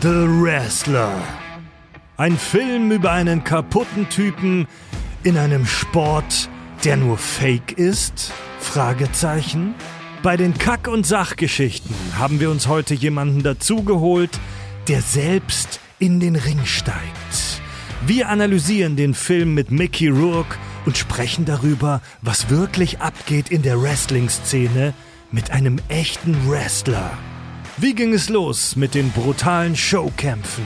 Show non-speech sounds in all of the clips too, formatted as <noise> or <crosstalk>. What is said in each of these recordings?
The Wrestler. Ein Film über einen kaputten Typen in einem Sport, der nur Fake ist? Fragezeichen. Bei den Kack- und Sachgeschichten haben wir uns heute jemanden dazugeholt, der selbst in den Ring steigt. Wir analysieren den Film mit Mickey Rourke und sprechen darüber, was wirklich abgeht in der Wrestling-Szene mit einem echten Wrestler. Wie ging es los mit den brutalen Showkämpfen?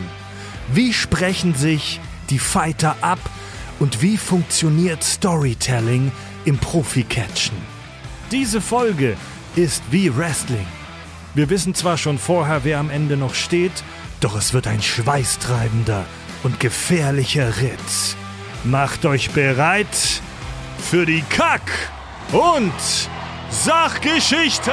Wie sprechen sich die Fighter ab und wie funktioniert Storytelling im Profi-Catchen? Diese Folge ist wie Wrestling. Wir wissen zwar schon vorher, wer am Ende noch steht, doch es wird ein schweißtreibender und gefährlicher Ritt. Macht euch bereit für die Kack- und Sachgeschichten!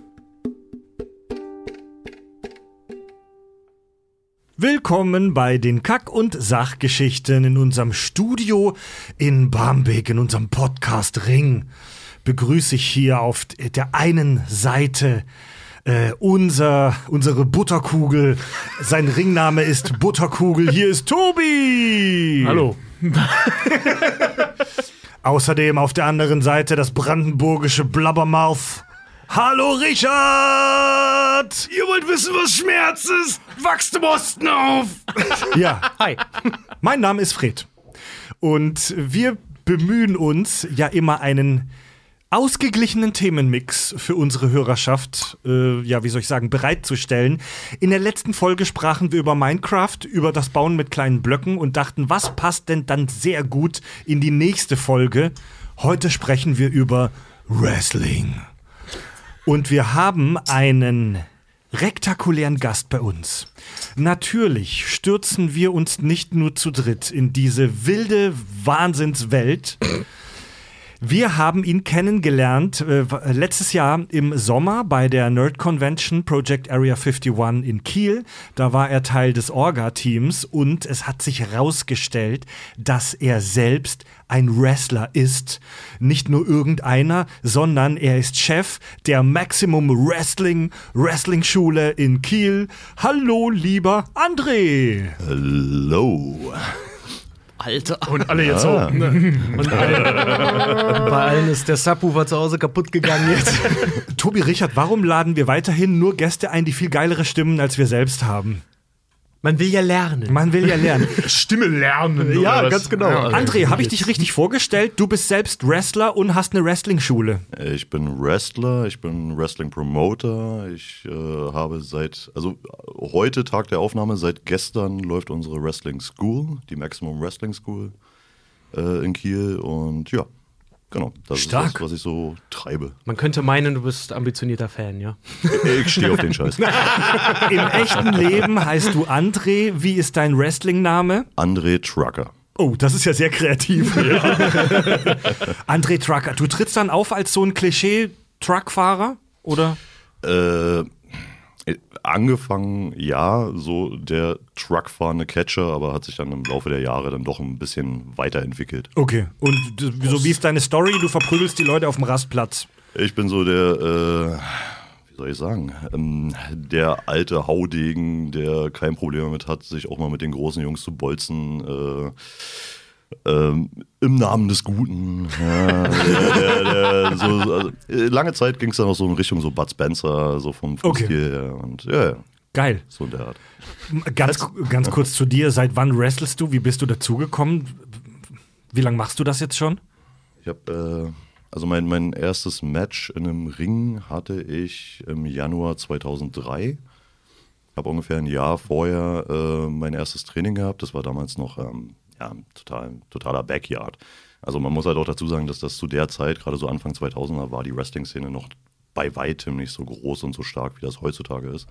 Willkommen bei den Kack- und Sachgeschichten in unserem Studio in Barmbek, in unserem Podcast Ring. Begrüße ich hier auf der einen Seite äh, unser, unsere Butterkugel. Sein Ringname ist Butterkugel. Hier ist Tobi. Hallo. <laughs> Außerdem auf der anderen Seite das brandenburgische Blubbermouth. Hallo Richard! Ihr wollt wissen, was Schmerz ist? Wachst im Osten auf! <laughs> Ja, Hi. mein Name ist Fred. Und wir bemühen uns ja immer einen ausgeglichenen Themenmix für unsere Hörerschaft, äh, ja, wie soll ich sagen, bereitzustellen. In der letzten Folge sprachen wir über Minecraft, über das Bauen mit kleinen Blöcken und dachten, was passt denn dann sehr gut in die nächste Folge? Heute sprechen wir über Wrestling. Und wir haben einen rektakulären Gast bei uns. Natürlich stürzen wir uns nicht nur zu dritt in diese wilde Wahnsinnswelt. Wir haben ihn kennengelernt äh, letztes Jahr im Sommer bei der Nerd Convention Project Area 51 in Kiel. Da war er Teil des Orga-Teams und es hat sich herausgestellt, dass er selbst ein Wrestler ist. Nicht nur irgendeiner, sondern er ist Chef der Maximum Wrestling Wrestling Schule in Kiel. Hallo, lieber André. Hello. Alter. Und alle jetzt so. Ne? <laughs> Und alle, bei allen ist der Subwoofer zu Hause kaputt gegangen jetzt. <laughs> Tobi Richard, warum laden wir weiterhin nur Gäste ein, die viel geilere Stimmen als wir selbst haben? Man will ja lernen. Man will ja lernen. <laughs> Stimme lernen. Ja, ganz genau. Ja, André, habe ich dich richtig vorgestellt? Du bist selbst Wrestler und hast eine Wrestling-Schule. Ich bin Wrestler, ich bin Wrestling-Promoter. Ich äh, habe seit, also heute Tag der Aufnahme, seit gestern läuft unsere Wrestling School, die Maximum Wrestling School äh, in Kiel. Und ja, genau, das Stark. ist das, was ich so treibe. Man könnte meinen, du bist ambitionierter Fan, ja. Ich stehe auf den Scheiß. <laughs> Im echten Leben heißt du André. Wie ist dein Wrestling-Name? André Trucker. Oh, das ist ja sehr kreativ. <laughs> <laughs> André Trucker. Du trittst dann auf als so ein Klischee-Truckfahrer? Oder? Äh, angefangen, ja, so der Truckfahrende Catcher, aber hat sich dann im Laufe der Jahre dann doch ein bisschen weiterentwickelt. Okay. Und so wie ist deine Story? Du verprügelst die Leute auf dem Rastplatz. Ich bin so der, äh, wie soll ich sagen, ähm, der alte Haudegen, der kein Problem damit hat, sich auch mal mit den großen Jungs zu bolzen. Äh, ähm, Im Namen des Guten. Ja, <laughs> der, der, der, so, also, äh, lange Zeit ging es dann auch so in Richtung so Bud Spencer, so vom, vom Okay. Stil her. Und ja, ja, Geil. so in der Art. Ganz, ganz kurz zu dir. Seit wann wrestlest du? Wie bist du dazugekommen? Wie lange machst du das jetzt schon? Ich habe, äh, also mein, mein erstes Match in einem Ring hatte ich im Januar 2003. Habe ungefähr ein Jahr vorher äh, mein erstes Training gehabt. Das war damals noch ähm, ja, total, totaler Backyard. Also man muss halt auch dazu sagen, dass das zu der Zeit, gerade so Anfang 2000er, war die Wrestling-Szene noch bei weitem nicht so groß und so stark, wie das heutzutage ist.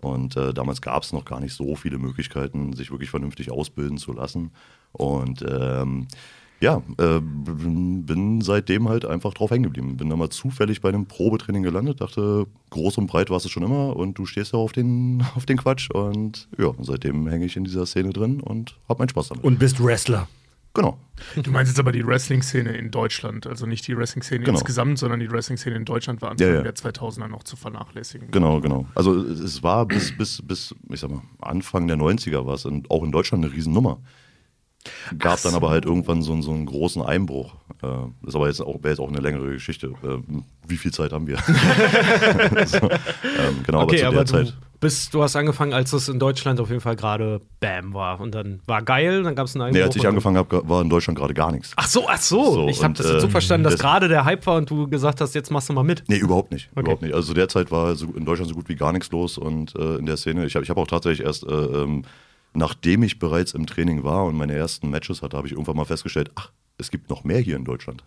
Und äh, damals gab es noch gar nicht so viele Möglichkeiten, sich wirklich vernünftig ausbilden zu lassen. Und ähm, ja, äh, bin seitdem halt einfach drauf hängen geblieben. Bin da mal zufällig bei einem Probetraining gelandet, dachte, groß und breit warst du schon immer und du stehst ja auf den, <laughs> auf den Quatsch. Und ja, seitdem hänge ich in dieser Szene drin und hab meinen Spaß damit. Und bist Wrestler. Genau. Du meinst jetzt aber die Wrestling-Szene in Deutschland, also nicht die Wrestling-Szene Genau. insgesamt, sondern die Wrestling-Szene in Deutschland war Anfang Ja, ja. der 2000er noch zu vernachlässigen. Genau, genau. Also es war bis, bis, bis, ich sag mal, Anfang der 90er war es in, auch in Deutschland eine Riesennummer. Gab dann aber halt irgendwann so, einen- so einen großen Einbruch. Äh, ist aber jetzt auch, wäre jetzt auch eine längere Geschichte. Äh, wie viel Zeit haben wir? <laughs> so, ähm, genau, okay, aber aber zu der du, Zeit. bist, du hast angefangen, als es in Deutschland auf jeden Fall gerade Bam war. Und dann war geil, dann gab es einen Einbruch. Nee, als ich angefangen habe, war in Deutschland gerade gar nichts. Ach so, ach so. So, ich habe das jetzt so äh, verstanden, dass das- gerade der Hype war und du gesagt hast, jetzt machst du mal mit. Nee, überhaupt nicht. Okay. Überhaupt nicht. Also zu der Zeit war so in Deutschland so gut wie gar nichts los und äh, in der Szene, ich habe ich hab auch tatsächlich erst, äh, ähm, nachdem ich bereits im Training war und meine ersten Matches hatte, habe ich irgendwann mal festgestellt, ach, es gibt noch mehr hier in Deutschland.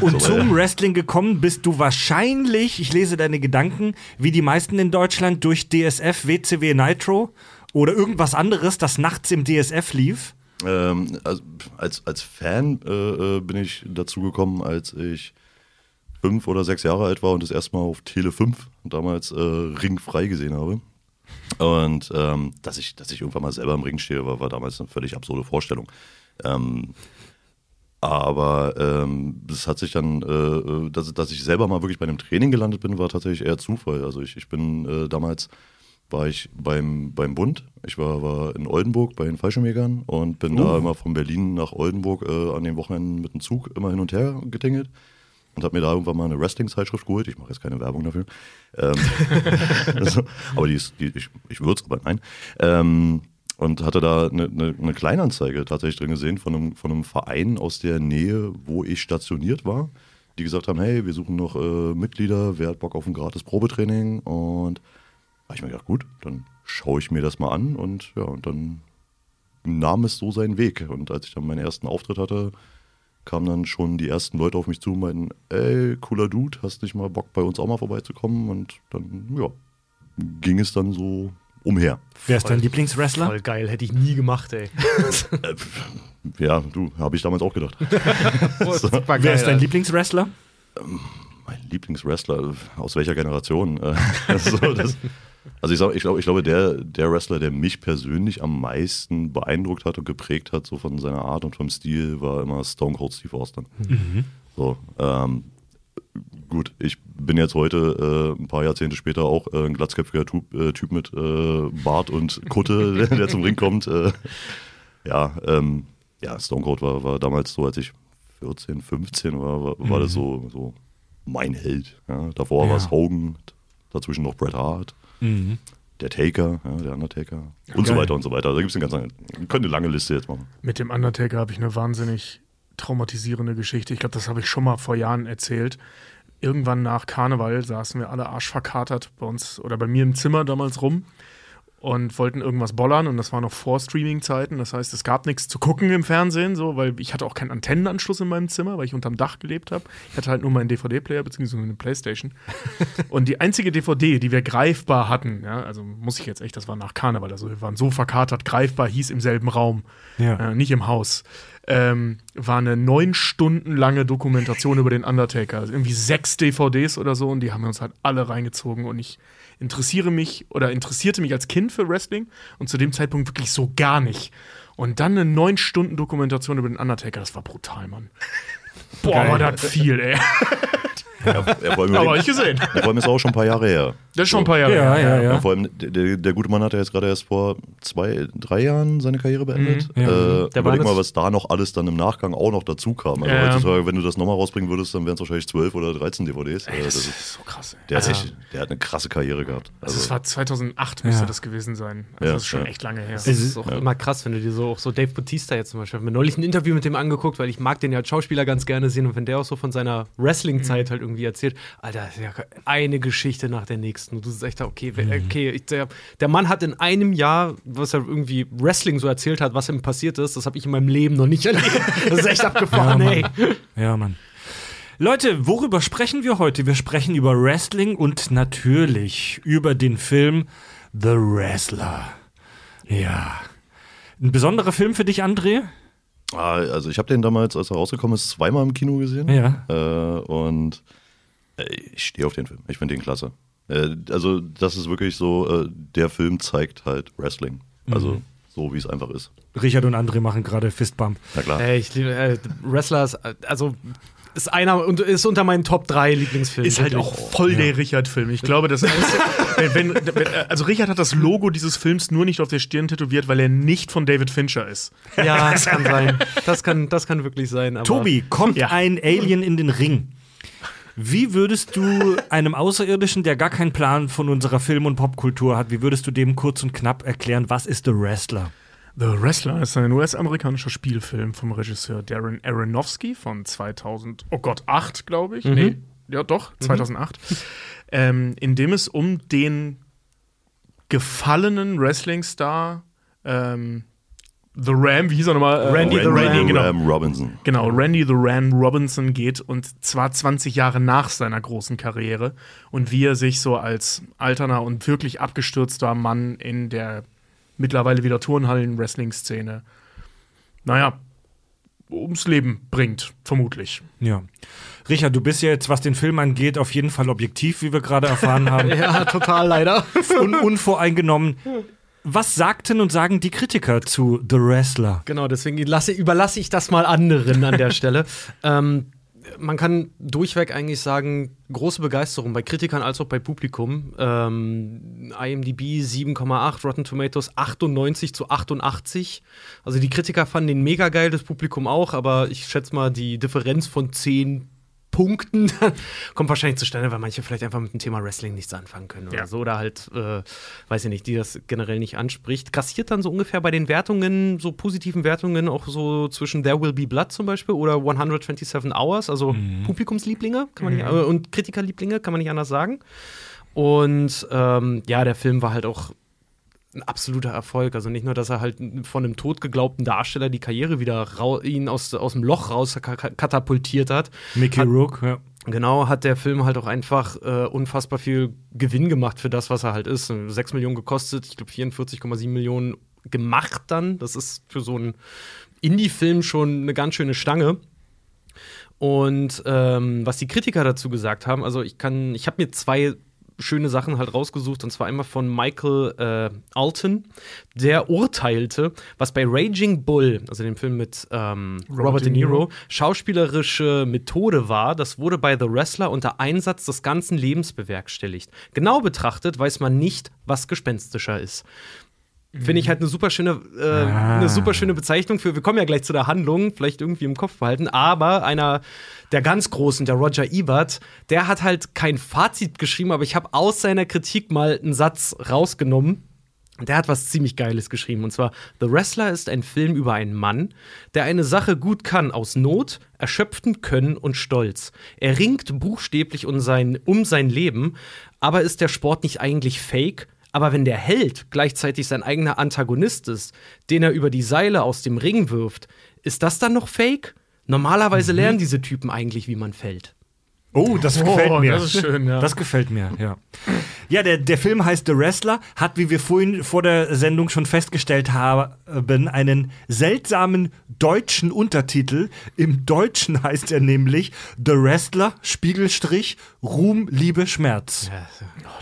Und So, zum Wrestling gekommen bist du wahrscheinlich, ich lese deine Gedanken, wie die meisten in Deutschland durch DSF, WCW Nitro oder irgendwas anderes, das nachts im DSF lief. Ähm, also, als, als Fan äh, äh, bin ich dazu gekommen, als ich fünf oder sechs Jahre alt war und das erste Mal auf Tele 5 damals äh, Ring frei gesehen habe. Und ähm, dass, ich, dass ich irgendwann mal selber im Ring stehe, war, war damals eine völlig absurde Vorstellung. Ähm, aber ähm, das hat sich dann, äh, äh, dass, dass ich selber mal wirklich bei einem Training gelandet bin, war tatsächlich eher Zufall. Also ich, ich bin äh, damals war ich beim, beim Bund. Ich war, war in Oldenburg bei den Fallschirmjägern und bin da immer von Berlin nach Oldenburg äh, an den Wochenenden mit dem Zug immer hin und her getingelt und habe mir da irgendwann mal eine Wrestling-Zeitschrift geholt. Ich mache jetzt keine Werbung dafür. Ähm, <laughs> also, aber die ist, die, ich, ich würde es, aber nein. Ähm, und hatte da eine, eine, eine Kleinanzeige tatsächlich drin gesehen von einem, von einem Verein aus der Nähe, wo ich stationiert war, die gesagt haben, hey, wir suchen noch äh, Mitglieder, wer hat Bock auf ein gratis Probetraining? Und da habe ich mir gedacht, gut, dann schaue ich mir das mal an und ja, und dann nahm es so seinen Weg. Und als ich dann meinen ersten Auftritt hatte, kamen dann schon die ersten Leute auf mich zu und meinten, ey, cooler Dude, hast nicht mal Bock bei uns auch mal vorbeizukommen? Und dann, ja, ging es dann so umher. Wer ist dein Lieblingswrestler? Voll geil, hätte ich nie gemacht, ey. <laughs> Ja, du, habe ich damals auch gedacht. <laughs> <laughs> Super Wer ist dein Lieblingswrestler? Mein Lieblingswrestler, aus welcher Generation? Äh, <laughs> so, das, also ich, sag, ich glaube, ich glaube der, der Wrestler, der mich persönlich am meisten beeindruckt hat und geprägt hat, so von seiner Art und vom Stil, war immer Stone Cold Steve Austin. So, ähm, gut, ich bin jetzt heute, äh, ein paar Jahrzehnte später, auch äh, ein glatzköpfiger Typ, äh, typ mit äh, Bart und Kutte, <laughs> der, zum Ring kommt. Äh, ja, ähm, ja, Stone Cold war, war damals so, als ich 14, 15 war, war, war das so, so mein Held. Ja. Davor Ja. war es Hogan, dazwischen noch Bret Hart, der Taker, ja, der Undertaker und so weiter und so weiter. Da gibt es eine ganz lange, wir können eine lange Liste jetzt machen. Mit dem Undertaker habe ich eine wahnsinnig traumatisierende Geschichte. Ich glaube, das habe ich schon mal vor Jahren erzählt. Irgendwann nach Karneval saßen wir alle arschverkatert bei uns oder bei mir im Zimmer damals rum und wollten irgendwas bollern und das war noch vor Streaming-Zeiten. Das heißt, es gab nichts zu gucken im Fernsehen, so, weil ich hatte auch keinen Antennenanschluss in meinem Zimmer, weil ich unterm Dach gelebt habe. Ich hatte halt nur meinen DVD-Player beziehungsweise eine Playstation. <laughs> Und die einzige DVD, die wir greifbar hatten, ja, also muss ich jetzt echt, das war nach Karneval, also wir waren so verkatert, greifbar hieß im selben Raum, Ja. äh, nicht im Haus, ähm, war eine neun Stunden lange Dokumentation <laughs> über den Undertaker. Also irgendwie sechs DVDs oder so und die haben wir uns halt alle reingezogen und ich interessiere mich oder interessierte mich als Kind für Wrestling und zu dem Zeitpunkt wirklich so gar nicht. Und dann eine neun Stunden Dokumentation über den Undertaker, das war brutal, Mann. <laughs> Boah, Geil. war das viel, ey. <laughs> Ja, allem, Aber ich gesehen. vor allem ist es auch schon ein paar Jahre her. Das ist schon ein paar Jahre Ja, her. ja, ja. Ja, vor allem, der, der, gute Mann hat ja jetzt gerade erst vor zwei, drei Jahren seine Karriere beendet. Mhm. Ja. Äh, war überleg mal, was da noch alles dann im Nachgang auch noch dazu kam. Also Ja. heutzutage, wenn du das nochmal rausbringen würdest, dann wären es wahrscheinlich 12 oder 13 DVDs. Äh, Das das ist, so krass, ey. der, hat sich, der hat eine krasse Karriere gehabt. Also es war 2008 müsste Ja. das gewesen sein. Also Ja, das ist schon ja. echt lange her. Das ist auch immer krass, wenn du dir so auch so Dave Bautista jetzt zum Beispiel, ich habe mir neulich ein Interview mit dem angeguckt, weil ich mag den ja als Schauspieler ganz gerne sehen und wenn der auch so von seiner Wrestling-Zeit halt irgendwie erzählt, Alter, das ist ja eine Geschichte nach der nächsten. Und du sagst echt, okay, wer- okay, ich, der, der Mann hat in einem Jahr, was er irgendwie Wrestling so erzählt hat, was ihm passiert ist, das habe ich in meinem Leben noch nicht <laughs> erlebt. Das ist echt abgefahren, Ja, ey. Mann. Ja, Mann. Leute, worüber sprechen wir heute? Wir sprechen über Wrestling und natürlich über den Film The Wrestler. Ja. Ein besonderer Film für dich, André? Ah, also ich habe den damals, als er rausgekommen ist, zweimal im Kino gesehen. Ja. Äh, und äh, ich stehe auf den Film. Ich finde den klasse. Äh, also das ist wirklich so, äh, der Film zeigt halt Wrestling. Also Mhm. so, wie es einfach ist. Richard und André machen gerade Fistbump. Na klar. Ey, ich liebe äh, Wrestlers, also ist einer und ist unter meinen Top 3 Lieblingsfilmen. Ist halt auch voll der Richard-Film. Ich glaube, das Einzige, <laughs> wenn, wenn, wenn, also Richard hat das Logo dieses Films nur nicht auf der Stirn tätowiert, weil er nicht von David Fincher ist. Ja, das kann sein. Das kann, das kann wirklich sein. Aber Tobi, kommt Ja. ein Alien in den Ring? Wie würdest du einem Außerirdischen, der gar keinen Plan von unserer Film- und Popkultur hat, wie würdest du dem kurz und knapp erklären, was ist The Wrestler? The Wrestler ist ein US-amerikanischer Spielfilm vom Regisseur Darren Aronofsky von 2000, oh Gott, 8, glaube ich. Nee, ja doch, 2008. Ähm, in dem es um den gefallenen Wrestling-Star ähm, The Ram, wie hieß er nochmal? Äh, Randy the Randy Ram. the genau. Ram Robinson. Genau, Randy the Ram Robinson geht und zwar 20 Jahre nach seiner großen Karriere und wie er sich so als alterner und wirklich abgestürzter Mann in der mittlerweile wieder Turnhallen-Wrestling-Szene, naja, ums Leben bringt, vermutlich. Ja. Richard, du bist ja jetzt, was den Film angeht, auf jeden Fall objektiv, wie wir gerade erfahren haben. <laughs> Ja, total leider. und unvoreingenommen. Was sagten und sagen die Kritiker zu The Wrestler? Genau, deswegen lasse, überlasse ich das mal anderen an der <laughs> Stelle. Ähm, man kann durchweg eigentlich sagen, große Begeisterung bei Kritikern als auch bei Publikum. Ähm, IMDb 7,8, Rotten Tomatoes 98 zu 88. Also die Kritiker fanden den mega geil, das Publikum auch, aber ich schätze mal, die Differenz von 10 Punkten <laughs> kommt wahrscheinlich zustande, weil manche vielleicht einfach mit dem Thema Wrestling nichts anfangen können oder Ja. so. Oder halt, äh, weiß ich nicht, die das generell nicht anspricht. Grassiert dann so ungefähr bei den Wertungen, so positiven Wertungen, auch so zwischen There Will Be Blood zum Beispiel oder 127 Hours, also Publikumslieblinge kann man nicht, äh, und Kritikerlieblinge, kann man nicht anders sagen. Und ähm, ja, der Film war halt auch ein absoluter Erfolg. Also nicht nur, dass er halt von einem totgeglaubten Darsteller die Karriere wieder ihn aus, aus dem Loch raus ka- ka- katapultiert hat. Mickey Hat- Rook, ja. Genau, hat der Film halt auch einfach äh, unfassbar viel Gewinn gemacht für das, was er halt ist. 6 Millionen gekostet, ich glaube 44,7 Millionen gemacht dann. Das ist für so einen Indie-Film schon eine ganz schöne Stange. Und ähm, was die Kritiker dazu gesagt haben, also ich kann, ich habe mir zwei schöne Sachen halt rausgesucht, und zwar einmal von Michael äh, Alton, der urteilte, was bei Raging Bull, also dem Film mit ähm, Robert, De Niro, schauspielerische Methode war, das wurde bei The Wrestler unter Einsatz des ganzen Lebens bewerkstelligt. Genau betrachtet weiß man nicht, was gespenstischer ist. Finde ich halt eine super schöne, äh, eine super schöne Bezeichnung für. Wir kommen ja gleich zu der Handlung, vielleicht irgendwie im Kopf behalten. Aber einer der ganz Großen, der Roger Ebert, der hat halt kein Fazit geschrieben, aber ich habe aus seiner Kritik mal einen Satz rausgenommen. Der hat was ziemlich Geiles geschrieben. Und zwar: The Wrestler ist ein Film über einen Mann, der eine Sache gut kann aus Not, erschöpftem Können und Stolz. Er ringt buchstäblich um sein, um sein Leben, aber ist der Sport nicht eigentlich fake? Aber wenn der Held gleichzeitig sein eigener Antagonist ist, den er über die Seile aus dem Ring wirft, ist das dann noch fake? Normalerweise lernen diese Typen eigentlich, wie man fällt. Oh, das Oh, gefällt mir. das ist schön, ja. Das gefällt mir, ja. Ja, der, der Film heißt The Wrestler, hat, wie wir vorhin vor der Sendung schon festgestellt haben, einen seltsamen deutschen Untertitel. Im Deutschen heißt er nämlich The Wrestler, Spiegelstrich, Ruhm, Liebe, Schmerz.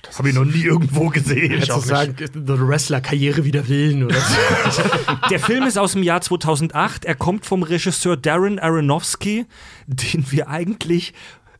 Das habe ich noch nie irgendwo gesehen. Hättest du sagen, The Wrestler Karriere wieder willen oder so. <laughs> Der Film ist aus dem Jahr 2008. Er kommt vom Regisseur Darren Aronofsky, den wir eigentlich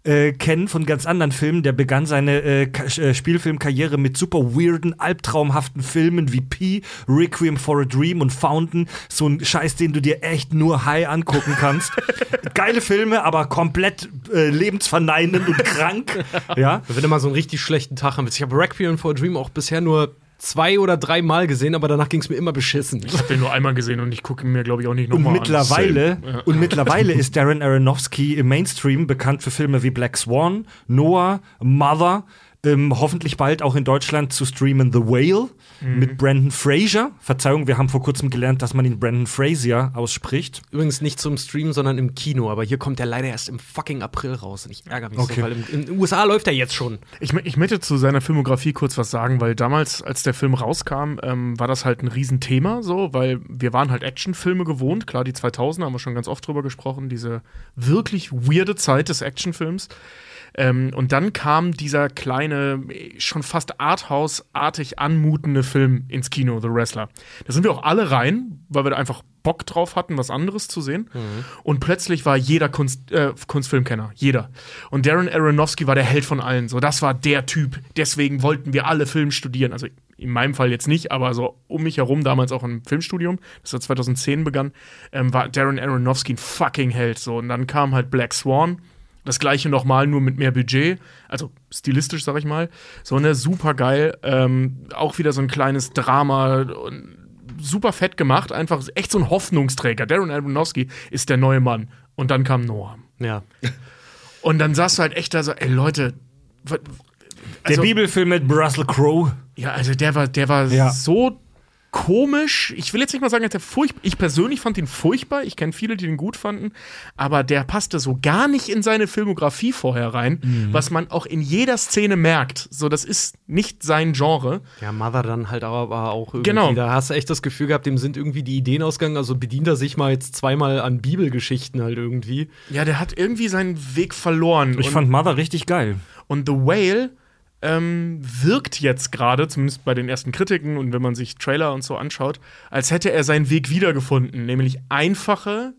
äh, kennen von ganz anderen Filmen. Der begann seine äh, äh, Spielfilmkarriere mit super weirden, albtraumhaften Filmen wie P, Requiem for a Dream und Fountain. So ein Scheiß, den du dir echt nur high angucken kannst. <laughs> Geile Filme, aber komplett äh, lebensverneinend und krank. Ja. Wenn du mal so einen richtig schlechten Tag haben willst. Ich habe Requiem for a Dream auch bisher nur zwei oder drei Mal gesehen, aber danach ging es mir immer beschissen. Ich habe den nur einmal gesehen und ich gucke ihn mir, glaube ich, auch nicht nochmal an. mittlerweile, und mittlerweile <laughs> ist Darren Aronofsky im Mainstream bekannt für Filme wie Black Swan, Noah, Mother, Ähm, hoffentlich bald auch in Deutschland zu streamen The Whale mit Brandon Fraser. Verzeihung, wir haben vor kurzem gelernt, dass man ihn Brandon Fraser ausspricht. Übrigens nicht zum Stream, sondern im Kino. Aber hier kommt der leider erst im fucking April raus. Und ich ärgere mich Okay. so, weil im, in den USA läuft er jetzt schon. Ich, ich möchte zu seiner Filmografie kurz was sagen, weil damals, als der Film rauskam, ähm, war das halt ein Riesenthema, so, weil wir waren halt Actionfilme gewohnt. Klar, die 2000 haben wir schon ganz oft drüber gesprochen, diese wirklich weirde Zeit des Actionfilms. Ähm, und dann kam dieser kleine, schon fast Arthouse-artig anmutende Film ins Kino, The Wrestler. Da sind wir auch alle rein, weil wir da einfach Bock drauf hatten, was anderes zu sehen. Und plötzlich war jeder Kunst, äh, Kunstfilmkenner, jeder. Und Darren Aronofsky war der Held von allen. So, das war der Typ. Deswegen wollten wir alle Film studieren. Also in meinem Fall jetzt nicht, aber so um mich herum, damals auch im Filmstudium, das hat 2010 begann, ähm, war Darren Aronofsky ein fucking Held. So, und dann kam halt Black Swan. Das gleiche nochmal, nur mit mehr Budget. Also stilistisch, sag ich mal. So, ne, super geil. Ähm, auch wieder so ein kleines Drama und super fett gemacht. Einfach echt so ein Hoffnungsträger. Darren Aronofsky ist der neue Mann. Und dann kam Noah. Ja. Und dann saß du halt echt da so, ey Leute, also, der Bibelfilm mit Russell Crowe. ja, also der war, der war Ja. so komisch. Ich will jetzt nicht mal sagen, dass der furchtbar. Ich persönlich fand ihn furchtbar. Ich kenne viele, die ihn gut fanden. Aber der passte so gar nicht in seine Filmografie vorher rein, Mhm. was man auch in jeder Szene merkt. So, das ist nicht sein Genre. Ja, Mother dann halt aber auch irgendwie. Genau. Da hast du echt das Gefühl gehabt, dem sind irgendwie die Ideen ausgegangen. Also bedient er sich mal jetzt zweimal an Bibelgeschichten halt irgendwie. Ja, der hat irgendwie seinen Weg verloren. Ich Und- fand Mother richtig geil. Und The Whale ähm, wirkt jetzt gerade, zumindest bei den ersten Kritiken und wenn man sich Trailer und so anschaut, als hätte er seinen Weg wiedergefunden, nämlich einfache,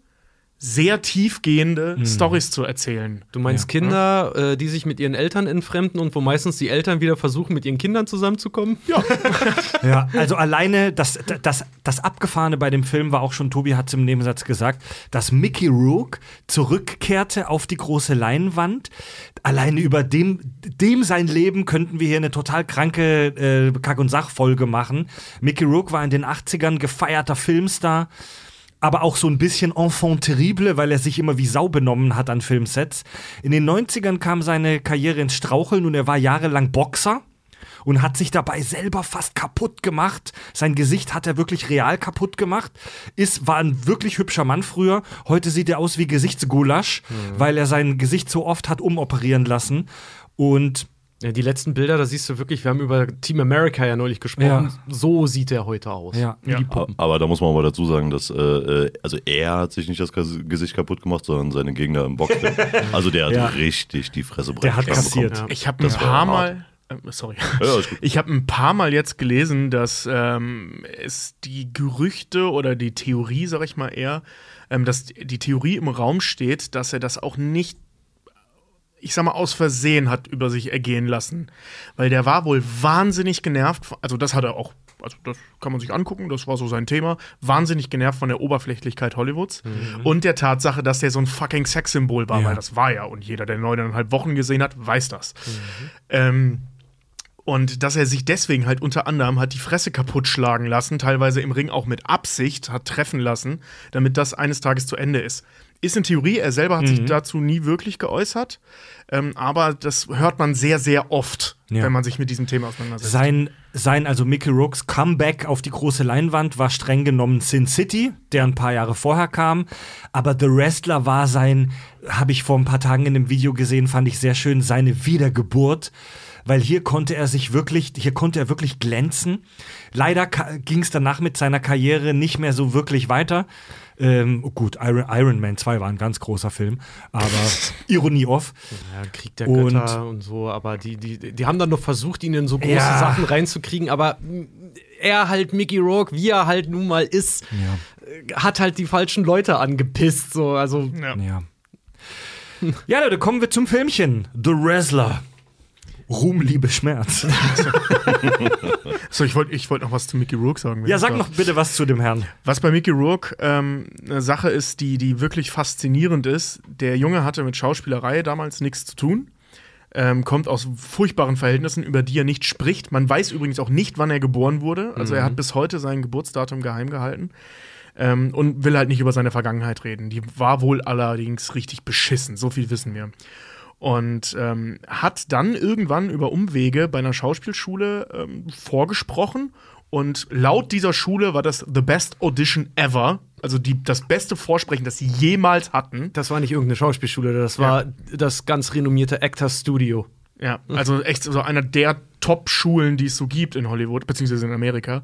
sehr tiefgehende Stories zu erzählen. Du meinst Kinder, äh, die sich mit ihren Eltern entfremden und wo meistens die Eltern wieder versuchen, mit ihren Kindern zusammenzukommen? Ja, <laughs> Ja, also alleine das, das, das Abgefahrene bei dem Film war auch schon, Tobi hat es im Nebensatz gesagt, dass Mickey Rourke zurückkehrte auf die große Leinwand. Alleine über dem, dem sein Leben könnten wir hier eine total kranke äh, Kack- und Sach-Folge machen. Mickey Rourke war in den 80ern gefeierter Filmstar. Aber auch so ein bisschen enfant terrible, weil er sich immer wie Sau benommen hat an Filmsets. In den 90ern kam seine Karriere ins Straucheln und er war jahrelang Boxer und hat sich dabei selber fast kaputt gemacht. Sein Gesicht hat er wirklich real kaputt gemacht. Ist, war ein wirklich hübscher Mann früher. Heute sieht er aus wie Gesichtsgulasch, weil er sein Gesicht so oft hat umoperieren lassen. Und Ja, die letzten Bilder, da siehst du wirklich, wir haben über Team America ja neulich gesprochen. Ja. So sieht er heute aus. Ja. Ja. Aber da muss man aber dazu sagen, dass äh, äh, also er hat sich nicht das Gesicht kaputt gemacht, sondern seine Gegner im Boxring. <laughs> Also der hat Ja. richtig die Fresse breit Der hat kassiert. Ja. Ich habe ein paar hart. Mal. Äh, sorry. Ja. Ich habe ein paar Mal jetzt gelesen, dass ähm, es die Gerüchte oder die Theorie, sag ich mal eher, ähm, dass die Theorie im Raum steht, dass er das auch nicht, ich sag mal, aus Versehen hat über sich ergehen lassen. Weil der war wohl wahnsinnig genervt, also das hat er auch, also das kann man sich angucken, das war so sein Thema, wahnsinnig genervt von der Oberflächlichkeit Hollywoods und der Tatsache, dass der so ein fucking Sexsymbol war, Ja. weil das war ja und jeder, der neuneinhalb Wochen gesehen hat, weiß das. Ähm, und dass er sich deswegen halt unter anderem hat die Fresse kaputt schlagen lassen, teilweise im Ring auch mit Absicht hat treffen lassen, damit das eines Tages zu Ende ist. Ist in Theorie, er selber hat sich dazu nie wirklich geäußert, ähm, aber das hört man sehr, sehr oft, Ja. wenn man sich mit diesem Thema auseinandersetzt. Sein, sein, also Mickey Rourke's Comeback auf die große Leinwand war streng genommen Sin City, der ein paar Jahre vorher kam. Aber The Wrestler war sein, habe ich vor ein paar Tagen in einem Video gesehen, fand ich sehr schön, seine Wiedergeburt. Weil hier konnte er sich wirklich, hier konnte er wirklich glänzen. Leider ging es danach mit seiner Karriere nicht mehr so wirklich weiter. Ähm, oh gut, Iron, Iron Man 2 war ein ganz großer Film, aber <laughs> Ironie off. Ja, Krieg der Und- Götter und so, aber die, die, die haben dann noch versucht, ihn in so große Ja. Sachen reinzukriegen, aber er halt Mickey Rourke, wie er halt nun mal ist, äh, hat halt die falschen Leute angepisst. So, also ja. Ja. Ja, Leute, kommen wir zum Filmchen. The Wrestler. Ruhm, Liebe, Schmerz. <laughs> So, ich wollte ich wollt noch was zu Mickey Rourke sagen. Ja, sag darf. noch bitte was zu dem Herrn. Was bei Mickey Rourke ähm, eine Sache ist, die, die wirklich faszinierend ist. Der Junge hatte mit Schauspielerei damals nichts zu tun. Ähm, kommt aus furchtbaren Verhältnissen, über die er nicht spricht. Man weiß übrigens auch nicht, wann er geboren wurde. Also er hat bis heute sein Geburtsdatum geheim gehalten. Ähm, und will halt nicht über seine Vergangenheit reden. Die war wohl allerdings richtig beschissen, so viel wissen wir. Und ähm, hat dann irgendwann über Umwege bei einer Schauspielschule ähm, vorgesprochen. Und laut dieser Schule war das the best audition ever. Also die, das beste Vorsprechen, das sie jemals hatten. Das war nicht irgendeine Schauspielschule, das war das ganz renommierte Actors Studio. Ja, also echt so einer der Top-Schulen, die es so gibt in Hollywood, beziehungsweise in Amerika.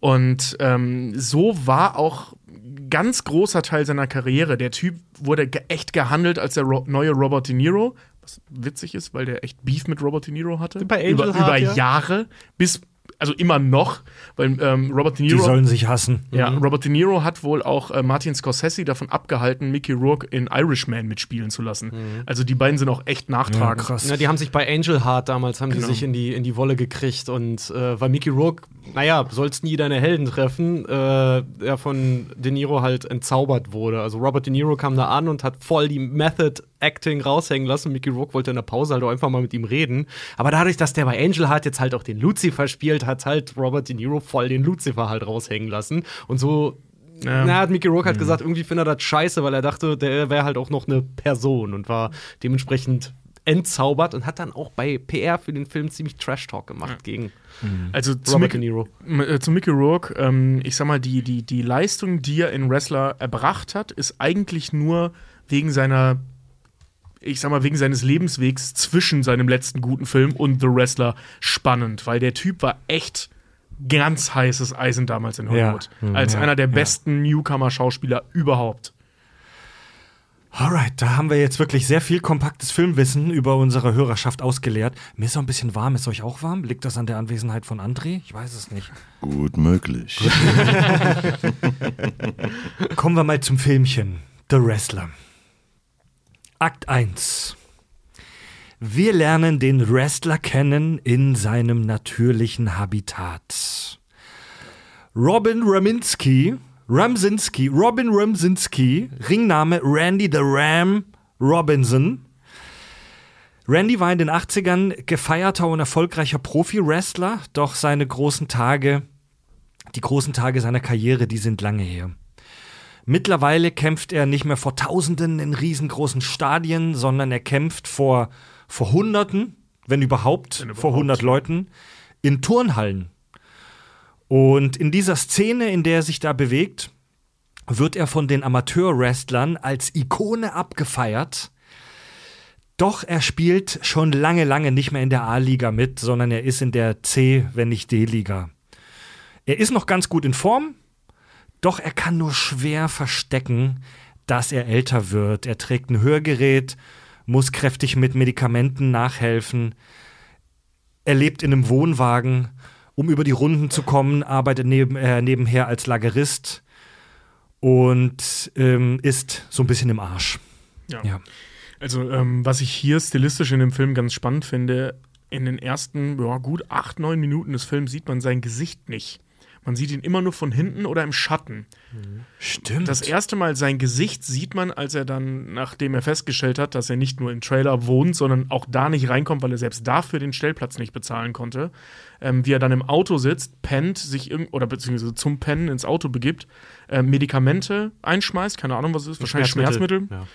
Und ähm, so war auch ganz großer Teil seiner Karriere. Der Typ wurde ge echt gehandelt als der Ro neue Robert De Niro. Was witzig ist, weil der echt Beef mit Robert De Niro hatte. Bei Angel über, Heart, über ja. Jahre, bis, also immer noch, weil ähm, Robert De Die Niro. sollen sich hassen. Ja, Robert De Niro hat wohl auch äh, Martin Scorsese davon abgehalten, Mickey Rourke in Irishman mitspielen zu lassen. Also die beiden sind auch echt Ja, nachtragend. krass. Ja, die haben sich bei Angel Heart damals, haben Genau. die sich in die, in die Wolle gekriegt und äh, weil Mickey Rourke, naja, sollst nie deine Helden treffen, äh, er von De Niro halt entzaubert wurde. Also Robert De Niro kam da an und hat voll die Method Acting raushängen lassen. Mickey Rourke wollte in der Pause halt auch einfach mal mit ihm reden. Aber dadurch, dass der bei Angel Heart jetzt halt auch den Lucifer spielt, hat halt Robert De Niro voll den Lucifer halt raushängen lassen. Und so Ja. na, hat Mickey Rourke halt gesagt, irgendwie findet er das scheiße, weil er dachte, der wäre halt auch noch eine Person und war dementsprechend entzaubert und hat dann auch bei PR für den Film ziemlich Trash-Talk gemacht gegen Also zu Robert De Mickey, Niro. Äh, zu Mickey Rourke, ähm, ich sag mal, die, die, die Leistung, die er in Wrestler erbracht hat, ist eigentlich nur wegen seiner, ich sag mal, wegen seines Lebenswegs zwischen seinem letzten guten Film und The Wrestler spannend, weil der Typ war echt ganz heißes Eisen damals in Ja. Hollywood. Mhm. Als Ja. einer der Ja. besten Newcomer-Schauspieler überhaupt. Alright, da haben wir jetzt wirklich sehr viel kompaktes Filmwissen über unsere Hörerschaft ausgeleert. Mir ist auch ein bisschen warm. Ist euch auch warm? Liegt das an der Anwesenheit von André? Ich weiß es nicht. Gut möglich. <laughs> Kommen wir mal zum Filmchen. The Wrestler. Akt 1. Wir lernen den Wrestler kennen in seinem natürlichen Habitat. Robin Raminski, Ramsinski, Robin Ramsinski, Ringname Randy the Ram Robinson. Randy war in den 80ern gefeierter und erfolgreicher Profi-Wrestler, doch seine großen Tage, die großen Tage seiner Karriere, die sind lange her. Mittlerweile kämpft er nicht mehr vor Tausenden in riesengroßen Stadien, sondern er kämpft vor, vor Hunderten, wenn überhaupt, Wenn vor überhaupt. 100 Leuten, in Turnhallen. Und in dieser Szene, in der er sich da bewegt, wird er von den Amateur-Wrestlern als Ikone abgefeiert. Doch er spielt schon lange, lange nicht mehr in der A-Liga mit, sondern er ist in der C, wenn nicht D-Liga. Er ist noch ganz gut in Form, doch er kann nur schwer verstecken, dass er älter wird. Er trägt ein Hörgerät, muss kräftig mit Medikamenten nachhelfen. Er lebt in einem Wohnwagen. Um über die Runden zu kommen, arbeitet neben, äh, nebenher als Lagerist und ähm, ist so ein bisschen im Arsch. Ja. Ja. Also, ähm, was ich hier stilistisch in dem Film ganz spannend finde, in den ersten ja, gut acht, neun Minuten des Films sieht man sein Gesicht nicht. Man sieht ihn immer nur von hinten oder im Schatten. Stimmt. Das erste Mal sein Gesicht sieht man, als er dann, nachdem er festgestellt hat, dass er nicht nur im Trailer wohnt, sondern auch da nicht reinkommt, weil er selbst dafür den Stellplatz nicht bezahlen konnte. Ähm, wie er dann im Auto sitzt, pennt, sich irgend oder beziehungsweise zum Pennen ins Auto begibt, äh, Medikamente einschmeißt, keine Ahnung, was es ist, wahrscheinlich Schmerzmittel. Ja.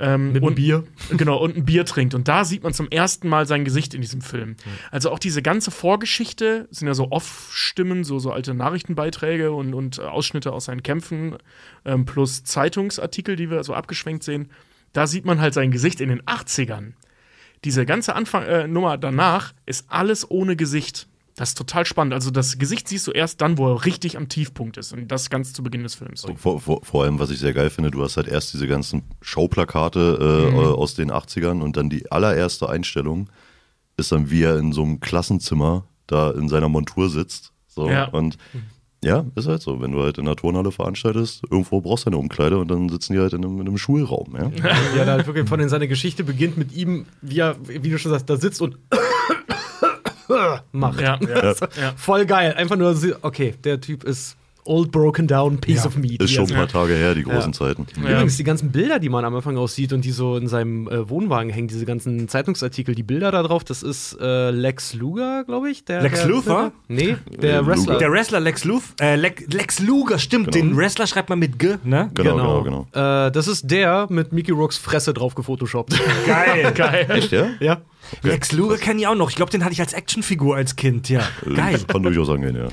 Ähm, Mit und, Bier. <laughs> Genau, und ein Bier trinkt. Und da sieht man zum ersten Mal sein Gesicht in diesem Film. Also auch diese ganze Vorgeschichte sind ja so Off-Stimmen, so, so alte Nachrichtenbeiträge und, und Ausschnitte aus seinen Kämpfen, ähm, plus Zeitungsartikel, die wir so abgeschwenkt sehen. Da sieht man halt sein Gesicht in den 80ern. Diese ganze Anfang, äh, Nummer danach ist alles ohne Gesicht. Das ist total spannend. Also das Gesicht siehst du erst dann, wo er richtig am Tiefpunkt ist. Und das ganz zu Beginn des Films. Vor, vor, vor allem, was ich sehr geil finde, du hast halt erst diese ganzen Showplakate äh, Mhm. äh, aus den 80ern und dann die allererste Einstellung ist dann, wie er in so einem Klassenzimmer da in seiner Montur sitzt. So. Ja. Und ja, ist halt so. Wenn du halt in einer Turnhalle veranstaltest, irgendwo brauchst du eine Umkleide und dann sitzen die halt in einem, in einem Schulraum. Ja? Ja, da halt wirklich von seine Geschichte beginnt mit ihm, wie er, wie du schon sagst, da sitzt und <laughs> macht. Ja, ja, <laughs> ja. Voll geil. Einfach nur, okay, der Typ ist old broken down piece Ja. of meat. Ist schon ein paar Tage her, die großen Ja. Zeiten. Übrigens, die ganzen Bilder, die man am Anfang aussieht und die so in seinem äh, Wohnwagen hängen, diese ganzen Zeitungsartikel, die Bilder da drauf, das ist äh, Lex Luger, glaube ich. Der, Lex der, Luthor? Nee, der Äh, Wrestler. Der Wrestler Lex, Luth, äh, Lex, Lex Luger, stimmt. Genau. Den Wrestler schreibt man mit G, ne? Genau, genau, genau. Äh, das ist der mit Mickey Rocks Fresse drauf gefotoshoppt. Geil, <laughs> geil. Echt, ja? ja. Lex Luger kenne ich auch noch. Ich glaube, den hatte ich als Actionfigur als Kind, ja. Geil. Äh, Kann durchaus angehen, ja.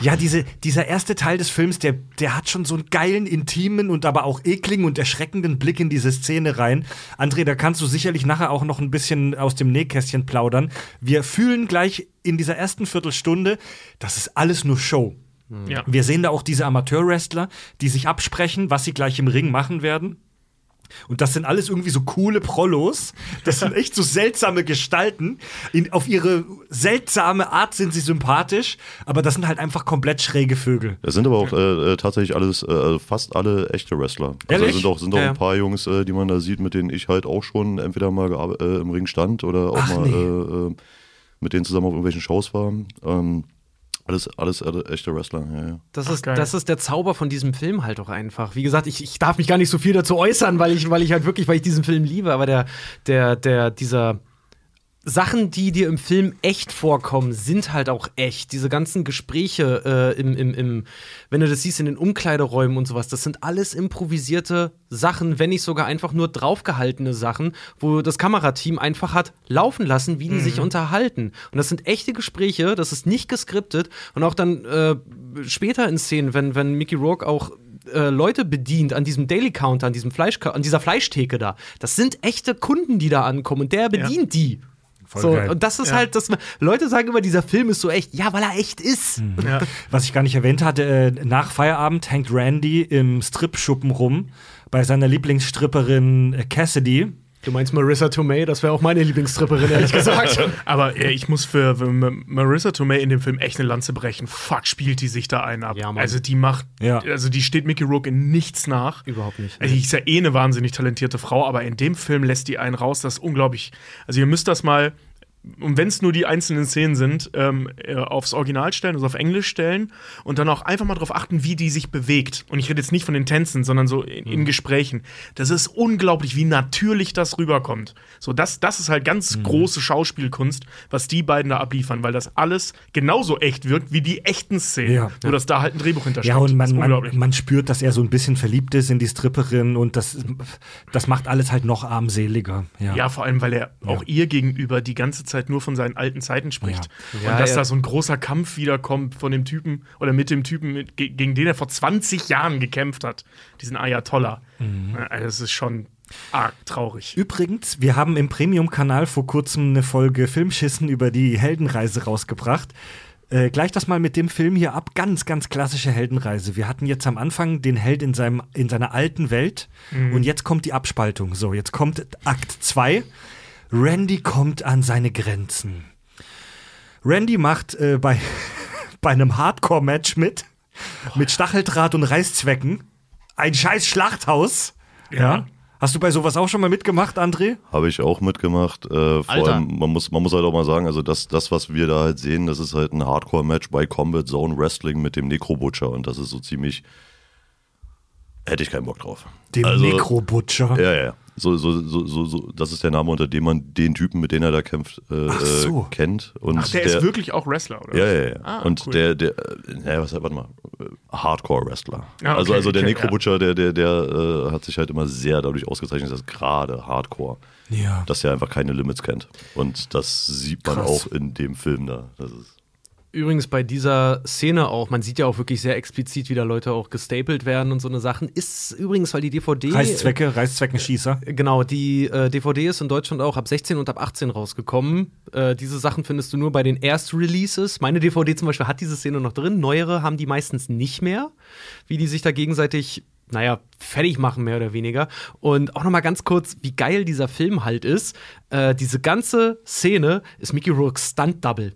Ja, diese, dieser erste Teil des Films, der, der hat schon so einen geilen, intimen und aber auch ekligen und erschreckenden Blick in diese Szene rein. André, da kannst du sicherlich nachher auch noch ein bisschen aus dem Nähkästchen plaudern. Wir fühlen gleich in dieser ersten Viertelstunde, das ist alles nur Show. Ja. Wir sehen da auch diese Amateurwrestler, die sich absprechen, was sie gleich im Ring machen werden. Und das sind alles irgendwie so coole Prollos. Das sind echt so seltsame Gestalten. In, auf ihre seltsame Art sind sie sympathisch, aber das sind halt einfach komplett schräge Vögel. Es sind aber auch äh, äh, tatsächlich alles, äh, fast alle echte Wrestler. Also Ehrlich? sind auch, sind auch Ja. ein paar Jungs, äh, die man da sieht, mit denen ich halt auch schon entweder mal äh, im Ring stand oder auch Ach, mal nee. äh, mit denen zusammen auf irgendwelchen Shows war. Ähm, alles, alles äh, echte Wrestler, ja, ja. Das Ach, ist, das ist der Zauber von diesem Film halt auch einfach. Wie gesagt, ich, ich darf mich gar nicht so viel dazu äußern, weil ich, weil ich halt wirklich, weil ich diesen Film liebe, aber der, der, der, dieser Sachen, die dir im Film echt vorkommen, sind halt auch echt. Diese ganzen Gespräche äh, im, im, im, wenn du das siehst in den Umkleideräumen und sowas, das sind alles improvisierte Sachen, wenn nicht sogar einfach nur draufgehaltene Sachen, wo das Kamerateam einfach hat laufen lassen, wie die sich unterhalten. Und das sind echte Gespräche, das ist nicht geskriptet. Und auch dann äh, später in Szenen, wenn, wenn Mickey Rourke auch äh, Leute bedient an diesem Daily Counter, an diesem Fleisch, an dieser Fleischtheke da. Das sind echte Kunden, die da ankommen und der bedient die. Voll so, geil. und das ist Ja. halt, das, Leute sagen immer, dieser Film ist so echt. Ja, weil er echt ist. Ja. Was ich gar nicht erwähnt hatte, äh, nach Feierabend hängt Randy im Stripschuppen rum bei seiner Lieblingsstripperin äh, Cassidy. Du meinst Marissa Tomei, das wäre auch meine Lieblingstripperin, ehrlich gesagt. <laughs> Aber äh, ich muss für, für Marissa Tomei in dem Film echt eine Lanze brechen. Fuck, spielt die sich da einen ab. Ja, also die macht, Ja. also die steht Mickey Rourke in nichts nach. Überhaupt nicht. Also die ist ja eh eine wahnsinnig talentierte Frau, aber in dem Film lässt die einen raus, das ist unglaublich. Also ihr müsst das mal, und wenn es nur die einzelnen Szenen sind, ähm, äh, aufs Original stellen, also auf Englisch stellen und dann auch einfach mal darauf achten, wie die sich bewegt. Und ich rede jetzt nicht von den Tänzen, sondern so in, in Gesprächen. Das ist unglaublich, wie natürlich das rüberkommt. So, das, das ist halt ganz große Schauspielkunst, was die beiden da abliefern, weil das alles genauso echt wirkt wie die echten Szenen. Ja. Nur, dass da halt ein Drehbuch hintersteckt. Ja, und man, man, man spürt, dass er so ein bisschen verliebt ist in die Stripperin und das, das macht alles halt noch armseliger. Ja. Ja, vor allem, weil er auch ihr gegenüber die ganze Zeit nur von seinen alten Zeiten spricht. Ja. Und dass da so ein großer Kampf wiederkommt von dem Typen oder mit dem Typen, mit, ge- gegen den er vor 20 Jahren gekämpft hat, diesen Ayatollah. Ja, Also das ist schon arg traurig. Übrigens, wir haben im Premium-Kanal vor kurzem eine Folge Filmschissen über die Heldenreise rausgebracht. Äh, gleich das mal mit dem Film hier ab. Ganz, ganz klassische Heldenreise. Wir hatten jetzt am Anfang den Held in, seinem, in seiner alten Welt und jetzt kommt die Abspaltung. So, jetzt kommt Akt 2. Randy kommt an seine Grenzen. Randy macht äh, bei, <laughs> bei einem Hardcore-Match mit, mit Stacheldraht und Reißzwecken. Ein scheiß Schlachthaus. Ja. ja. Hast du bei sowas auch schon mal mitgemacht, André? Habe ich auch mitgemacht. Äh, vor Alter. allem, man muss, man muss halt auch mal sagen, also das, das, was wir da halt sehen, das ist halt ein Hardcore-Match bei Combat Zone Wrestling mit dem Necro-Butcher und das ist so ziemlich. Hätte ich keinen Bock drauf. Dem Also- Necro-Butcher. Ja, ja. So, so, so, so, so, das ist der Name, unter dem man den Typen, mit dem er da kämpft, äh, Ach so. äh, kennt. Und Ach, der, ist wirklich auch Wrestler, oder? Ja, ja, ja. Ah, und cool. der, der, äh, naja, was, warte mal, äh, Hardcore-Wrestler. Ah, okay, also, also der okay, Necro-Butcher, der, der, der äh, hat sich halt immer sehr dadurch ausgezeichnet, dass gerade Hardcore, Ja. dass er einfach keine Limits kennt. Und das sieht man Krass. auch in dem Film da. Das ist, Übrigens bei dieser Szene auch, man sieht ja auch wirklich sehr explizit, wie da Leute auch gestapelt werden und so eine Sachen. Ist übrigens, weil die DVD. Reißzwecke, Reißzweckenschießer. Genau, die äh, DVD ist in Deutschland auch ab 16 und ab 18 rausgekommen. Äh, diese Sachen findest du nur bei den Erst-Releases. Meine DVD zum Beispiel hat diese Szene noch drin. Neuere haben die meistens nicht mehr, wie die sich da gegenseitig, naja, fertig machen, mehr oder weniger. Und auch noch mal ganz kurz, wie geil dieser Film halt ist. Äh, diese ganze Szene ist Mickey Rourke's Stunt-Double.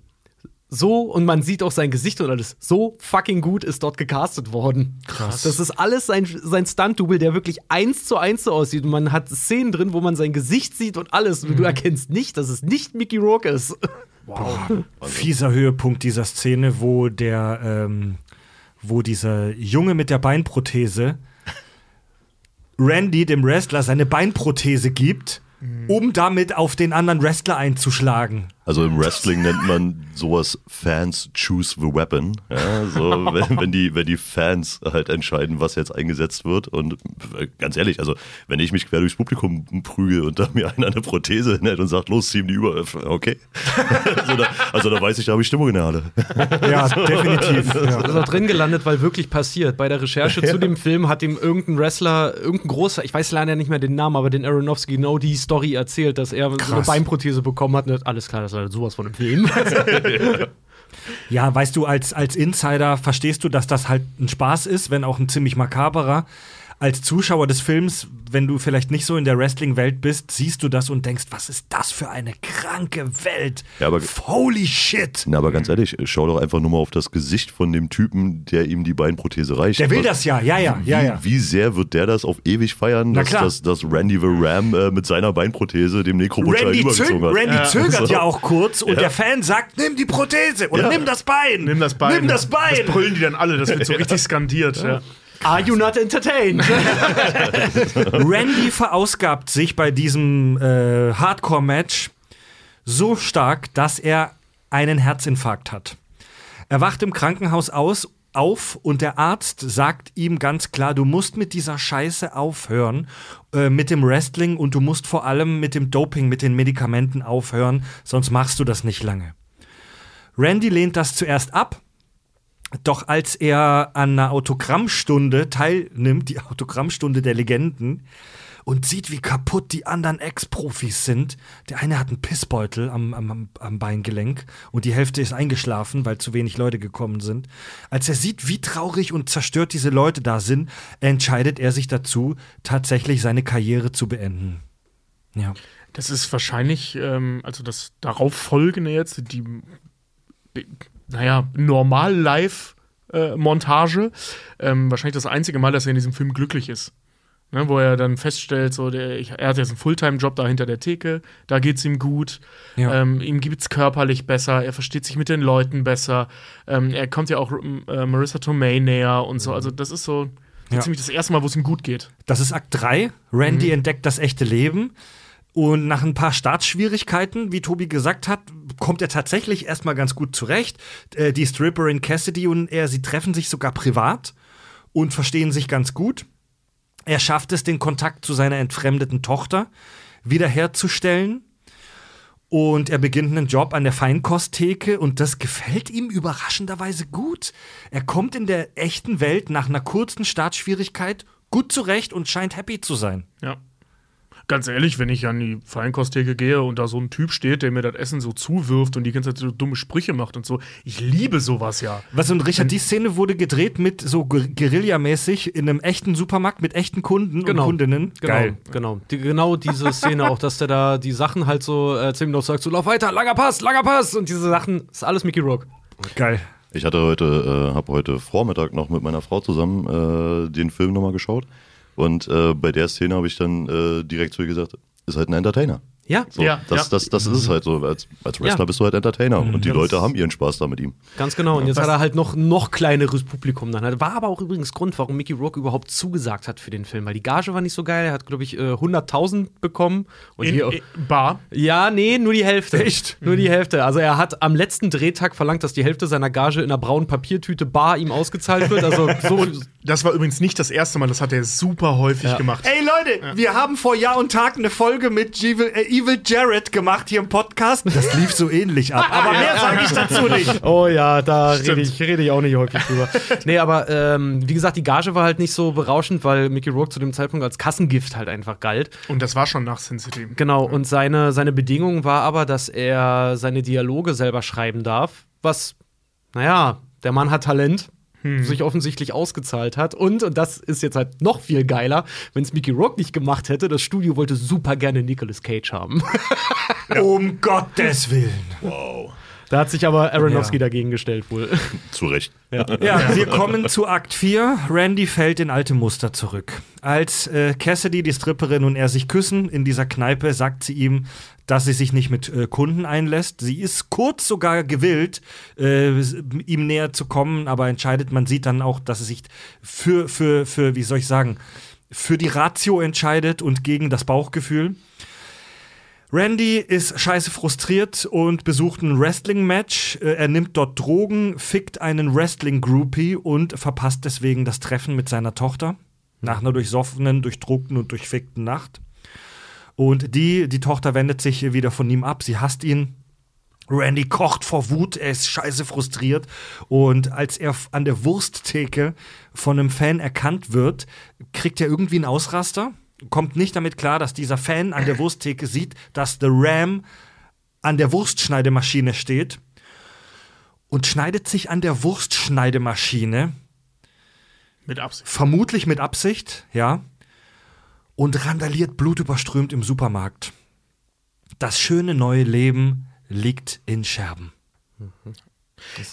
So, und man sieht auch sein Gesicht und alles. So fucking gut ist dort gecastet worden. Krass. Das ist alles sein, sein Stunt-Double, der wirklich eins zu eins so aussieht. Und man hat Szenen drin, wo man sein Gesicht sieht und alles. Und du erkennst nicht, dass es nicht Mickey Rourke ist. Boah, <laughs> fieser Höhepunkt dieser Szene, wo der, ähm, wo dieser Junge mit der Beinprothese Randy, dem Wrestler, seine Beinprothese gibt, um damit auf den anderen Wrestler einzuschlagen. Also im Wrestling nennt man sowas Fans choose the weapon. Ja, so, <laughs> wenn, wenn, die, wenn die Fans halt entscheiden, was jetzt eingesetzt wird. Und äh, ganz ehrlich, also wenn ich mich quer durchs Publikum prüge und da mir <laughs> einer eine Prothese hinhält und sagt, los, zieh ihm die über, okay. <laughs> also, da, also da weiß ich, da habe ich Stimmung in der Halle. Ja, definitiv. Das Ja. ist auch drin gelandet, weil wirklich passiert. Bei der Recherche zu dem Film hat ihm irgendein Wrestler, irgendein großer, ich weiß leider nicht mehr den Namen, aber den Aronofsky genau die Story erzählt, dass er so eine Krass. Beinprothese bekommen hat. Und alles klar, das war sowas von Film. <laughs> ja, weißt du, als, als Insider verstehst du, dass das halt ein Spaß ist, wenn auch ein ziemlich makaberer. Als Zuschauer des Films, wenn du vielleicht nicht so in der Wrestling-Welt bist, siehst du das und denkst, was ist das für eine kranke Welt? Ja, aber- Holy shit! Na, aber ganz ehrlich, schau doch einfach nur mal auf das Gesicht von dem Typen, der ihm die Beinprothese reicht. Der will das ja, ja, ja, Wie, ja, ja. wie sehr wird der das auf ewig feiern, dass, dass, dass Randy the Ram äh, mit seiner Beinprothese dem zö übergezogen hat? Randy zögert <laughs> So. ja auch kurz und Ja. der Fan sagt, nimm die Prothese oder Ja. nimm das Bein. Nimm das Bein. Nimm das Bein. Das brüllen die dann alle, das wird so richtig <laughs> skandiert. Ja. Are you not entertained? <laughs> Randy verausgabt sich bei diesem äh, Hardcore-Match so stark, dass er einen Herzinfarkt hat. Er wacht im Krankenhaus aus, auf und der Arzt sagt ihm ganz klar, du musst mit dieser Scheiße aufhören, äh, mit dem Wrestling und du musst vor allem mit dem Doping, mit den Medikamenten aufhören, sonst machst du das nicht lange. Randy lehnt das zuerst ab, doch als er an einer Autogrammstunde teilnimmt, die Autogrammstunde der Legenden, und sieht, wie kaputt die anderen Ex-Profis sind. Der eine hat einen Pissbeutel am, am, am- Beingelenk und die Hälfte ist eingeschlafen, weil zu wenig Leute gekommen sind. Als er sieht, wie traurig und zerstört diese Leute da sind, entscheidet er sich dazu, tatsächlich seine Karriere zu beenden. Ja. Das ist wahrscheinlich, ähm, also das darauf folgende jetzt, die, naja, Normal-Live-Montage, ähm, wahrscheinlich das einzige Mal, dass er in diesem Film glücklich ist. Ne, wo er dann feststellt, so der, ich, er hat jetzt einen Fulltime-Job da hinter der Theke, da geht's ihm gut, Ja. ähm, ihm geht's körperlich besser, er versteht sich mit den Leuten besser, ähm, er kommt ja auch äh, Marissa Tomei näher und so, also das ist so Ja. ziemlich das erste Mal, wo es ihm gut geht. Das ist Akt 3. Randy entdeckt das echte Leben. Und nach ein paar Startschwierigkeiten, wie Tobi gesagt hat, kommt er tatsächlich erstmal ganz gut zurecht. Äh, die Stripperin Cassidy und er, sie treffen sich sogar privat und verstehen sich ganz gut. Er schafft es, den Kontakt zu seiner entfremdeten Tochter wiederherzustellen. Und er beginnt einen Job an der Feinkosttheke und das gefällt ihm überraschenderweise gut. Er kommt in der echten Welt nach einer kurzen Startschwierigkeit gut zurecht und scheint happy zu sein. Ja. Ganz ehrlich, wenn ich an die Feinkosttheke gehe und da so ein Typ steht, der mir das Essen so zuwirft und die ganze Zeit so dumme Sprüche macht und so, ich liebe sowas ja. Was und Richard, die Szene wurde gedreht mit so Guer- Guerillamäßig in einem echten Supermarkt mit echten Kunden Genau. und Kundinnen. Genau, genau. Die, genau diese Szene auch, dass der da die Sachen halt so äh, ziemlich noch sagt, so lauf weiter, langer Pass, langer Pass und diese Sachen, ist alles Mickey Rock. Geil. Ich hatte heute, äh, habe heute Vormittag noch mit meiner Frau zusammen äh, den Film nochmal geschaut. Und äh, bei der Szene habe ich dann äh, direkt zu ihr gesagt, ist halt ein Entertainer. Ja, So, Ja, das, ja. Das, das ist es halt so. Als, als Wrestler Ja. bist du halt Entertainer. Und die Ja, Leute haben ihren Spaß da mit ihm. ganz genau. Und jetzt hat er halt noch noch kleineres Publikum dann. halt. War aber auch übrigens Grund, warum Mickey Rourke überhaupt zugesagt hat für den Film, weil die Gage war nicht so geil. Er hat, glaube ich, äh, 100.000 bekommen. Und In, hier, in Bar. ja, nee, nur die Hälfte. Echt? Nur die Hälfte. Also er hat am letzten Drehtag verlangt, dass die Hälfte seiner Gage in einer braunen Papiertüte bar ihm ausgezahlt wird. Also <laughs> so, Das war übrigens nicht das erste Mal, das hat er super häufig Ja. gemacht. Ey Leute, wir haben vor Jahr und Tag eine Folge mit Evil, äh, Evil Jared gemacht hier im Podcast. Das lief so ähnlich ab. Aber mehr sage ich dazu nicht. Oh ja, da rede ich, rede ich auch nicht häufig drüber. nee, aber ähm, wie gesagt, die Gage war halt nicht so berauschend, weil Mickey Rourke zu dem Zeitpunkt als Kassengift halt einfach galt. Und das war schon nach Sin City. Genau, und seine, seine Bedingung war aber, dass er seine Dialoge selber schreiben darf, was, naja, der Mann hat Talent. Sich offensichtlich ausgezahlt hat. Und, und das ist jetzt halt noch viel geiler, wenn es Mickey Rourke nicht gemacht hätte, das Studio wollte super gerne Nicolas Cage haben. <laughs> Um Gottes Willen. Wow. Da hat sich aber Aronofsky Ja. dagegen gestellt wohl. <laughs> Zu Recht. Ja, wir kommen zu Akt 4. Randy fällt in alte Muster zurück. Als äh, Cassidy, die Stripperin und er sich küssen in dieser Kneipe, sagt sie ihm, dass sie sich nicht mit äh, Kunden einlässt. Sie ist kurz sogar gewillt, äh, ihm näher zu kommen, aber entscheidet, man sieht dann auch, dass sie sich für, für, für, wie soll ich sagen, für die Ratio entscheidet und gegen das Bauchgefühl. Randy ist scheiße frustriert und besucht ein Wrestling-Match. Äh, Er nimmt dort Drogen, fickt einen Wrestling-Groupie und verpasst deswegen das Treffen mit seiner Tochter. Nach einer durchsoffenen, durchdruckten und durchfickten Nacht. Und die, die Tochter wendet sich wieder von ihm ab. Sie hasst ihn. Randy kocht vor Wut, er ist scheiße frustriert. Und als er an der Wursttheke von einem Fan erkannt wird, kriegt er irgendwie einen Ausraster. Kommt nicht damit klar, dass dieser Fan an der Wursttheke sieht, dass The Ram an der Wurstschneidemaschine steht und schneidet sich an der Wurstschneidemaschine, Mit Absicht. vermutlich mit Absicht, ja, und randaliert blutüberströmt im Supermarkt. Das schöne neue Leben liegt in Scherben.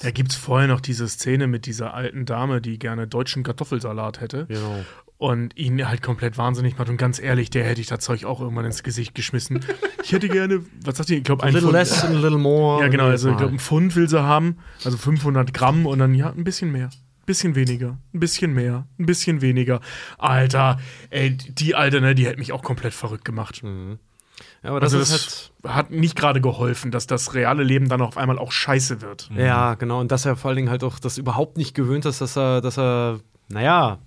Da gibt es vorher noch diese Szene mit dieser alten Dame, die gerne deutschen Kartoffelsalat hätte. Genau. Und ihn halt komplett wahnsinnig macht. Und ganz ehrlich, der hätte ich das Zeug auch irgendwann ins Gesicht geschmissen. Ich hätte gerne, was sagt ihr? Ich glaube, ein little Pfund. less and a little more. Ja, genau. Also, ich glaube, ein Pfund will sie haben. Also 500 Gramm und dann, ja, ein bisschen mehr. Bisschen weniger, ein bisschen mehr, ein bisschen weniger. Alter, ey, die Alte, ne, die hätte mich auch komplett verrückt gemacht. Ja, aber das also das halt. hat nicht gerade geholfen, dass das reale Leben dann auf einmal auch scheiße wird. Ja, genau. Und dass er vor allen Dingen halt auch das überhaupt nicht gewöhnt ist, dass er, dass er, naja,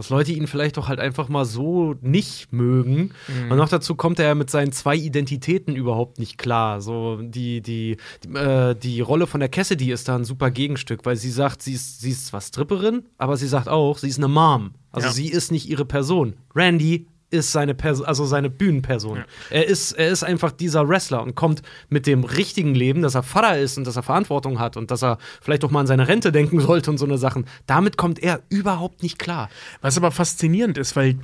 dass Leute ihn vielleicht doch halt einfach mal so nicht mögen. Und noch dazu kommt er mit seinen zwei Identitäten überhaupt nicht klar. So die, die, die, äh, die Rolle von der Cassidy ist da ein super Gegenstück, weil sie sagt, sie ist, sie ist zwar Stripperin, aber sie sagt auch, sie ist eine Mom. Also Ja. sie ist nicht ihre Person. Randy ist seine Person, also seine Bühnenperson. Ja. Er ist, er ist einfach dieser Wrestler und kommt mit dem richtigen Leben, dass er Vater ist und dass er Verantwortung hat und dass er vielleicht auch mal an seine Rente denken <laughs> sollte und so eine Sachen. Damit kommt er überhaupt nicht klar. Was aber faszinierend ist, weil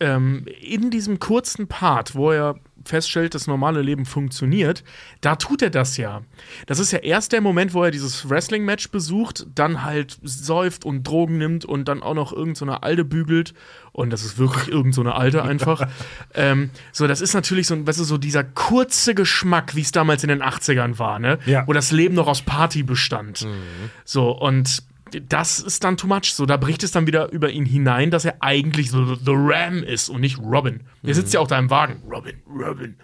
ähm, in diesem kurzen Part, wo er feststellt, das normale Leben funktioniert, da tut er das ja. Das ist ja erst der Moment, wo er dieses Wrestling-Match besucht, dann halt säuft und Drogen nimmt und dann auch noch irgendeine so eine Alte bügelt. Und das ist wirklich <laughs> irgendeine so eine Alte einfach. ähm, so, das ist natürlich so, ein- weißt du, so dieser kurze Geschmack, wie es damals in den 80ern war, ne? Ja. Wo das Leben noch aus Party bestand. So, und das ist dann too much. So, da bricht es dann wieder über ihn hinein, dass er eigentlich so The Ram ist und nicht Robin. Der sitzt ja auch da im Wagen. Robin, Robin.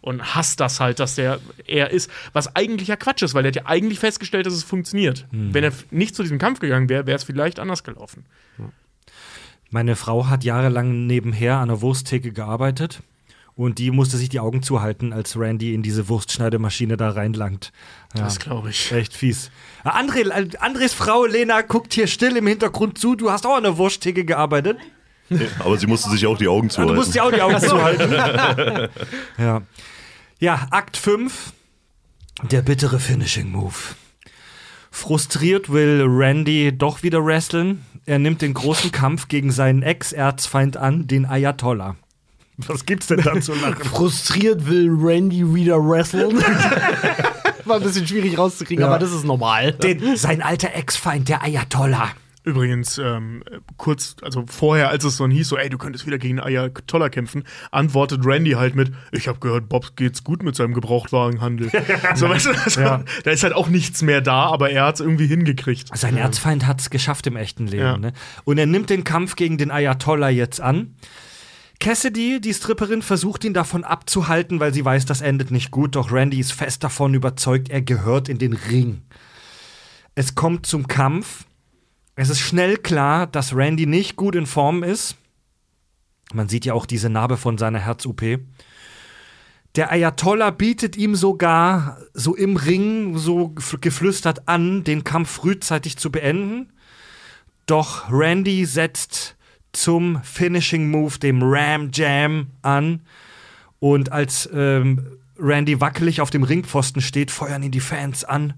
Und hasst das halt, dass der er ist. Was eigentlich ja Quatsch ist, weil der hat ja eigentlich festgestellt, dass es funktioniert. Wenn er nicht zu diesem Kampf gegangen wäre, wäre es vielleicht anders gelaufen. Meine Frau hat jahrelang nebenher an der Wursttheke gearbeitet und die musste sich die Augen zuhalten, als Randy in diese Wurstschneidemaschine da reinlangt. Ja. Das glaube ich. Echt fies. André, Andres Frau Lena guckt hier still im Hintergrund zu. Du hast auch an der Wursttheke gearbeitet. Aber sie musste sich auch die Augen Du zuhalten. musst dir auch die Augen zuhalten. ja. ja, Akt 5. Der bittere Finishing Move. Frustriert will Randy doch wieder wresteln. Er nimmt den großen Kampf gegen seinen Ex-Erzfeind an, den Ayatollah. <laughs> Was gibt's denn da zu lachen? Frustriert will Randy wieder wresteln. <laughs> War ein bisschen schwierig rauszukriegen, Ja. aber das ist normal. Den, sein alter Ex-Feind, der Ayatollah. Übrigens, ähm, kurz, also vorher, als es so hieß, so, ey, du könntest wieder gegen Ayatollah kämpfen, antwortet Randy halt mit, ich habe gehört, Bob geht's gut mit seinem Gebrauchtwagenhandel. <laughs> so, weißt du, also, Ja. da ist halt auch nichts mehr da, aber er hat's irgendwie hingekriegt. Sein Erzfeind hat es geschafft im echten Leben. Ja. Ne? Und er nimmt den Kampf gegen den Ayatollah jetzt an. Cassidy, die Stripperin, versucht ihn davon abzuhalten, weil sie weiß, das endet nicht gut. Doch Randy ist fest davon überzeugt, er gehört in den Ring. Es kommt zum Kampf. Es ist schnell klar, dass Randy nicht gut in Form ist. Man sieht ja auch diese Narbe von seiner Herz-OP. Der Ayatollah bietet ihm sogar so im Ring so gef- geflüstert an, den Kampf frühzeitig zu beenden. Doch Randy setzt zum Finishing Move, dem Ram Jam, an. Und als ähm, Randy wackelig auf dem Ringpfosten steht, feuern ihn die Fans an.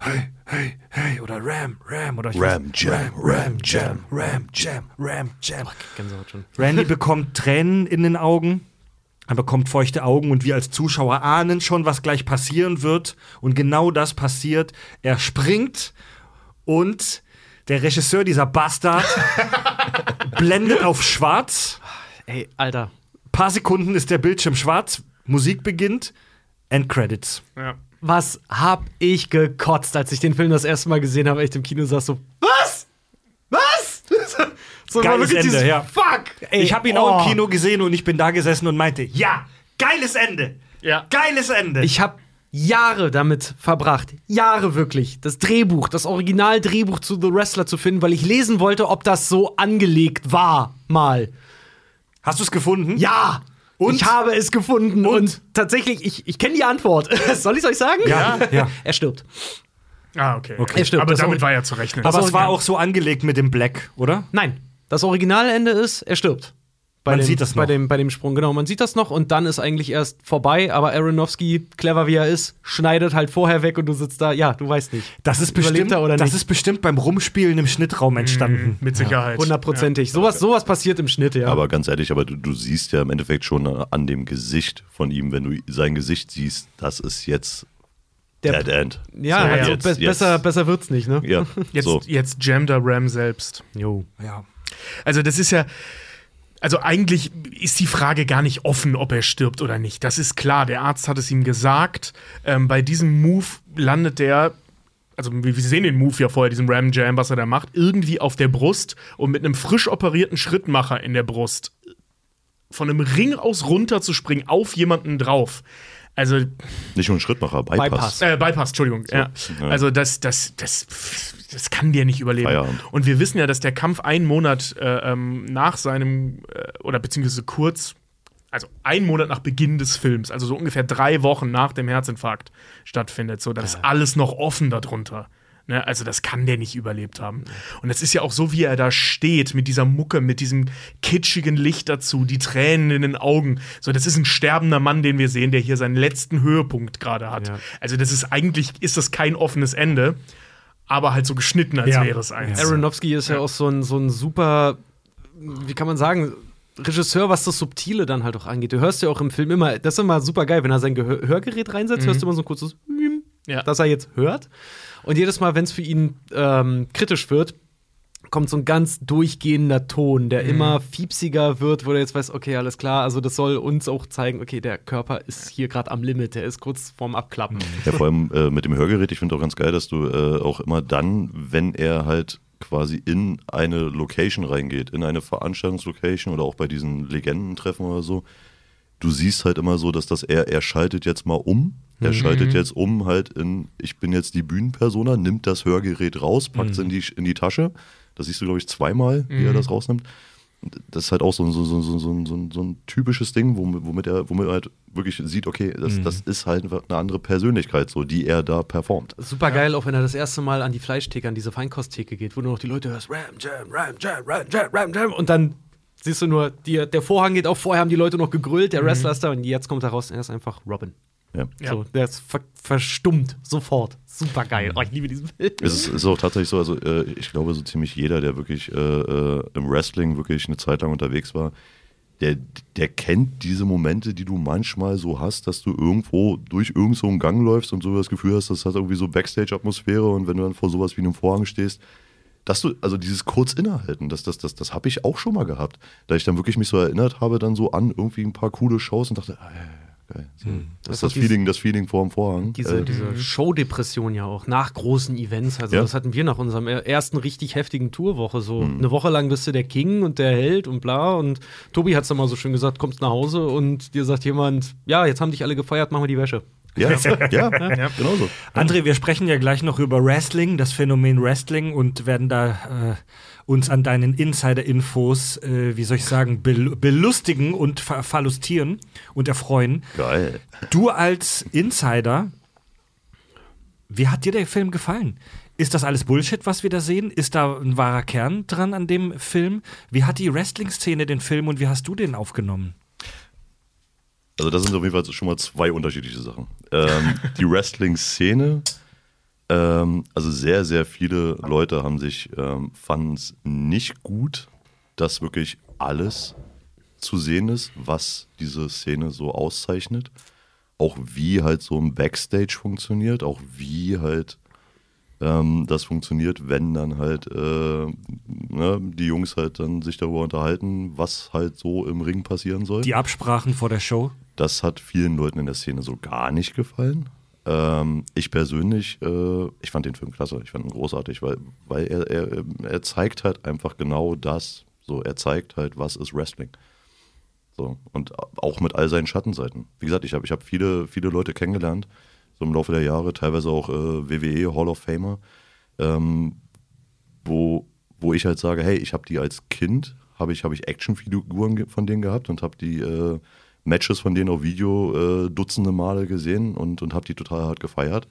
Hey, hey, hey, oder Ram, Ram, oder ich Ram weiß- Jam, Ram, Ram Jam, Ram Jam, Ram Jam. Schon. Randy <laughs> bekommt Tränen in den Augen. Er bekommt feuchte Augen und wir als Zuschauer ahnen schon, was gleich passieren wird. Und genau das passiert. Er springt und der Regisseur, dieser Bastard, <laughs> blendet auf schwarz. Ey, Alter. Paar Sekunden ist der Bildschirm schwarz. Musik beginnt. End Credits. Ja. Was hab ich gekotzt, als ich den Film das erste Mal gesehen habe, echt im Kino saß so, was? Was? <laughs> so Geiles Ende, dieses ja. Fuck! Ey, Ich habe ihn oh. auch im Kino gesehen und ich bin da gesessen und meinte, ja, geiles Ende. Ja. Geiles Ende. Ich habe Jahre damit verbracht, Jahre wirklich, das Drehbuch, das Originaldrehbuch zu The Wrestler zu finden, weil ich lesen wollte, ob das so angelegt war, mal. Hast du es gefunden? Ja! Und? Ich habe es gefunden und, tatsächlich, ich, ich kenne die Antwort. <laughs> Soll ich es euch sagen? Ja, ja. Er stirbt. Ah, okay. Ja, stimmt, Aber das damit war ja zu rechnen. Aber es war auch so angelegt mit dem Black, oder? Nein, das Originalende ist, er stirbt. Bei Man dem, sieht das Bei noch. dem, bei dem Sprung, genau. Man sieht das noch und dann ist eigentlich erst vorbei, aber Aronofsky, clever wie er ist, schneidet halt vorher weg und du sitzt da, ja, du weißt nicht. Das ist bestimmt, oder das ist bestimmt beim Rumspielen im Schnittraum entstanden. Mit Sicherheit. Hundertprozentig. Sowas, sowas passiert im Schnitt, ja. Aber ganz ehrlich, aber du, du siehst ja im Endeffekt schon äh, an dem Gesicht von ihm, wenn du sein Gesicht siehst, das ist jetzt Der- Dead End. ja, So, also jetzt- be jetzt- besser, besser wird's nicht, ne? Ja, Jetzt, so. jetzt jammt der Ram selbst. Jo. Ja. Also, das ist ja. Also eigentlich ist die Frage gar nicht offen, ob er stirbt oder nicht. Das ist klar. Der Arzt hat es ihm gesagt. Ähm, bei diesem Move landet der, also wir sehen den Move ja vorher, diesen Ram Jam, was er da macht, irgendwie auf der Brust und mit einem frisch operierten Schrittmacher in der Brust von einem Ring aus runter zu springen auf jemanden drauf. Also Nicht nur ein Schrittmacher, Bypass. Bypass. äh, Bypass, Entschuldigung. Ja. ja. Also das, das, das, das kann der nicht überleben. Feierabend. Und wir wissen ja, dass der Kampf einen Monat äh, ähm, nach seinem, äh, oder beziehungsweise kurz, also einen Monat nach Beginn des Films, also so ungefähr drei Wochen nach dem Herzinfarkt stattfindet. So, da ist alles noch offen darunter. Ne? Also das kann der nicht überlebt haben. Und das ist ja auch so, wie er da steht, mit dieser Mucke, mit diesem kitschigen Licht dazu, die Tränen in den Augen. So, das ist ein sterbender Mann, den wir sehen, der hier seinen letzten Höhepunkt gerade hat. Ja. Also das ist eigentlich, ist das kein offenes Ende, aber halt so geschnitten, als Ja. wäre es eins. Aronofsky ist ja, auch so ein, so ein super, wie kann man sagen, Regisseur, was das Subtile dann halt auch angeht. Du hörst ja auch im Film immer, das ist immer super geil, wenn er sein Gehör Hörgerät reinsetzt, hörst du immer so ein kurzes, Ja. dass er jetzt hört. Und jedes Mal, wenn es für ihn ähm, kritisch wird, kommt so ein ganz durchgehender Ton, der immer fiepsiger wird, wo er jetzt weiß, okay, alles klar, also das soll uns auch zeigen, okay, der Körper ist hier gerade am Limit, der ist kurz vorm Abklappen. Ja, vor allem äh, mit dem Hörgerät, ich finde auch ganz geil, dass du äh, auch immer dann, wenn er halt quasi in eine Location reingeht, in eine Veranstaltungslocation oder auch bei diesen Legendentreffen oder so, du siehst halt immer so, dass das er, er schaltet jetzt mal um. Er schaltet jetzt um halt in, ich bin jetzt die Bühnenpersona, nimmt das Hörgerät raus, packt es in, die, in die Tasche. Das siehst du, glaube ich, zweimal, wie er das rausnimmt. Das ist halt auch so, ein- so, so, so, so, so, so ein typisches Ding, womit, er, womit er halt wirklich sieht, okay, das, das ist halt eine andere Persönlichkeit, so, die er da performt. Super geil, auch wenn er das erste Mal an die Fleischtheke, an diese Feinkosttheke geht, wo du noch die Leute hörst, Ram Jam, Ram Jam, Ram Jam, Ram Jam. Und dann siehst du nur, die, der Vorhang geht auf, vorher haben die Leute noch gegrüllt, der Wrestler ist da und jetzt kommt er raus und er ist einfach Robin. Ja. So, der ist ver verstummt, sofort. Super geil. Oh, ich liebe diesen Film. Es ist, ist auch tatsächlich so, also äh, ich glaube, so ziemlich jeder, der wirklich äh, äh, im Wrestling wirklich eine Zeit lang unterwegs war, der, der kennt diese Momente, die du manchmal so hast, dass du irgendwo durch irgend so einen Gang läufst und so das Gefühl hast, das hat irgendwie so Backstage-Atmosphäre und wenn du dann vor sowas wie einem Vorhang stehst, dass du, also dieses kurz innehalten, das, das, das, das habe ich auch schon mal gehabt, da ich dann wirklich mich so erinnert habe, dann so an irgendwie ein paar coole Shows und dachte, ja, geil. So, Das Das ist das ist dieses- Feeling, das Feeling vor dem Vorhang. Diese, Äh, diese Showdepression ja auch nach großen Events. Also, Ja. das hatten wir nach unserem er- ersten richtig heftigen Tourwoche. So eine Woche lang bist du der King und der Held und bla. Und Tobi hat es dann mal so schön gesagt: kommst nach Hause und dir sagt jemand, ja, jetzt haben dich alle gefeiert, machen wir die Wäsche. ja, <laughs> ja, ja, genau so. André, wir sprechen ja gleich noch über Wrestling, das Phänomen Wrestling und werden da äh, uns an deinen Insider-Infos, äh, wie soll ich sagen, bel belustigen und ver verlustieren und erfreuen. Geil. Du als Insider, wie hat dir der Film gefallen? Ist das alles Bullshit, was wir da sehen? Ist da ein wahrer Kern dran an dem Film? Wie hat die Wrestling-Szene den Film und wie hast du den aufgenommen? Also das sind auf jeden Fall schon mal zwei unterschiedliche Sachen. Ähm, die <laughs> Wrestling-Szene, ähm, also sehr, sehr viele Leute haben sich, ähm, fanden es nicht gut, dass wirklich alles zu sehen ist, was diese Szene so auszeichnet. Auch wie halt so ein Backstage funktioniert, auch wie halt ähm, das funktioniert, wenn dann halt äh, ne, die Jungs halt dann sich darüber unterhalten, was halt so im Ring passieren soll. Die Absprachen vor der Show. Das hat vielen Leuten in der Szene so gar nicht gefallen. Ähm, ich persönlich, äh, ich fand den Film klasse, ich fand ihn großartig, weil, weil er, er, er zeigt halt einfach genau das. So, er zeigt halt, was ist Wrestling. So, und auch mit all seinen Schattenseiten. Wie gesagt, ich habe ich hab viele, viele Leute kennengelernt, so im Laufe der Jahre, teilweise auch äh, WWE Hall of Famer, ähm, wo, wo ich halt sage, hey, ich habe die als Kind, habe ich, hab ich Actionfiguren von denen gehabt und habe die äh, Matches von denen auf Video äh, dutzende Male gesehen und, und habe die total hart gefeiert.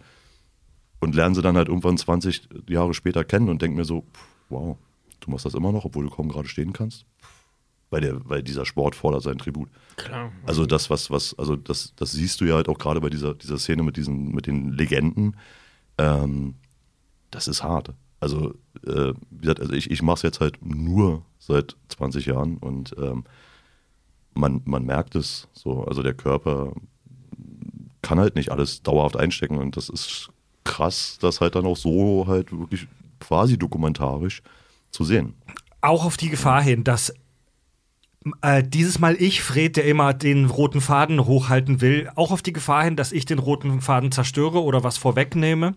Und lerne sie dann halt irgendwann 20 Jahre später kennen und denke mir so, pff, wow, du machst das immer noch, obwohl du kaum gerade stehen kannst. Weil, der, weil dieser Sport fordert seinen Tribut. Klar. Also das, was, was, also das, das siehst du ja halt auch gerade bei dieser, dieser Szene mit diesen, mit den Legenden. Ähm, das ist hart. Also, äh, wie gesagt, also ich, ich mache es jetzt halt nur seit 20 Jahren und ähm, man, man merkt es so. Also der Körper kann halt nicht alles dauerhaft einstecken und das ist krass, das halt dann auch so halt wirklich quasi dokumentarisch zu sehen. Auch auf die Gefahr hin, dass äh, dieses Mal ich, Fred, der immer den roten Faden hochhalten will, auch auf die Gefahr hin, dass ich den roten Faden zerstöre oder was vorwegnehme,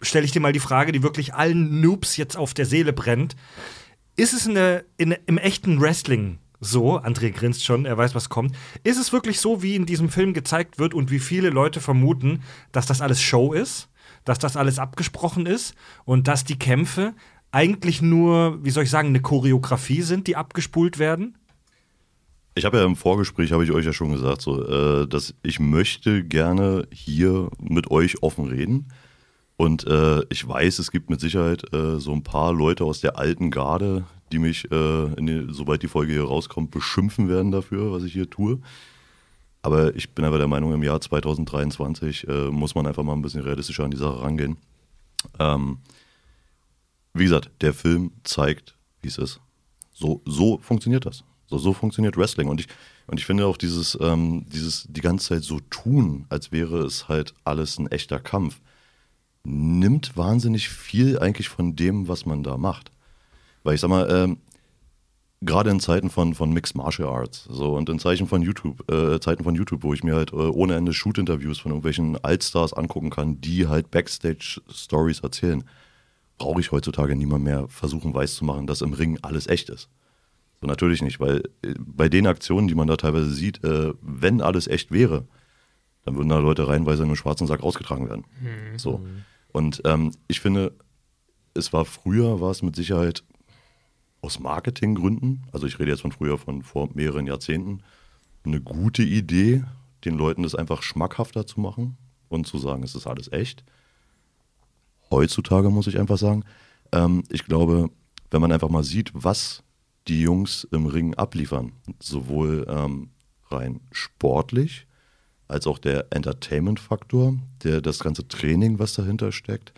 stelle ich dir mal die Frage, die wirklich allen Noobs jetzt auf der Seele brennt. Ist es in in, im echten Wrestling so, André grinst schon, er weiß, was kommt. Ist es wirklich so, wie in diesem Film gezeigt wird und wie viele Leute vermuten, dass das alles Show ist, dass das alles abgesprochen ist und dass die Kämpfe eigentlich nur, wie soll ich sagen, eine Choreografie sind, die abgespult werden? Ich habe ja im Vorgespräch, habe ich euch ja schon gesagt, so, äh, dass ich möchte gerne hier mit euch offen reden. Und äh, ich weiß, es gibt mit Sicherheit äh, so ein paar Leute aus der alten Garde, die mich, äh, die, sobald die Folge hier rauskommt, beschimpfen werden dafür, was ich hier tue. Aber ich bin einfach der Meinung, im Jahr 2023 äh, muss man einfach mal ein bisschen realistischer an die Sache rangehen. Ähm, wie gesagt, der Film zeigt, wie es ist. So, so funktioniert das. So, so funktioniert Wrestling. Und ich, und ich finde auch dieses, ähm, dieses die ganze Zeit so tun, als wäre es halt alles ein echter Kampf, nimmt wahnsinnig viel eigentlich von dem, was man da macht. Weil ich sag mal, ähm, gerade in Zeiten von, von Mixed Martial Arts so und in Zeichen von YouTube, äh, Zeiten von YouTube, wo ich mir halt äh, ohne Ende Shoot-Interviews von irgendwelchen Altstars angucken kann, die halt Backstage-Stories erzählen, brauche ich heutzutage niemand mehr versuchen weiszumachen, dass im Ring alles echt ist. So natürlich nicht, weil äh, bei den Aktionen, die man da teilweise sieht, äh, wenn alles echt wäre, dann würden da Leute reihenweise in einem schwarzen Sack ausgetragen werden. Mhm. So. Und ähm, ich finde, es war früher, war es mit Sicherheit aus Marketinggründen, also ich rede jetzt von früher, von vor mehreren Jahrzehnten, eine gute Idee, den Leuten das einfach schmackhafter zu machen und zu sagen, es ist alles echt. Heutzutage muss ich einfach sagen, ähm, ich glaube, wenn man einfach mal sieht, was die Jungs im Ring abliefern, sowohl ähm, rein sportlich, als auch der Entertainment-Faktor, der das ganze Training, was dahinter steckt.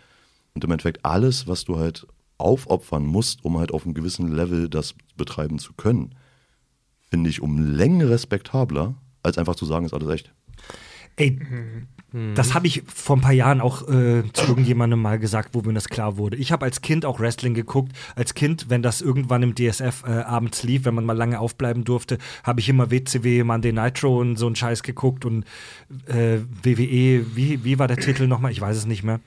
Und im Endeffekt alles, was du halt aufopfern musst, um halt auf einem gewissen Level das betreiben zu können, finde ich um Längen respektabler, als einfach zu sagen, ist alles echt. Ey, das habe ich vor ein paar Jahren auch äh, zu irgendjemandem mal gesagt, wo mir das klar wurde. Ich habe als Kind auch Wrestling geguckt. Als Kind, wenn das irgendwann im DSF äh, abends lief, wenn man mal lange aufbleiben durfte, habe ich immer WCW, Monday Nitro und so einen Scheiß geguckt und äh, WWE, wie, wie war der Titel nochmal? Ich weiß es nicht mehr.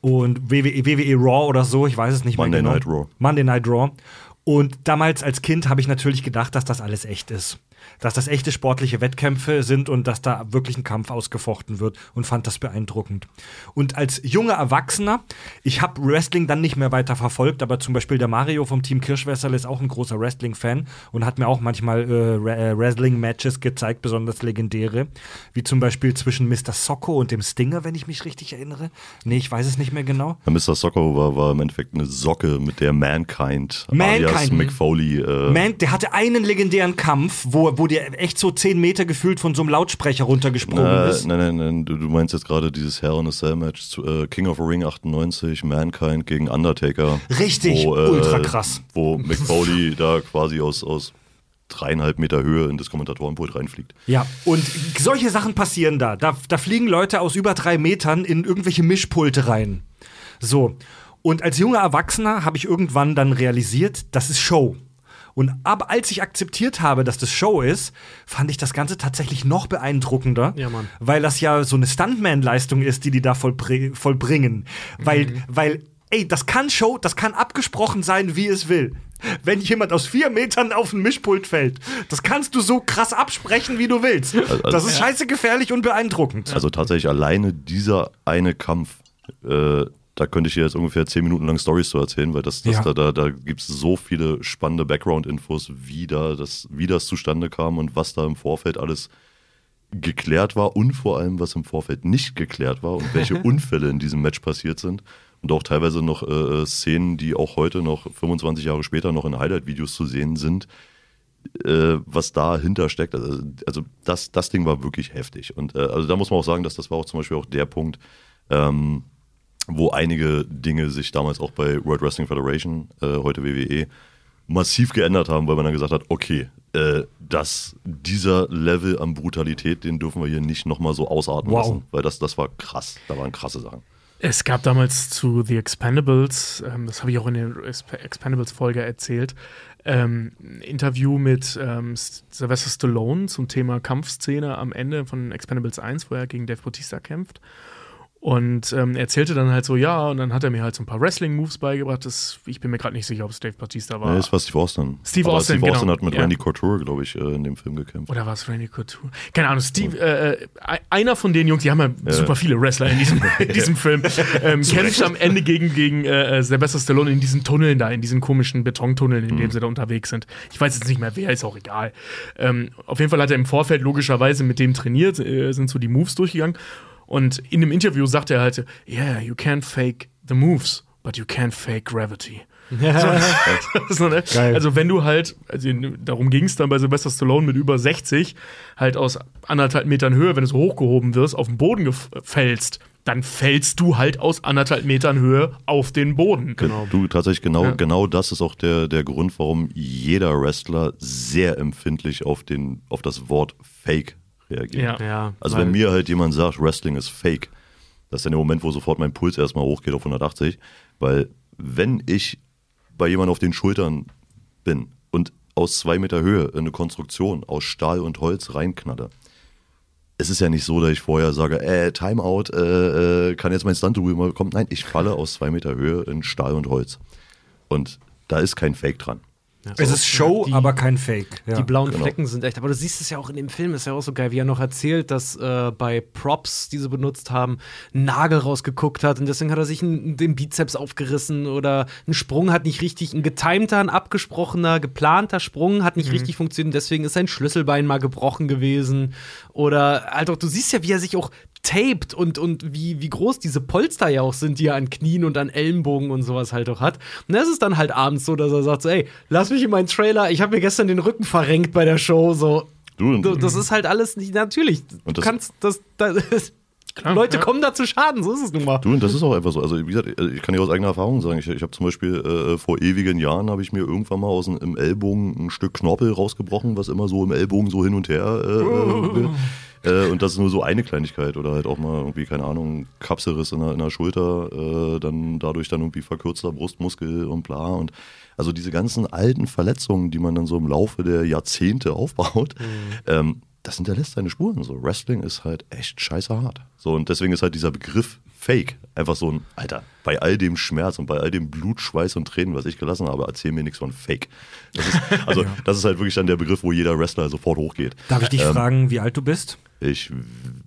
Und WWE, WWE Raw oder so, ich weiß es nicht Monday mehr genau. Night Raw. Monday Night Raw. Und damals als Kind habe ich natürlich gedacht, dass das alles echt ist. Dass das echte sportliche Wettkämpfe sind und dass da wirklich ein Kampf ausgefochten wird und fand das beeindruckend. Und als junger Erwachsener, ich habe Wrestling dann nicht mehr weiter verfolgt, aber zum Beispiel der Mario vom Team Kirschwässerl ist auch ein großer Wrestling-Fan und hat mir auch manchmal äh, äh, Wrestling-Matches gezeigt, besonders legendäre, wie zum Beispiel zwischen Mr. Socko und dem Stinger, wenn ich mich richtig erinnere. Nee, ich weiß es nicht mehr genau. Ja, Mr. Socko war, war im Endeffekt eine Socke, mit der Mankind, Mankind. alias Mick Foley, äh, Man, der hatte einen legendären Kampf, wo, wo der echt so 10 Meter gefühlt von so einem Lautsprecher runtergesprungen Äh, ist. nein, nein, nein, du, du meinst jetzt gerade dieses Hell in a Cell Match zu, äh, King of the Ring 98, Mankind gegen Undertaker. Richtig, wo, äh, ultra krass. Wo Mick Foley da quasi aus, aus dreieinhalb Meter Höhe in das Kommentatorenpult reinfliegt. Ja, und solche Sachen passieren da. da. Da fliegen Leute aus über drei Metern in irgendwelche Mischpulte rein. So. Und als junger Erwachsener habe ich irgendwann dann realisiert, das ist Show. Und aber als ich akzeptiert habe, dass das Show ist, fand ich das Ganze tatsächlich noch beeindruckender, Ja, Mann. weil das ja so eine Stuntman-Leistung ist, die die da vollbr vollbringen. Weil, Mhm. weil, ey, das kann Show, das kann abgesprochen sein, wie es will. Wenn jemand aus vier Metern auf ein Mischpult fällt, das kannst du so krass absprechen, wie du willst. Das ist scheiße gefährlich und beeindruckend. Also tatsächlich alleine dieser eine Kampf, äh, da könnte ich dir jetzt ungefähr zehn Minuten lang Stories zu erzählen, weil das, das Ja. da, da, da gibt es so viele spannende Background-Infos, wie, da das, wie das zustande kam und was da im Vorfeld alles geklärt war und vor allem, was im Vorfeld nicht geklärt war und welche <laughs> Unfälle in diesem Match passiert sind. Und auch teilweise noch äh, Szenen, die auch heute noch 25 Jahre später noch in Highlight-Videos zu sehen sind, äh, was dahinter steckt. Also, also das, das Ding war wirklich heftig. Und äh, also da muss man auch sagen, dass das war auch zum Beispiel auch der Punkt, ähm, wo einige Dinge sich damals auch bei World Wrestling Federation, äh, heute WWE, massiv geändert haben, weil man dann gesagt hat, okay, äh, das, dieser Level an Brutalität, den dürfen wir hier nicht nochmal so ausatmen Wow. lassen, weil das, das war krass, da waren krasse Sachen. Es gab damals zu The Expendables, ähm, das habe ich auch in der Exp- Expendables-Folge erzählt, ähm, ein Interview mit ähm, Sylvester Stallone zum Thema Kampfszene am Ende von Expendables 1, wo er gegen Dave Bautista kämpft. Und ähm, er erzählte dann halt so, ja, und dann hat er mir halt so ein paar Wrestling-Moves beigebracht. Das, ich bin mir gerade nicht sicher, ob es Dave Bautista war. Ja, das war Steve Austin. Steve Aber Austin, Steve Austin genau. hat mit Ja. Randy Couture, glaube ich, äh, in dem Film gekämpft. Oder war es Randy Couture? Keine Ahnung, Steve, äh, äh, einer von den Jungs, die haben ja, super viele Wrestler in diesem, <laughs> in diesem Film, ähm, kämpft am Ende gegen, gegen äh, Sylvester Stallone in diesen Tunneln da, in diesen komischen Betontunneln, in Mhm. denen sie da unterwegs sind. Ich weiß jetzt nicht mehr, wer, ist auch egal. Ähm, auf jeden Fall hat er im Vorfeld logischerweise mit dem trainiert, äh, sind so die Moves durchgegangen. Und in dem Interview sagt er halt, yeah, you can't fake the moves, but you can't fake gravity. so, <laughs> ne? Also wenn du halt, also darum ging es dann bei Sylvester Stallone mit über 60, halt aus anderthalb Metern Höhe, wenn du so hochgehoben wirst, auf den Boden fällst, dann fällst du halt aus anderthalb Metern Höhe auf den Boden. Genau. Du, tatsächlich, genau, Ja. genau das ist auch der, der Grund, warum jeder Wrestler sehr empfindlich auf, den, auf das Wort Fake reagiert. Ja. Ja, Also wenn mir halt jemand sagt, Wrestling ist Fake, das ist dann der Moment, wo sofort mein Puls erstmal hochgeht auf 180, weil wenn ich bei jemandem auf den Schultern bin und aus zwei Meter Höhe in eine Konstruktion aus Stahl und Holz reinknalle, es ist ja nicht so, dass ich vorher sage, äh, Timeout, äh, äh, kann jetzt mein Stunt rüber kommen. Nein, ich falle aus zwei Meter Höhe in Stahl und Holz. Und da ist kein Fake dran. Es ist Show, Die- aber kein Fake. Ja. Die blauen genau. Flecken sind echt. Aber du siehst es ja auch in dem Film, ist ja auch so geil, wie er noch erzählt, dass äh, bei Props, die sie benutzt haben, ein Nagel rausgeguckt hat und deswegen hat er sich einen, den Bizeps aufgerissen oder ein Sprung hat nicht richtig, ein getimter, ein abgesprochener, geplanter Sprung hat nicht richtig funktioniert, deswegen ist sein Schlüsselbein mal gebrochen gewesen. Oder halt auch, du siehst ja, wie er sich auch taped und, und wie, wie groß diese Polster ja auch sind, die er an Knien und an Ellenbogen und sowas halt auch hat. Und das ist dann halt abends so, dass er sagt so, ey, lass mich in meinen Trailer, ich habe mir gestern den Rücken verrenkt bei der Show, so. Du, und- Du, das ist halt alles nicht natürlich. Du das- kannst das, das Leute ja. kommen da zu Schaden, so ist es nun mal. Du, und das ist auch einfach so. Also, wie gesagt, ich kann dir aus eigener Erfahrung sagen, ich, ich habe zum Beispiel äh, vor ewigen Jahren habe ich mir irgendwann mal aus dem Ellbogen ein Stück Knorpel rausgebrochen, was immer so im Ellbogen so hin und her äh, äh, will. Äh, und das ist nur so eine Kleinigkeit oder halt auch mal irgendwie, keine Ahnung, Kapselriss in der, in der Schulter, äh, dann dadurch dann irgendwie verkürzter Brustmuskel und bla. Und also diese ganzen alten Verletzungen, die man dann so im Laufe der Jahrzehnte aufbaut, ähm, das hinterlässt seine Spuren. So, Wrestling ist halt echt scheiße hart. So, und deswegen ist halt dieser Begriff Fake einfach so ein, Alter, bei all dem Schmerz und bei all dem Blut, Schweiß und Tränen, was ich gelassen habe, erzähl mir nichts von Fake. Das ist, <laughs> also, das ist halt wirklich dann der Begriff, wo jeder Wrestler sofort hochgeht. Darf ich dich Ähm, fragen, wie alt du bist? Ich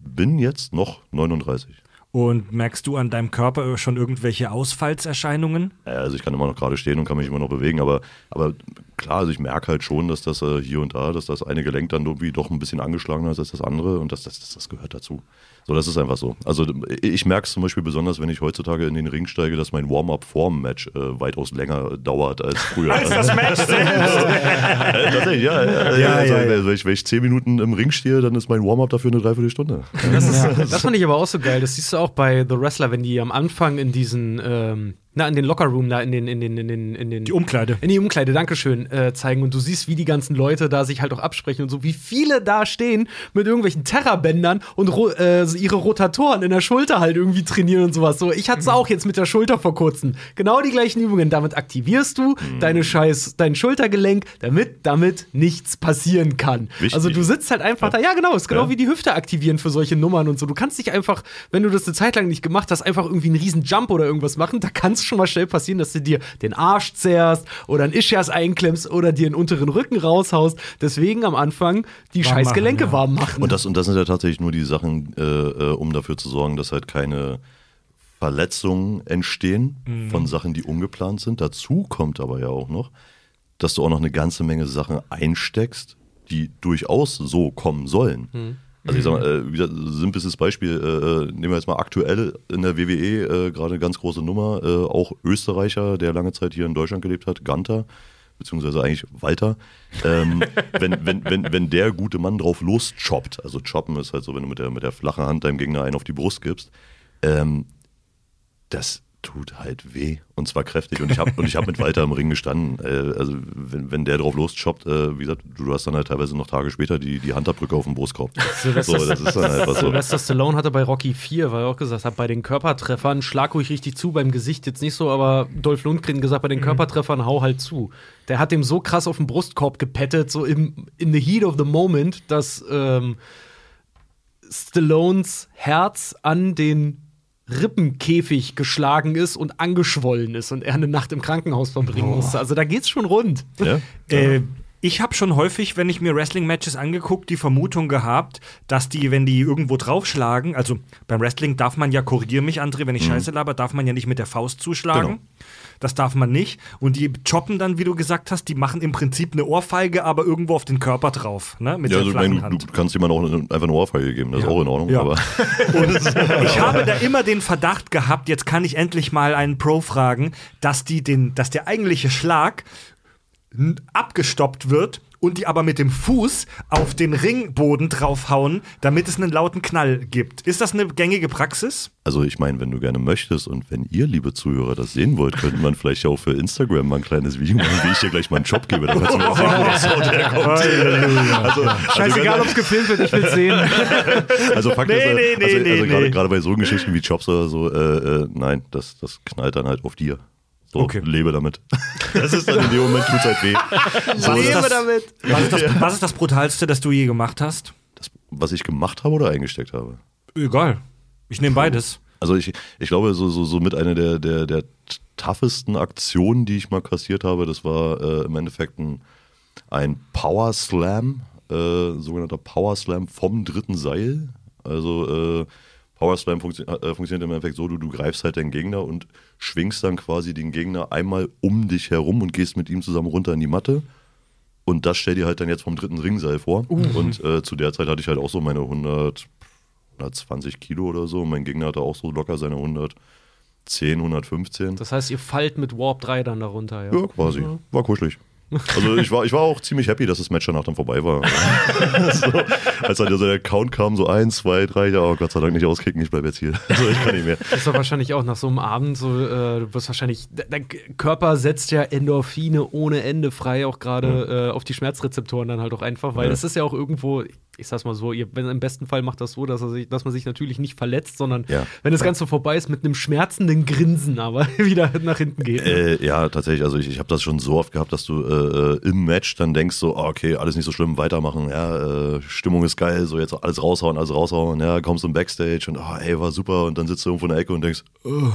bin jetzt noch 39. Und merkst du an deinem Körper schon irgendwelche Ausfallserscheinungen? Also ich kann immer noch gerade stehen und kann mich immer noch bewegen, aber, aber klar, also ich merke halt schon, dass das äh, hier und da, dass das eine Gelenk dann irgendwie doch ein bisschen angeschlagener ist als das andere und das, das, das gehört dazu. So, das ist einfach so. Also ich merke es zum Beispiel besonders, wenn ich heutzutage in den Ring steige, dass mein Warm-up vorm Match äh, weitaus länger dauert als früher. Als das Match <laughs> Tatsächlich, ja. ja, ja, Ja, also, ja, ja. Wenn, ich, wenn ich zehn Minuten im Ring stehe, dann ist mein Warm-up dafür eine Dreiviertelstunde. Das, ist, das fand ich aber auch so geil. Das siehst du auch bei The Wrestler, wenn die am Anfang in diesen, ähm, na, in den Lockerroom, da in den, in den, in den, in den. Die Umkleide. In die Umkleide, Dankeschön, äh, zeigen. Und du siehst, wie die ganzen Leute da sich halt auch absprechen und so, wie viele da stehen mit irgendwelchen Terrabändern und äh, ihre Rotatoren in der Schulter halt irgendwie trainieren und sowas. So, ich hatte es auch jetzt mit der Schulter vor kurzem. Genau die gleichen Übungen. Damit aktivierst du deine Scheiß, dein Schultergelenk, damit damit nichts passieren kann. Wichtig. Also du sitzt halt einfach da. Ja, genau, ist genau Ja. wie die Hüfte aktivieren für solche Nummern und so. Du kannst nicht einfach, wenn du das eine Zeit lang nicht gemacht hast, einfach irgendwie einen riesen Jump oder irgendwas machen. Da kann es schon mal schnell passieren, dass du dir den Arsch zerrst oder einen Ischias einklemmst oder dir einen unteren Rücken raushaust. Deswegen am Anfang die Warm scheiß machen, Gelenke ja. warm machen. Und das, und das sind ja tatsächlich nur die Sachen, äh, äh, um dafür zu sorgen, dass halt keine Verletzungen entstehen von Sachen, die ungeplant sind. Dazu kommt aber ja auch noch, dass du auch noch eine ganze Menge Sachen einsteckst, die durchaus so kommen sollen. Also ich sag mal, äh, wie gesagt, simples Beispiel, äh, äh, nehmen wir jetzt mal aktuell in der WWE äh, gerade eine ganz große Nummer, äh, auch Österreicher, der lange Zeit hier in Deutschland gelebt hat, Ganter, beziehungsweise eigentlich Walter, ähm, <laughs> wenn, wenn, wenn, wenn der gute Mann drauf loschoppt, also choppen ist halt so, wenn du mit der, mit der flachen Hand deinem Gegner einen auf die Brust gibst, ähm, das tut halt weh und zwar kräftig und ich habe und ich habe mit Walter im Ring gestanden. Äh, also wenn, wenn der drauf loschoppt, äh, wie gesagt, du, hast dann halt teilweise noch Tage später die, die Handabdrücke auf dem Brustkorb. So, das ist dann einfach so. Sylvester Stallone hatte bei Rocky 4, weil er auch gesagt hat, bei den Körpertreffern schlag ruhig richtig zu, beim Gesicht jetzt nicht so, aber Dolph Lundgren gesagt, bei den Körpertreffern hau halt zu. Der hat dem so krass auf den Brustkorb gepettet, so im, in the heat of the moment, dass ähm, Stallones Herz an den Rippenkäfig geschlagen ist und angeschwollen ist und er eine Nacht im Krankenhaus verbringen musste. Also da geht's schon rund. Ja? Äh, ich habe schon häufig, wenn ich mir Wrestling-Matches angeguckt, die Vermutung gehabt, dass die, wenn die irgendwo draufschlagen, also beim Wrestling darf man ja, korrigier mich, André, wenn ich Scheiße laber, darf man ja nicht mit der Faust zuschlagen. Genau. Das darf man nicht. Und die choppen dann, wie du gesagt hast, die machen im Prinzip eine Ohrfeige, aber irgendwo auf den Körper drauf, ne? Mit Ja, der also, flachen meine, du, Hand. du kannst jemandem auch einfach eine Ohrfeige geben, das ist auch in Ordnung. Ja. <laughs> Ich habe da immer den Verdacht gehabt, jetzt kann ich endlich mal einen Pro fragen, dass, die den, dass der eigentliche Schlag abgestoppt wird und die aber mit dem Fuß auf den Ringboden draufhauen, damit es einen lauten Knall gibt. Ist das eine gängige Praxis? Also ich meine, wenn du gerne möchtest und wenn ihr, liebe Zuhörer, das sehen wollt, könnte man vielleicht auch für Instagram mal ein kleines Video machen, wie ich dir gleich mal einen Job gebe. Dann kannst du mal sehen, wo das Sound herkommt. Also, also, Scheißegal, ganz- ob es gefilmt wird, ich will sehen. <laughs> Also Fakt Nee, ist, nee, nee, also, nee, also gerade nee. gerade bei so Geschichten wie Jobs oder so, äh, äh, nein, das, das knallt dann halt auf dir. So, Okay. lebe damit. <laughs> Das ist dann in dem Moment tut's halt weh. <laughs> So, das, das- damit. <laughs> Was ist, das, was ist das Brutalste, das du je gemacht hast? das, was ich gemacht habe oder eingesteckt habe. Egal. Ich nehme beides. Also ich, ich glaube, so, so, so mit einer der, der, der toughesten Aktionen, die ich mal kassiert habe, das war äh, im Endeffekt ein, ein Power Slam, äh, sogenannter Power Slam vom dritten Seil. Also äh, Power Slam funktio äh, funktioniert im Endeffekt so, du, du greifst halt deinen Gegner und schwingst dann quasi den Gegner einmal um dich herum und gehst mit ihm zusammen runter in die Matte. Und das stell dir halt dann jetzt vom dritten Ringseil vor. Und äh, zu der Zeit hatte ich halt auch so meine 100, 120 Kilo oder so. Und mein Gegner hatte auch so locker seine 110, 115. Das heißt, ihr fallt mit Warp 3 dann darunter, ja. Ja, quasi. War kuschelig. Also ich war, ich war auch ziemlich happy, dass das Match danach dann vorbei war. <laughs> so, als dann so der Count kam, so eins, zwei, drei, ja, oh Gott sei Dank nicht auskicken, ich bleib jetzt hier. Also ich kann nicht mehr. Das ist doch wahrscheinlich auch nach so einem Abend so, äh, du wirst wahrscheinlich, de- dein Körper setzt ja Endorphine ohne Ende frei, auch gerade äh, auf die Schmerzrezeptoren dann halt auch einfach, weil Ja. das ist ja auch irgendwo, ich sag's mal so, ihr, wenn, im besten Fall macht das so, dass, er sich, dass man sich natürlich nicht verletzt, sondern Ja. wenn das Ganze vorbei ist, mit einem schmerzenden Grinsen aber <laughs> wieder nach hinten geht. Äh, ja, tatsächlich. Also ich, ich habe das schon so oft gehabt, dass du äh, im Match dann denkst so, ah, okay, alles nicht so schlimm, weitermachen. Ja, äh, Stimmung ist geil, so jetzt alles raushauen, alles raushauen. Ja, kommst im Backstage und ah, ey, war super. Und dann sitzt du irgendwo in der Ecke und denkst, oh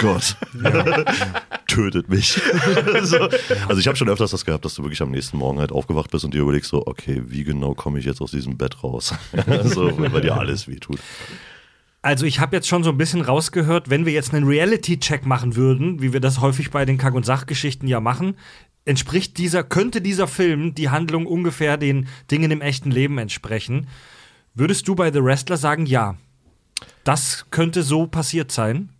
Gott, <laughs> <laughs> tötet mich. <laughs> so. Also ich habe schon öfters das gehabt, dass du wirklich am nächsten Morgen halt aufgewacht bist und dir überlegst so, okay, wie genau komme ich jetzt aus diesem Bett raus? <laughs> so, weil dir alles wehtut. Also ich habe jetzt schon so ein bisschen rausgehört, wenn wir jetzt einen Reality-Check machen würden, wie wir das häufig bei den Kack- und Sachgeschichten ja machen, entspricht dieser, könnte dieser Film die Handlung ungefähr den Dingen im echten Leben entsprechen. Würdest du bei The Wrestler sagen, ja, das könnte so passiert sein?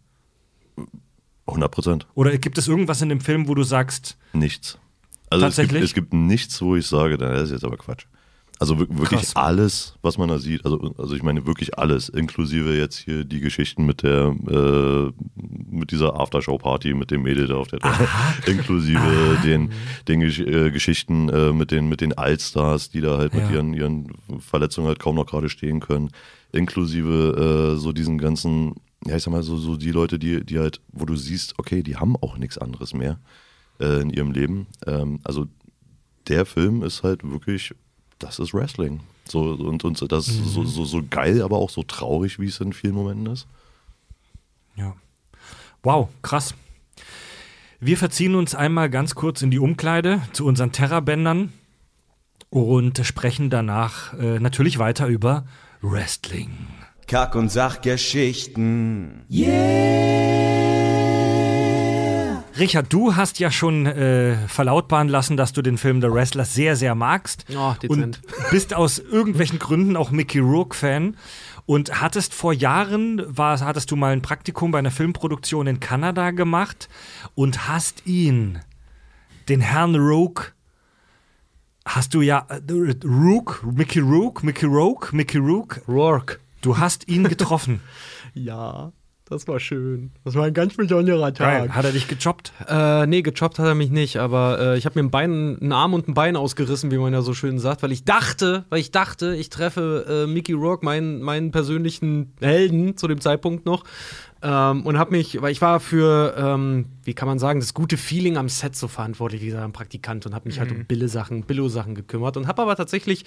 100 Prozent. Oder gibt es irgendwas in dem Film, wo du sagst, Nichts. Also es gibt, Tatsächlich? es gibt nichts, wo ich sage, das ist jetzt aber Quatsch. Also wir- wirklich Krass. alles, was man da sieht. Also, also ich meine wirklich alles, inklusive jetzt hier die Geschichten mit der äh, mit dieser Aftershow-Party mit dem Mädel da auf der Toilette, <laughs> inklusive den, den Gesch äh, Geschichten äh, mit den mit den Allstars, die da halt mit Ja. ihren ihren Verletzungen halt kaum noch gerade stehen können, inklusive äh, so diesen ganzen, ja ich sag mal so so die Leute, die die halt, wo du siehst, okay, die haben auch nichts anderes mehr äh, in ihrem Leben. Ähm, also der Film ist halt wirklich, das ist Wrestling. So, und, und das ist so, so, so geil, aber auch so traurig, wie es in vielen Momenten ist. Ja. Wow, krass. Wir verziehen uns einmal ganz kurz in die Umkleide zu unseren Terrabändern und sprechen danach äh, natürlich weiter über Wrestling. Kack- und Sachgeschichten. Richard, du hast ja schon äh, verlautbaren lassen, dass du den Film The Wrestler sehr, sehr magst. Oh, dezent. Und <laughs> bist aus irgendwelchen Gründen auch Mickey Rourke-Fan. Und hattest vor Jahren, war, hattest du mal ein Praktikum bei einer Filmproduktion in Kanada gemacht und hast ihn, den Herrn Rourke, hast du ja, äh, Rourke, Mickey Rourke, Mickey Rourke, Mickey Rourke, Rourke. Du hast ihn getroffen. <laughs> Ja, das war schön. Das war ein ganz besonderer Geil. Hat er dich gejobbt? Äh, nee, gechoppt hat er mich nicht, aber äh, ich habe mir ein Bein, einen Arm und ein Bein ausgerissen, wie man ja so schön sagt, weil ich dachte, weil ich dachte, ich treffe äh, Mickey Rourke, meinen, meinen persönlichen Helden zu dem Zeitpunkt noch. Ähm, und habe mich, weil ich war für, ähm, wie kann man sagen, das gute Feeling am Set so verantwortlich, dieser Praktikant und habe mich halt um Bille-Sachen, Billo-Sachen gekümmert und habe aber tatsächlich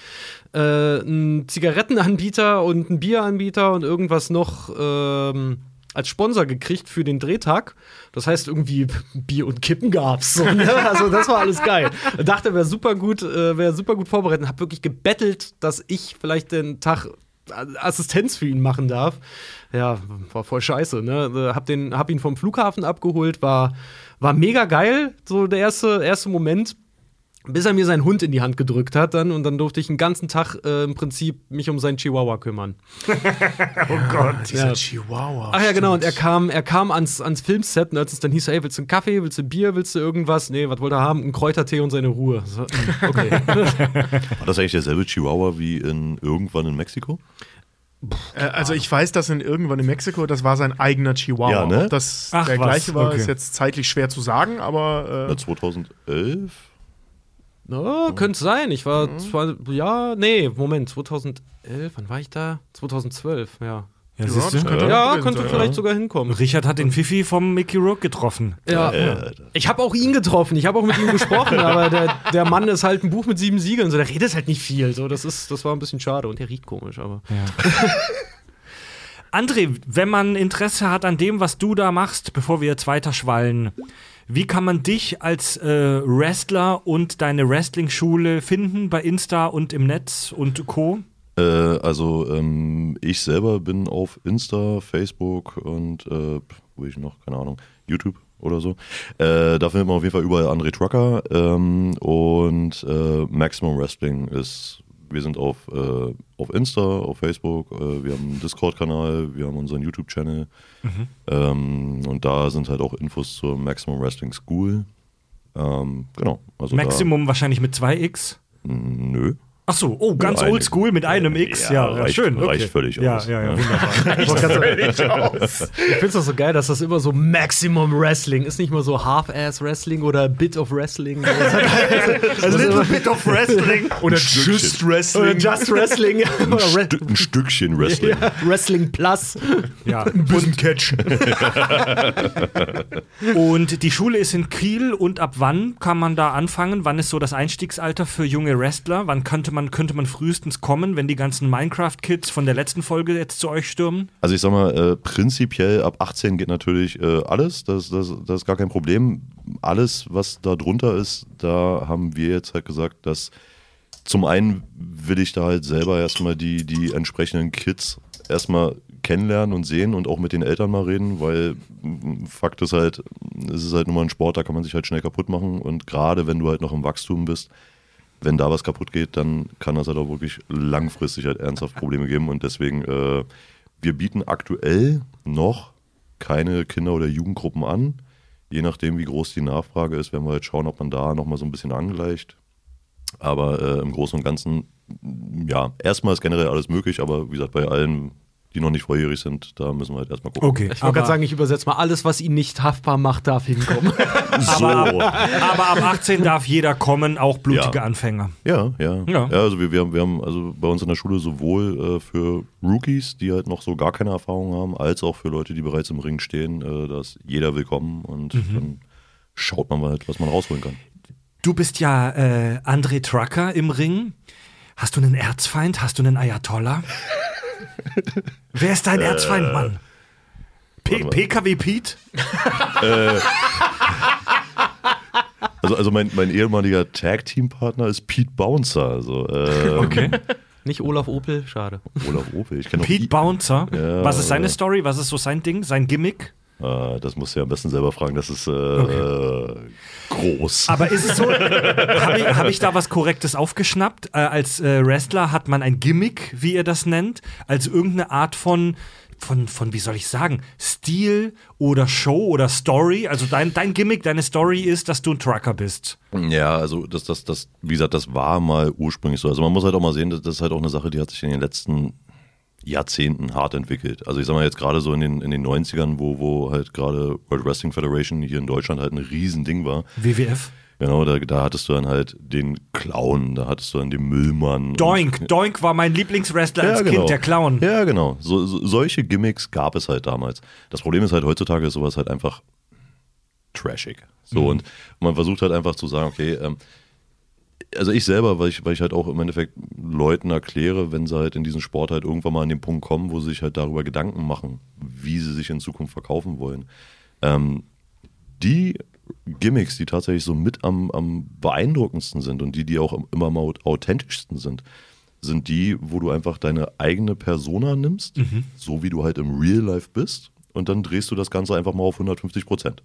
äh, einen Zigarettenanbieter und einen Bieranbieter und irgendwas noch ähm, als Sponsor gekriegt für den Drehtag. Das heißt, irgendwie <laughs> Bier und Kippen gab's. So, ne? Also das war alles geil. Ich dachte, wäre super gut, äh, wäre super gut vorbereitet habe wirklich gebettelt, dass ich vielleicht den Tag Assistenz für ihn machen darf. Ja, war voll scheiße, ne? Äh, Hab, den, hab ihn vom Flughafen abgeholt, war, war mega geil, so der erste, erste Moment. Bis er mir seinen Hund in die Hand gedrückt hat dann und dann durfte ich einen ganzen Tag äh, im Prinzip mich um seinen Chihuahua kümmern. <laughs> Oh Gott. Dieser Ja. Chihuahua. Ach ja, genau. Und er stimmt. kam, er kam ans, ans Filmset und als es dann hieß, ey, willst du einen Kaffee, willst du ein Bier, willst du irgendwas? Nee, was wollte er haben? Ein Kräutertee und seine Ruhe. So, mm, okay. <laughs> War das eigentlich derselbe Chihuahua wie in irgendwann in Mexiko? Äh, also ich weiß, dass in irgendwann in Mexiko, das war sein eigener Chihuahua. Ja, ne? Ob das Ach, der was, gleiche war, okay. ist jetzt zeitlich schwer zu sagen, aber Na, äh, 2011? Ja, könnte sein. Ich war zwar, ja, nee, Moment, 2011, wann war ich da? 2012, ja. Ja, ja, du? könnte Ja, könnte sein, vielleicht ja. sogar hinkommen. Richard hat den Fifi vom Mickey Rourke getroffen. Ja. Äh. Ich habe auch ihn getroffen, ich habe auch mit ihm gesprochen, <laughs> aber der, der Mann ist halt ein Buch mit sieben Siegeln, so der redet halt nicht viel. So, das, ist, das war ein bisschen schade und der riecht komisch, aber. <laughs> André, wenn man Interesse hat an dem, was du da machst, bevor wir jetzt weiter schwallen, wie kann man dich als äh, Wrestler und deine Wrestling-Schule finden bei Insta und im Netz und Co.? Äh, also ähm, ich selber bin auf Insta, Facebook und äh, wo ich noch, keine Ahnung, YouTube oder so. Äh, da findet man auf jeden Fall überall André Trucker ähm, und äh, Maximum Wrestling ist, wir sind auf, äh, auf Insta, auf Facebook, äh, wir haben einen Discord-Kanal, wir haben unseren YouTube-Channel ähm, und da sind halt auch Infos zur Maximum Wrestling School. Ähm, genau. Also Maximum wahrscheinlich mit 2x. Da, nö. Ach so, oh, ganz oldschool mit einem X. Ja, Ja, reicht- schön. Okay. reicht völlig ja, aus. Ja, ja, Ja. wunderbar. <laughs> Ich finde es doch so geil, dass das immer so Maximum Wrestling ist, nicht mal so Half-Ass Wrestling oder Bit of Wrestling. <laughs> A little bit of Wrestling. Oder. Just Wrestling. oder Just Wrestling. <laughs> Ein, Stück, ein Stückchen Wrestling. ja, Wrestling Plus. Ja. ein bisschen Catch. Und die Schule ist in Kiel und ab wann kann man da anfangen? Wann ist so das Einstiegsalter für junge Wrestler? Wann könnte man, könnte man frühestens kommen, wenn die ganzen Minecraft-Kids von der letzten Folge jetzt zu euch stürmen? Also ich sag mal, äh, prinzipiell ab 18 geht natürlich äh, alles, das, das, das ist gar kein Problem. Alles, was da drunter ist, da haben wir jetzt halt gesagt, dass zum einen will ich da halt selber erstmal die, die entsprechenden Kids erstmal kennenlernen und sehen und auch mit den Eltern mal reden, weil Fakt ist halt, es ist halt nur mal ein Sport, da kann man sich halt schnell kaputt machen und gerade wenn du halt noch im Wachstum bist, wenn da was kaputt geht, dann kann das halt auch wirklich langfristig halt ernsthaft Probleme geben und deswegen, äh, wir bieten aktuell noch keine Kinder- oder Jugendgruppen an. Je nachdem, wie groß die Nachfrage ist, werden wir halt schauen, ob man da nochmal so ein bisschen angleicht. Aber äh, im Großen und Ganzen ja, erstmal ist generell alles möglich, aber wie gesagt, bei allen, die noch nicht volljährig sind, da müssen wir halt erstmal gucken. Okay, Ich wollte gerade sagen, ich übersetze mal, alles, was ihn nicht haftbar macht, darf hinkommen. <laughs> So. aber ab 18 darf jeder kommen, auch blutige Ja. Anfänger. Ja, ja. Ja. Ja, also wir, wir, haben, wir haben also bei uns in der Schule sowohl äh, für Rookies, die halt noch so gar keine Erfahrung haben, als auch für Leute, die bereits im Ring stehen. Äh, da ist jeder willkommen und dann schaut man mal halt, was man rausholen kann. Du bist ja äh, André Trucker im Ring. Hast du einen Erzfeind? Hast du einen Ayatollah? <laughs> Wer ist dein Erzfeind, Mann? P. PKW Pete? Also, also mein, mein ehemaliger Tag-Team-Partner ist Pete Bouncer. Also, äh, Okay. nicht Olaf Opel, schade. Olaf Opel. Ich kenne Pete Bouncer. Ja, Was ist seine ja. Story? Was ist so sein Ding, sein Gimmick? Äh, das musst du ja am besten selber fragen. Das ist äh, äh, groß. Aber ist es so, <laughs> habe ich, hab ich da was Korrektes aufgeschnappt? Äh, als äh, Wrestler hat man ein Gimmick, wie ihr das nennt, also irgendeine Art von, von, von, wie soll ich sagen, Stil oder Show oder Story. Also dein, dein Gimmick, deine Story ist, dass du ein Trucker bist. Ja, also das, das, das, wie gesagt, das war mal ursprünglich so. Also man muss halt auch mal sehen, das ist halt auch eine Sache, die hat sich in den letzten Jahrzehnten hart entwickelt. Also ich sag mal jetzt gerade so in den, in den 90ern, wo, wo halt gerade World Wrestling Federation hier in Deutschland halt ein Riesending war. WWF. Genau, da, da hattest du dann halt den Clown, da hattest du dann den Müllmann. Doink. Und, Doink war mein Lieblingswrestler als Ja, Kind, genau. der Clown. Ja, genau. So, so, solche Gimmicks gab es halt damals. Das Problem ist halt heutzutage ist sowas halt einfach trashig. So und man versucht halt einfach zu sagen, okay, ähm, also ich selber, weil ich, weil ich halt auch im Endeffekt Leuten erkläre, wenn sie halt in diesen Sport halt irgendwann mal an den Punkt kommen, wo sie sich halt darüber Gedanken machen, wie sie sich in Zukunft verkaufen wollen. Ähm, die Gimmicks, die tatsächlich so mit am, am beeindruckendsten sind und die, die auch immer am au- authentischsten sind, sind die, wo du einfach deine eigene Persona nimmst, so wie du halt im Real Life bist, und dann drehst du das Ganze einfach mal auf 150 Prozent.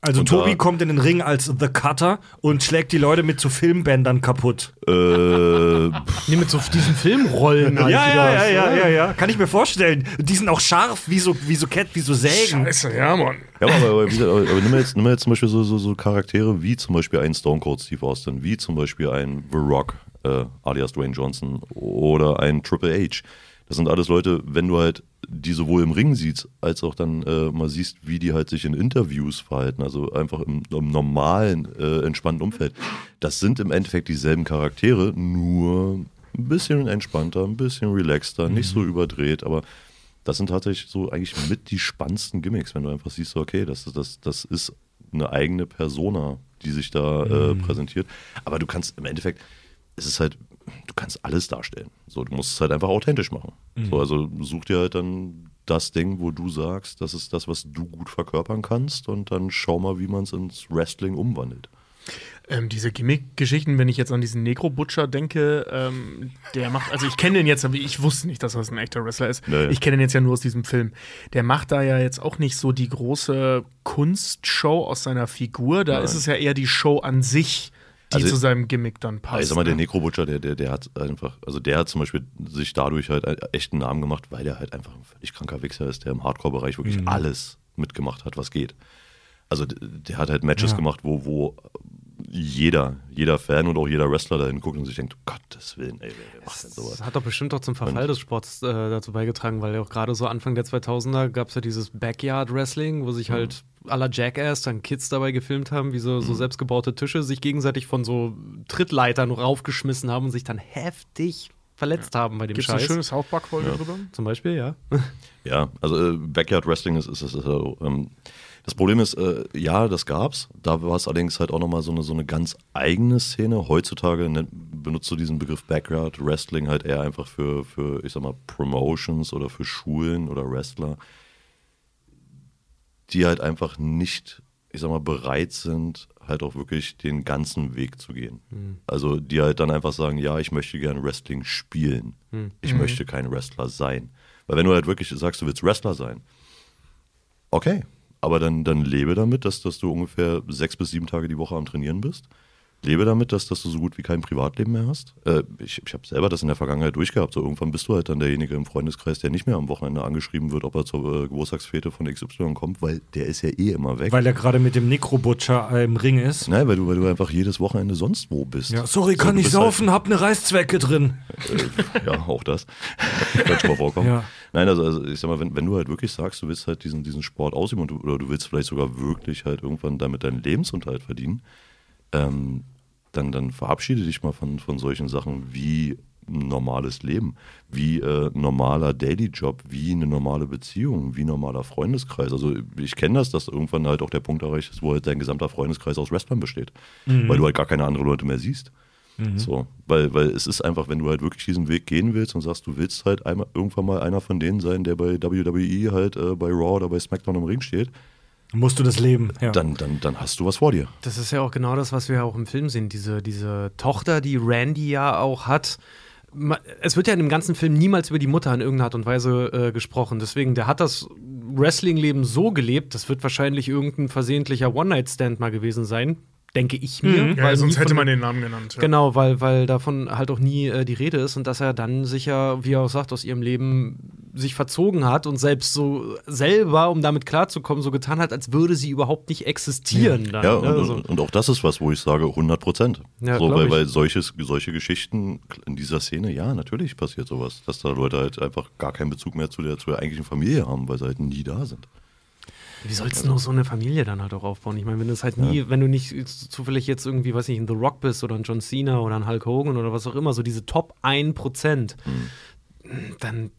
Also Und Tobi da- kommt in den Ring als The Cutter und schlägt die Leute mit zu Filmbändern kaputt. Äh, Nee, mit so diesen Filmrollen. halt, Ja, die ja, ja, ja, ja, ja. Kann ich mir vorstellen. Die sind auch scharf, wie so, wie so Cat, wie so Sägen. Scheiße, ja, Mann. Ja, aber, aber, aber, aber nimm, mal jetzt, nimm jetzt zum Beispiel so, so, so Charaktere wie zum Beispiel ein Stone Cold Steve Austin, wie zum Beispiel ein The Rock, äh, alias Dwayne Johnson oder ein Triple H. Das sind alles Leute, wenn du halt die sowohl im Ring siehst, als auch dann äh, mal siehst, wie die halt sich in Interviews verhalten, also einfach im, im normalen, äh, entspannten Umfeld. Das sind im Endeffekt dieselben Charaktere, nur ein bisschen entspannter, ein bisschen relaxter, nicht so überdreht, aber das sind tatsächlich so eigentlich mit die spannendsten Gimmicks, wenn du einfach siehst, okay, das, das, das ist eine eigene Persona, die sich da äh, präsentiert. Aber du kannst im Endeffekt, es ist halt, du kannst alles darstellen. So, du musst es halt einfach authentisch machen. So, also such dir halt dann das Ding, wo du sagst, das ist das, was du gut verkörpern kannst und dann schau mal, wie man es ins Wrestling umwandelt. Ähm, diese Gimmick-Geschichten, wenn ich jetzt an diesen Negro-Butcher denke, ähm, der macht, also ich kenne den jetzt, aber ich wusste nicht, dass das ein echter Wrestler ist. Nee. Ich kenne den jetzt ja nur aus diesem Film. Der macht da ja jetzt auch nicht so die große Kunstshow aus seiner Figur. Da Nein. ist es ja eher die Show an sich, die Also- zu seinem Gimmick dann passt. ich sag mal, der ne? Necro-Butcher, der, der, der hat einfach, also der hat zum Beispiel sich dadurch halt einen echten Namen gemacht, weil der halt einfach ein völlig kranker Wichser ist, der im Hardcore-Bereich wirklich alles mitgemacht hat, was geht. Also der hat halt Matches Ja. gemacht, wo, wo jeder, jeder Fan und auch jeder Wrestler dahin guckt und sich denkt, um Gottes Willen, ey, wer, macht denn sowas? Das hat doch bestimmt auch zum Verfall des Sports äh, dazu beigetragen, weil ja auch gerade so Anfang der 2000er gab es ja dieses Backyard Wrestling, wo sich halt à la Jackass dann Kids dabei gefilmt haben, wie so, so selbstgebaute Tische sich gegenseitig von so Trittleitern raufgeschmissen haben und sich dann heftig verletzt haben bei dem Gibt es eine Scheiß. schöne South Park-Folge drüber? Zum Beispiel, ja. Ja, also äh, Backyard Wrestling ist, ist, ist, ist äh, ähm, das Problem ist, äh, ja, das gab's. Da war es allerdings halt auch nochmal so eine, so eine ganz eigene Szene. Heutzutage nennt, benutzt du diesen Begriff Backyard Wrestling halt eher einfach für, für, ich sag mal, Promotions oder für Schulen oder Wrestler, die halt einfach nicht, ich sag mal, bereit sind, halt auch wirklich den ganzen Weg zu gehen. Also die halt dann einfach sagen, ja, ich möchte gerne Wrestling spielen. Ich möchte kein Wrestler sein. Weil wenn du halt wirklich sagst, du willst Wrestler sein, okay, aber dann, dann lebe damit, dass, dass du ungefähr sechs bis sieben Tage die Woche am Trainieren bist, lebe damit, dass, dass du so gut wie kein Privatleben mehr hast. Äh, ich ich habe selber das in der Vergangenheit durchgehabt. So irgendwann bist du halt dann derjenige im Freundeskreis, der nicht mehr am Wochenende angeschrieben wird, ob er zur äh, Geburtstagsfete von XY kommt, weil der ist ja eh immer weg. Weil er gerade mit dem Necro-Butcher äh, im Ring ist. Nein, weil du, weil du einfach jedes Wochenende sonst wo bist. Ja, sorry, So, kann nicht bist halt- saufen, hab eine Reißzwecke drin. ja, auch das. <laughs> Kann schon mal vorkommen. Ja. Nein, also, also ich sag mal, wenn, wenn du halt wirklich sagst, du willst halt diesen, diesen Sport ausüben du, oder du willst vielleicht sogar wirklich halt irgendwann damit deinen Lebensunterhalt verdienen, ähm, dann, dann verabschiede dich mal von, von solchen Sachen wie ein normales Leben, wie äh, normaler Daily-Job, wie eine normale Beziehung, wie normaler Freundeskreis. Also ich kenne das, dass irgendwann halt auch der Punkt erreicht ist, wo halt dein gesamter Freundeskreis aus Wrestlern besteht, weil du halt gar keine anderen Leute mehr siehst. So, weil, weil es ist einfach, wenn du halt wirklich diesen Weg gehen willst und sagst, du willst halt einmal, irgendwann mal einer von denen sein, der bei WWE halt äh, bei Raw oder bei SmackDown im Ring steht, Musst du das leben. Ja. dann, dann, dann hast du was vor dir. Das ist ja auch genau das, was wir ja auch im Film sehen. Diese, diese Tochter, die Randy ja auch hat. Es wird ja in dem ganzen Film niemals über die Mutter in irgendeiner Art und Weise äh, gesprochen. Deswegen, der hat das Wrestling-Leben so gelebt, das wird wahrscheinlich irgendein versehentlicher One-Night-Stand mal gewesen sein, denke ich mir. Mhm. Ja, weil sonst hätte man den Namen genannt. Ja. Genau, weil, weil davon halt auch nie äh, die Rede ist und dass er dann sicher, wie er auch sagt, aus ihrem Leben sich verzogen hat und selbst so selber, um damit klarzukommen, so getan hat, als würde sie überhaupt nicht existieren. Dann, Ja, und, ne? Also- und, und auch das ist was, wo ich sage 100 Prozent. Ja, so, weil, weil solches, solche Geschichten in dieser Szene, ja, natürlich passiert sowas, dass da Leute halt einfach gar keinen Bezug mehr zu der, zu der eigentlichen Familie haben, weil sie halt nie da sind. Wie sollst du noch so eine Familie dann halt auch aufbauen? Ich meine, wenn du es halt nie, wenn du nicht zufällig jetzt irgendwie, weiß nicht, ein The Rock bist oder ein John Cena oder ein Hulk Hogan oder was auch immer, so diese Top 1%, dann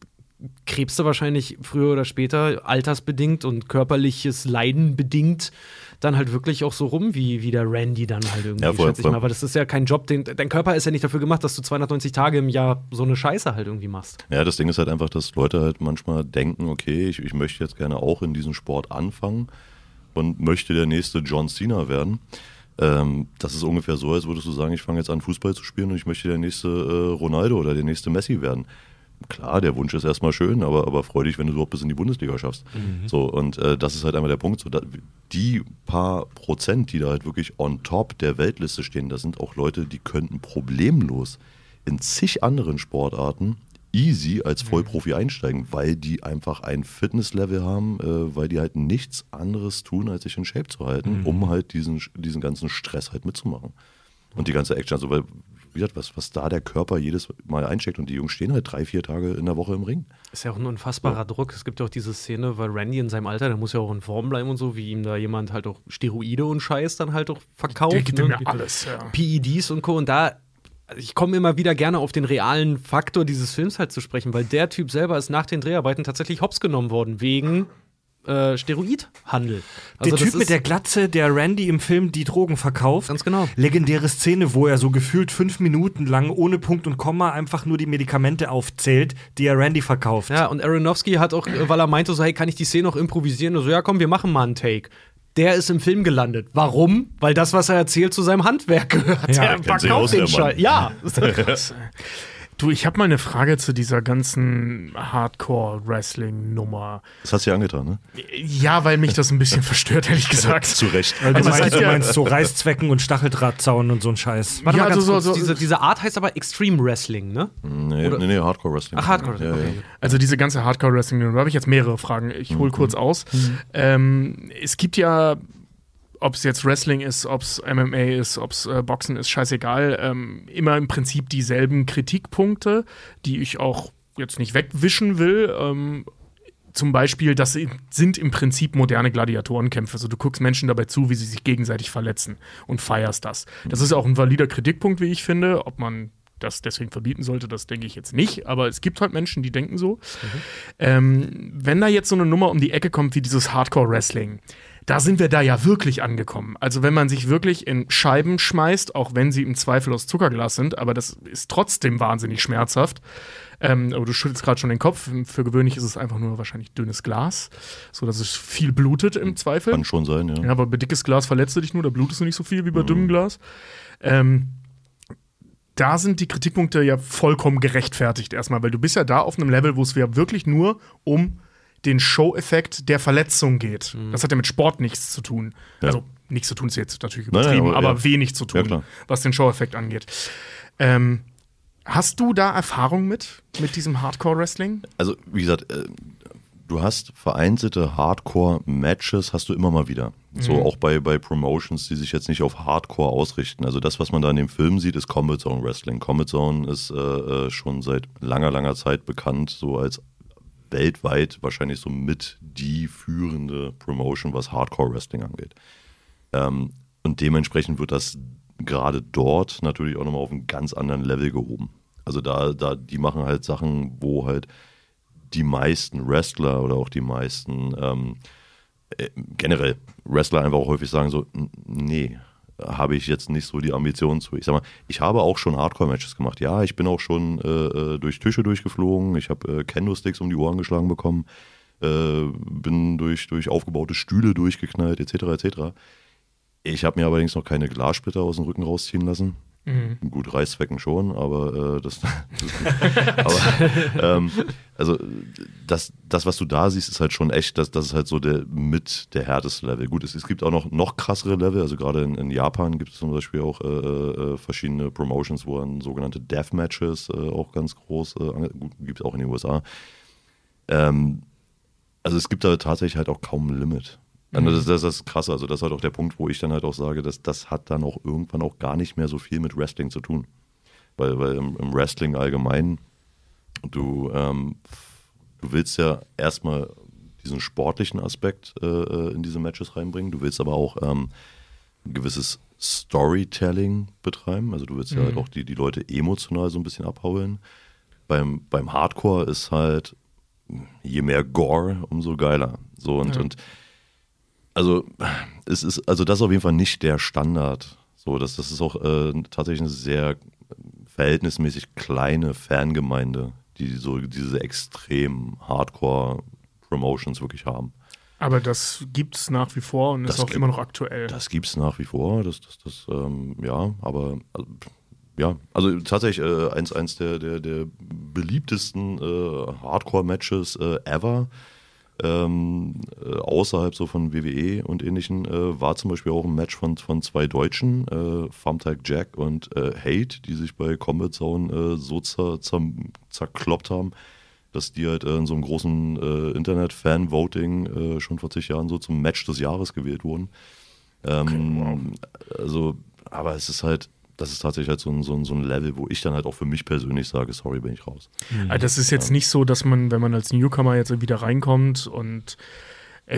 krebst du wahrscheinlich früher oder später, altersbedingt und körperliches Leiden bedingt, dann halt wirklich auch so rum, wie, wie der Randy dann halt irgendwie, Ja, voll, schätze ich voll. mal. Aber das ist ja kein Job, den, dein Körper ist ja nicht dafür gemacht, dass du 290 Tage im Jahr so eine Scheiße halt irgendwie machst. Ja, das Ding ist halt einfach, dass Leute halt manchmal denken, okay, ich, ich möchte jetzt gerne auch in diesem Sport anfangen und möchte der nächste John Cena werden. Ähm, das ist ungefähr so, als würdest du sagen, ich fange jetzt an, Fußball zu spielen und ich möchte der nächste äh, Ronaldo oder der nächste Messi werden. Klar, der Wunsch ist erstmal schön, aber, aber freu dich, wenn du überhaupt bis in die Bundesliga schaffst. So, und äh, das ist halt einmal der Punkt. So, die paar Prozent, die da halt wirklich on top der Weltliste stehen, das sind auch Leute, die könnten problemlos in zig anderen Sportarten easy als Vollprofi einsteigen, weil die einfach ein Fitnesslevel haben, äh, weil die halt nichts anderes tun, als sich in Shape zu halten, um halt diesen, diesen ganzen Stress halt mitzumachen. Und die ganze Action, also weil, wie gesagt, was, was da der Körper jedes Mal einsteckt und die Jungs stehen halt drei, vier Tage in der Woche im Ring. Ist ja auch ein unfassbarer Druck. Es gibt ja auch diese Szene, weil Randy in seinem Alter, der muss ja auch in Form bleiben und so, wie ihm da jemand halt auch Steroide und Scheiß dann halt auch verkauft. Der gibt ne? ihm ja alles, ja. PEDs und Co. Und da, also ich komme immer wieder gerne auf den realen Faktor dieses Films halt zu sprechen, weil der Typ selber ist nach den Dreharbeiten tatsächlich hops genommen worden, wegen äh, Steroidhandel. Also der Typ mit ist- der Glatze, der Randy im Film die Drogen verkauft. Ganz genau. Legendäre Szene, wo er so gefühlt fünf Minuten lang ohne Punkt und Komma einfach nur die Medikamente aufzählt, die er Randy verkauft. Ja, und Aronofsky hat auch, äh, weil er meinte so, hey, kann ich die Szene noch improvisieren? Und so, ja, komm, wir machen mal einen Take. Der ist im Film gelandet. Warum? Weil das, was er erzählt, zu seinem Handwerk gehört. Ja, er verkauft den. Scheiß. Ja. <laughs> Krass, ey. Du, ich habe mal eine Frage zu dieser ganzen Hardcore-Wrestling-Nummer. Das hast du ja angetan, ne? Ja, weil mich das ein bisschen verstört, ehrlich <laughs> gesagt. Zu Recht. Weil du, Also es meinst, du meinst so Reißzwecken und Stacheldrahtzaun und so ein Scheiß. Warte Ja, mal ganz also so- kurz. so- diese, diese Art heißt aber Extreme Wrestling, ne? Nee, Oder- nee, nee, Hardcore Wrestling. Ach, Hardcore. Ja, okay. ja. Also diese ganze Hardcore-Wrestling, da habe ich jetzt mehrere Fragen. Ich hole kurz aus. Ähm, es gibt ja, ob es jetzt Wrestling ist, ob es MMA ist, ob es äh, Boxen ist, scheißegal, ähm, immer im Prinzip dieselben Kritikpunkte, die ich auch jetzt nicht wegwischen will. Ähm, zum Beispiel, das sind im Prinzip moderne Gladiatorenkämpfe. Also du guckst Menschen dabei zu, wie sie sich gegenseitig verletzen und feierst das. Das ist auch ein valider Kritikpunkt, wie ich finde. Ob man das deswegen verbieten sollte, das denke ich jetzt nicht. Aber es gibt halt Menschen, die denken so. Ähm, wenn da jetzt so eine Nummer um die Ecke kommt wie dieses Hardcore-Wrestling, da sind wir da ja wirklich angekommen. Also wenn man sich wirklich in Scheiben schmeißt, auch wenn sie im Zweifel aus Zuckerglas sind, aber das ist trotzdem wahnsinnig schmerzhaft. Ähm, aber du schüttelst gerade schon den Kopf. Für gewöhnlich ist es einfach nur wahrscheinlich dünnes Glas, so dass es viel blutet im Zweifel. Kann schon sein, ja. Ja, aber bei dickes Glas verletzt du dich nur, da blutest du nicht so viel wie bei dünnem Glas. Ähm, da sind die Kritikpunkte ja vollkommen gerechtfertigt erstmal, weil du bist ja da auf einem Level, wo es ja wirklich nur um den Show-Effekt der Verletzung geht. Das hat ja mit Sport nichts zu tun. Ja. Also nichts zu tun ist jetzt natürlich Nein, nein, übertrieben, aber- aber, wenig zu tun, was den Show-Effekt angeht. Ähm, hast du da Erfahrung mit, mit diesem Hardcore-Wrestling? Also, wie gesagt, äh, du hast vereinzelte Hardcore-Matches, hast du immer mal wieder. So auch bei, bei Promotions, die sich jetzt nicht auf Hardcore ausrichten. Also das, was man da in dem Film sieht, ist Combat Zone Wrestling. Combat Zone ist äh, äh, schon seit langer, langer Zeit bekannt, so als weltweit wahrscheinlich so mit die führende Promotion, was Hardcore-Wrestling angeht. Ähm, und dementsprechend wird das gerade dort natürlich auch nochmal auf einen ganz anderen Level gehoben. Also da, da, die machen halt Sachen, wo halt die meisten Wrestler oder auch die meisten ähm, äh, generell Wrestler einfach auch häufig sagen so, "N- nee, habe ich jetzt nicht so die Ambitionen zu. Ich sag mal, ich habe auch schon Hardcore-Matches gemacht. Ja, ich bin auch schon äh, äh, durch Tische durchgeflogen, ich habe äh, Kendo-Sticks um die Ohren geschlagen bekommen, äh, bin durch, durch aufgebaute Stühle durchgeknallt, etc. etc. Ich habe mir allerdings noch keine Glassplitter aus dem Rücken rausziehen lassen. Gut, Reißzwecken schon, aber äh, das, <laughs> aber, <laughs> ähm, also das, das, was du da siehst, ist halt schon echt, das, das ist halt so der mit der härteste Level. Gut, es, es gibt auch noch, noch krassere Level, also gerade in, in Japan gibt es zum Beispiel auch äh, äh, verschiedene Promotions, wo dann sogenannte Deathmatches äh, auch ganz groß, äh, gibt es auch in den USA. Ähm, also es gibt da tatsächlich halt auch kaum ein Limit. Also das, das ist krass, also das ist halt auch der Punkt, wo ich dann halt auch sage, dass das hat dann auch irgendwann auch gar nicht mehr so viel mit Wrestling zu tun. Weil, weil im, im Wrestling allgemein, du, ähm, du willst ja erstmal diesen sportlichen Aspekt äh, äh, in diese Matches reinbringen, du willst aber auch ähm, ein gewisses Storytelling betreiben, also du willst ja halt auch die, die Leute emotional so ein bisschen abholen. Beim, beim Hardcore ist halt, je mehr Gore, umso geiler. So und, und also es ist, also das ist auf jeden Fall nicht der Standard. So, das, das ist auch äh, tatsächlich eine sehr verhältnismäßig kleine Fangemeinde, die so diese extrem Hardcore-Promotions wirklich haben. Aber das gibt es nach wie vor und Das ist auch gibt- immer noch aktuell. Das gibt es nach wie vor, das, das, das, ähm, ja, aber also, ja, also tatsächlich äh, eins, eins der, der, der beliebtesten äh, Hardcore-Matches äh, ever. Ähm, äh, außerhalb so von WWE und ähnlichen äh, war zum Beispiel auch ein Match von, von zwei Deutschen, äh, Thumbtack Jack und äh, Hate, die sich bei Combat Zone äh, so zer, zer, zerkloppt haben, dass die halt äh, in so einem großen Internet-Fan-Voting schon vor zig Jahren so zum Match des Jahres gewählt wurden. Ähm, Also, aber es ist halt, das ist tatsächlich halt so ein, so, ein, so ein Level, wo ich dann halt auch für mich persönlich sage, sorry, bin ich raus. Also das ist jetzt nicht so, dass man, wenn man als Newcomer jetzt wieder reinkommt und äh,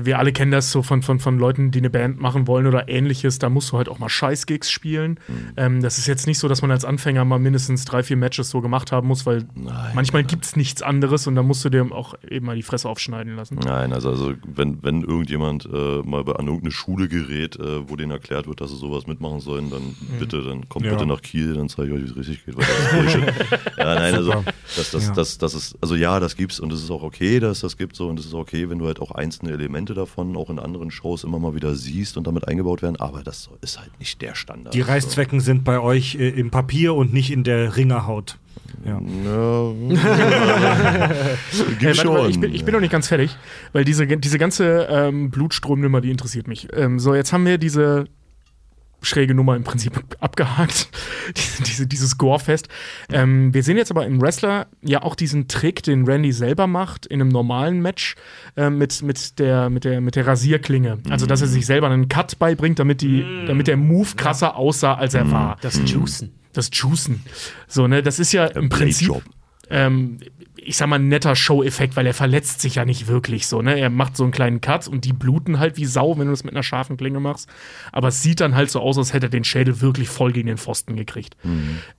wir alle kennen das so von, von, von Leuten, die eine Band machen wollen oder ähnliches, da musst du halt auch mal Scheiß-Gigs spielen. Ähm, das ist jetzt nicht so, dass man als Anfänger mal mindestens drei, vier Matches so gemacht haben muss, weil manchmal gibt es nichts anderes und da musst du dir auch eben mal die Fresse aufschneiden lassen. Nein, also, also wenn, wenn irgendjemand äh, mal bei, an irgendeine Schule gerät, äh, wo denen erklärt wird, dass sie sowas mitmachen sollen, dann bitte, dann kommt Ja. bitte nach Kiel, dann zeige ich euch, wie es richtig geht. Weil das ist <laughs> ja, nein, also das, das, Ja. das, das ist, also ja, das gibt's und es ist auch okay, dass das gibt so und es ist okay, wenn du halt auch einzelne Elemente davon auch in anderen Shows immer mal wieder siehst und damit eingebaut werden, aber das ist halt nicht der Standard. Die Reißzwecken sind bei euch äh, im Papier und nicht in der Ringerhaut. Ja. So. <laughs> Hey, warte mal, ich, bin, ich bin noch nicht ganz fertig, weil diese, diese ganze ähm, Blutstromnummer, die interessiert mich. Ähm, so, jetzt haben wir diese schräge Nummer im Prinzip abgehakt, <laughs> diese, diese, dieses Gore-Fest. Ähm, wir sehen jetzt aber im Wrestler ja auch diesen Trick, den Randy selber macht in einem normalen Match ähm, mit, mit, der, mit, der, mit der Rasierklinge. Also, dass er sich selber einen Cut beibringt, damit, die, damit der Move krasser aussah, als er war. Das Juicen. Das Juicen. So, ne, das ist ja im Prinzip ähm, ich sag mal, ein netter Show-Effekt, weil er verletzt sich ja nicht wirklich so, ne? Er macht so einen kleinen Cut und die bluten halt wie Sau, wenn du das mit einer scharfen Klinge machst. Aber es sieht dann halt so aus, als hätte er den Schädel wirklich voll gegen den Pfosten gekriegt.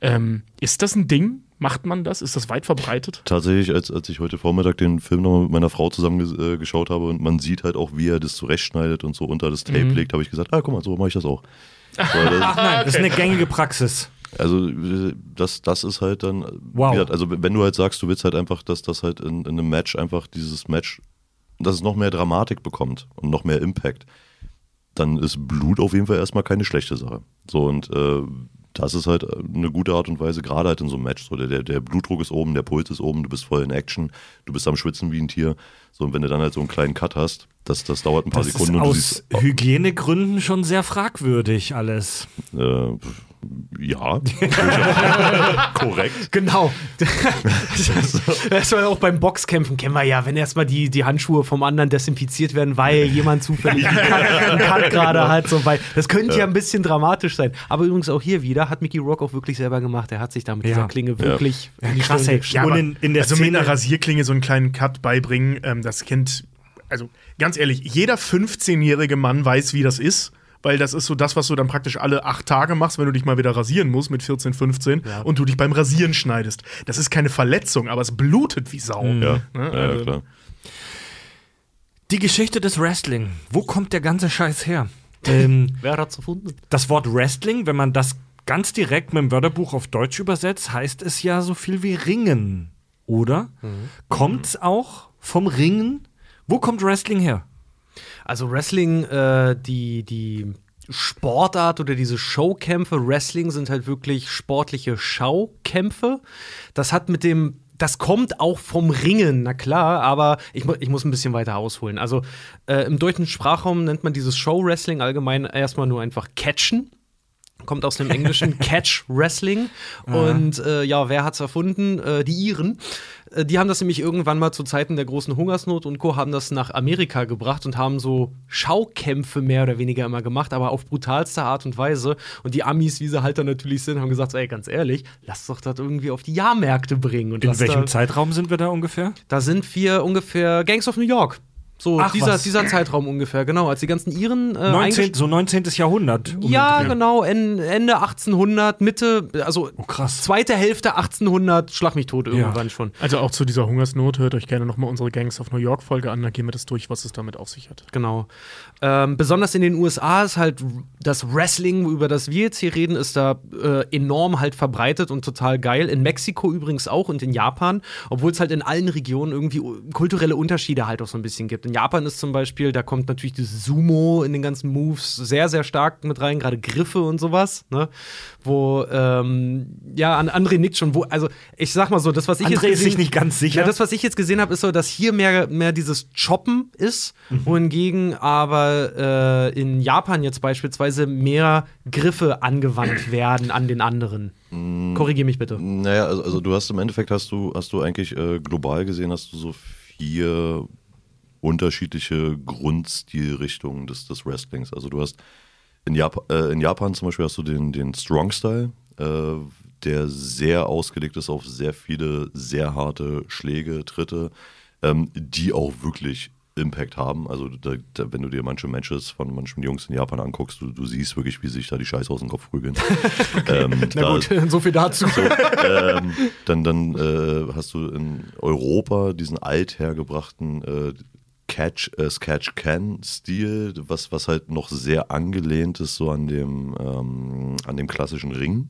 Ähm, ist das ein Ding? Macht man das? Ist das weit verbreitet? Tatsächlich, als, als ich heute Vormittag den Film nochmal mit meiner Frau zusammen ges- äh, geschaut habe und man sieht halt auch, wie er das zurechtschneidet und so unter das Tape legt, habe ich gesagt, ah, guck mal, so mache ich das auch. <laughs> Das, Nein, das ist eine gängige Praxis. Also das, das ist halt dann, Wow. gesagt, also wenn du halt sagst, du willst halt einfach, dass das halt in, in einem Match einfach dieses Match, dass es noch mehr Dramatik bekommt und noch mehr Impact, dann ist Blut auf jeden Fall erstmal keine schlechte Sache. So und äh, das ist halt eine gute Art und Weise, gerade halt in so einem Match. So, der, der Blutdruck ist oben, der Puls ist oben, du bist voll in Action, du bist am Schwitzen wie ein Tier. So, und wenn du dann halt so einen kleinen Cut hast, das, das dauert ein paar Das Sekunden ist und du aus siehst. Hygienegründen schon sehr fragwürdig alles. Äh, ja, <laughs> korrekt. Genau. <laughs> das war ja auch beim Boxkämpfen, kennen wir ja, wenn erstmal die, die Handschuhe vom anderen desinfiziert werden, weil jemand zufällig einen Cut, einen Cut gerade hat. So, weil, das könnte ja. ein bisschen dramatisch sein. Aber übrigens auch hier wieder hat Mickey Rock auch wirklich selber gemacht. Er hat sich da mit Ja. dieser Klinge wirklich in die krass, ey. Ja, Und in- in der also mit Szene- einer Rasierklinge so einen kleinen Cut beibringen, ähm, das kennt, also ganz ehrlich, jeder 15-jährige Mann weiß, wie das ist. Weil das ist so das, was du dann praktisch alle acht Tage machst, wenn du dich mal wieder rasieren musst mit 14, 15 und du dich beim Rasieren schneidest. Das ist keine Verletzung, aber es blutet wie Sau. Ja, Ne? ja, Also- klar. Die Geschichte des Wrestling. Wo kommt der ganze Scheiß her? ähm, <laughs> Wer hat's erfunden? das Wort Wrestling, wenn man das ganz direkt mit dem Wörterbuch auf Deutsch übersetzt, heißt es ja so viel wie Ringen, oder? Kommt's auch vom Ringen? Wo kommt Wrestling her? Also Wrestling, äh, die, die Sportart oder diese Showkämpfe, Wrestling sind halt wirklich sportliche Schaukämpfe. Das hat mit dem, das kommt auch vom Ringen, na klar, aber ich, ich muss ein bisschen weiter ausholen. Also äh, im deutschen Sprachraum nennt man dieses Show-Wrestling allgemein erstmal nur einfach Catchen. Kommt aus dem englischen <laughs> Catch Wrestling. Und äh, ja, wer hat's erfunden? Äh, die Iren. Äh, die haben das nämlich irgendwann mal zu Zeiten der großen Hungersnot und Co. haben das nach Amerika gebracht und haben so Schaukämpfe mehr oder weniger immer gemacht, aber auf brutalste Art und Weise. Und die Amis, wie sie halt dann natürlich sind, haben gesagt: so, ey, ganz ehrlich, lass doch das irgendwie auf die Jahrmärkte bringen. Und In welchem Zeitraum sind wir da ungefähr? da sind wir ungefähr Gangs of New York. So Ach, dieser, was. dieser Zeitraum ungefähr, genau. Als die ganzen Iren äh, 19, so 19. Jahrhundert. ja, umgedreht. genau, en- Ende 1800, Mitte, also Oh, krass. zweite Hälfte 1800, schlag mich tot irgendwann schon. Also auch zu dieser Hungersnot hört euch gerne nochmal unsere Gangs of New York Folge an, da gehen wir das durch, was es damit auf sich hat. Genau. Ähm, besonders in den USA ist halt das Wrestling, über das wir jetzt hier reden, ist da äh, enorm halt verbreitet und total geil. In Mexiko übrigens auch und in Japan, obwohl es halt in allen Regionen irgendwie kulturelle Unterschiede halt auch so ein bisschen gibt. In Japan ist zum Beispiel, da kommt natürlich das Sumo in den ganzen Moves sehr, sehr stark mit rein, gerade Griffe und sowas, ne? Wo, ähm, ja, an André nickt schon, wo, also ich sag mal so, das, was ich André jetzt ist gesehen- sich nicht ganz sicher. Ja, das, was ich jetzt gesehen habe, ist so, dass hier mehr, mehr dieses Choppen ist, wohingegen aber äh, in Japan jetzt beispielsweise mehr Griffe angewandt <clears throat> werden an den anderen. Korrigier mich bitte. Naja, also, also du hast im Endeffekt hast du, hast du eigentlich äh, global gesehen, hast du so vier unterschiedliche Grundstilrichtungen des, des Wrestlings. Also du hast in, Jap äh, in Japan zum Beispiel hast du den, den Strong Style, äh, der sehr ausgelegt ist auf sehr viele, sehr harte Schläge, Tritte, ähm, die auch wirklich Impact haben. Also da, da, wenn du dir manche Matches von manchen Jungs in Japan anguckst, du, du siehst wirklich, wie sich da die Scheiße aus dem Kopf prügeln. <laughs> ähm, Na da- gut, <laughs> so viel dazu. ähm, dann dann äh, hast du in Europa diesen althergebrachten äh, Catch, äh, Sketch-Can-Stil, was, was halt noch sehr angelehnt ist so an dem, ähm, an dem klassischen Ring,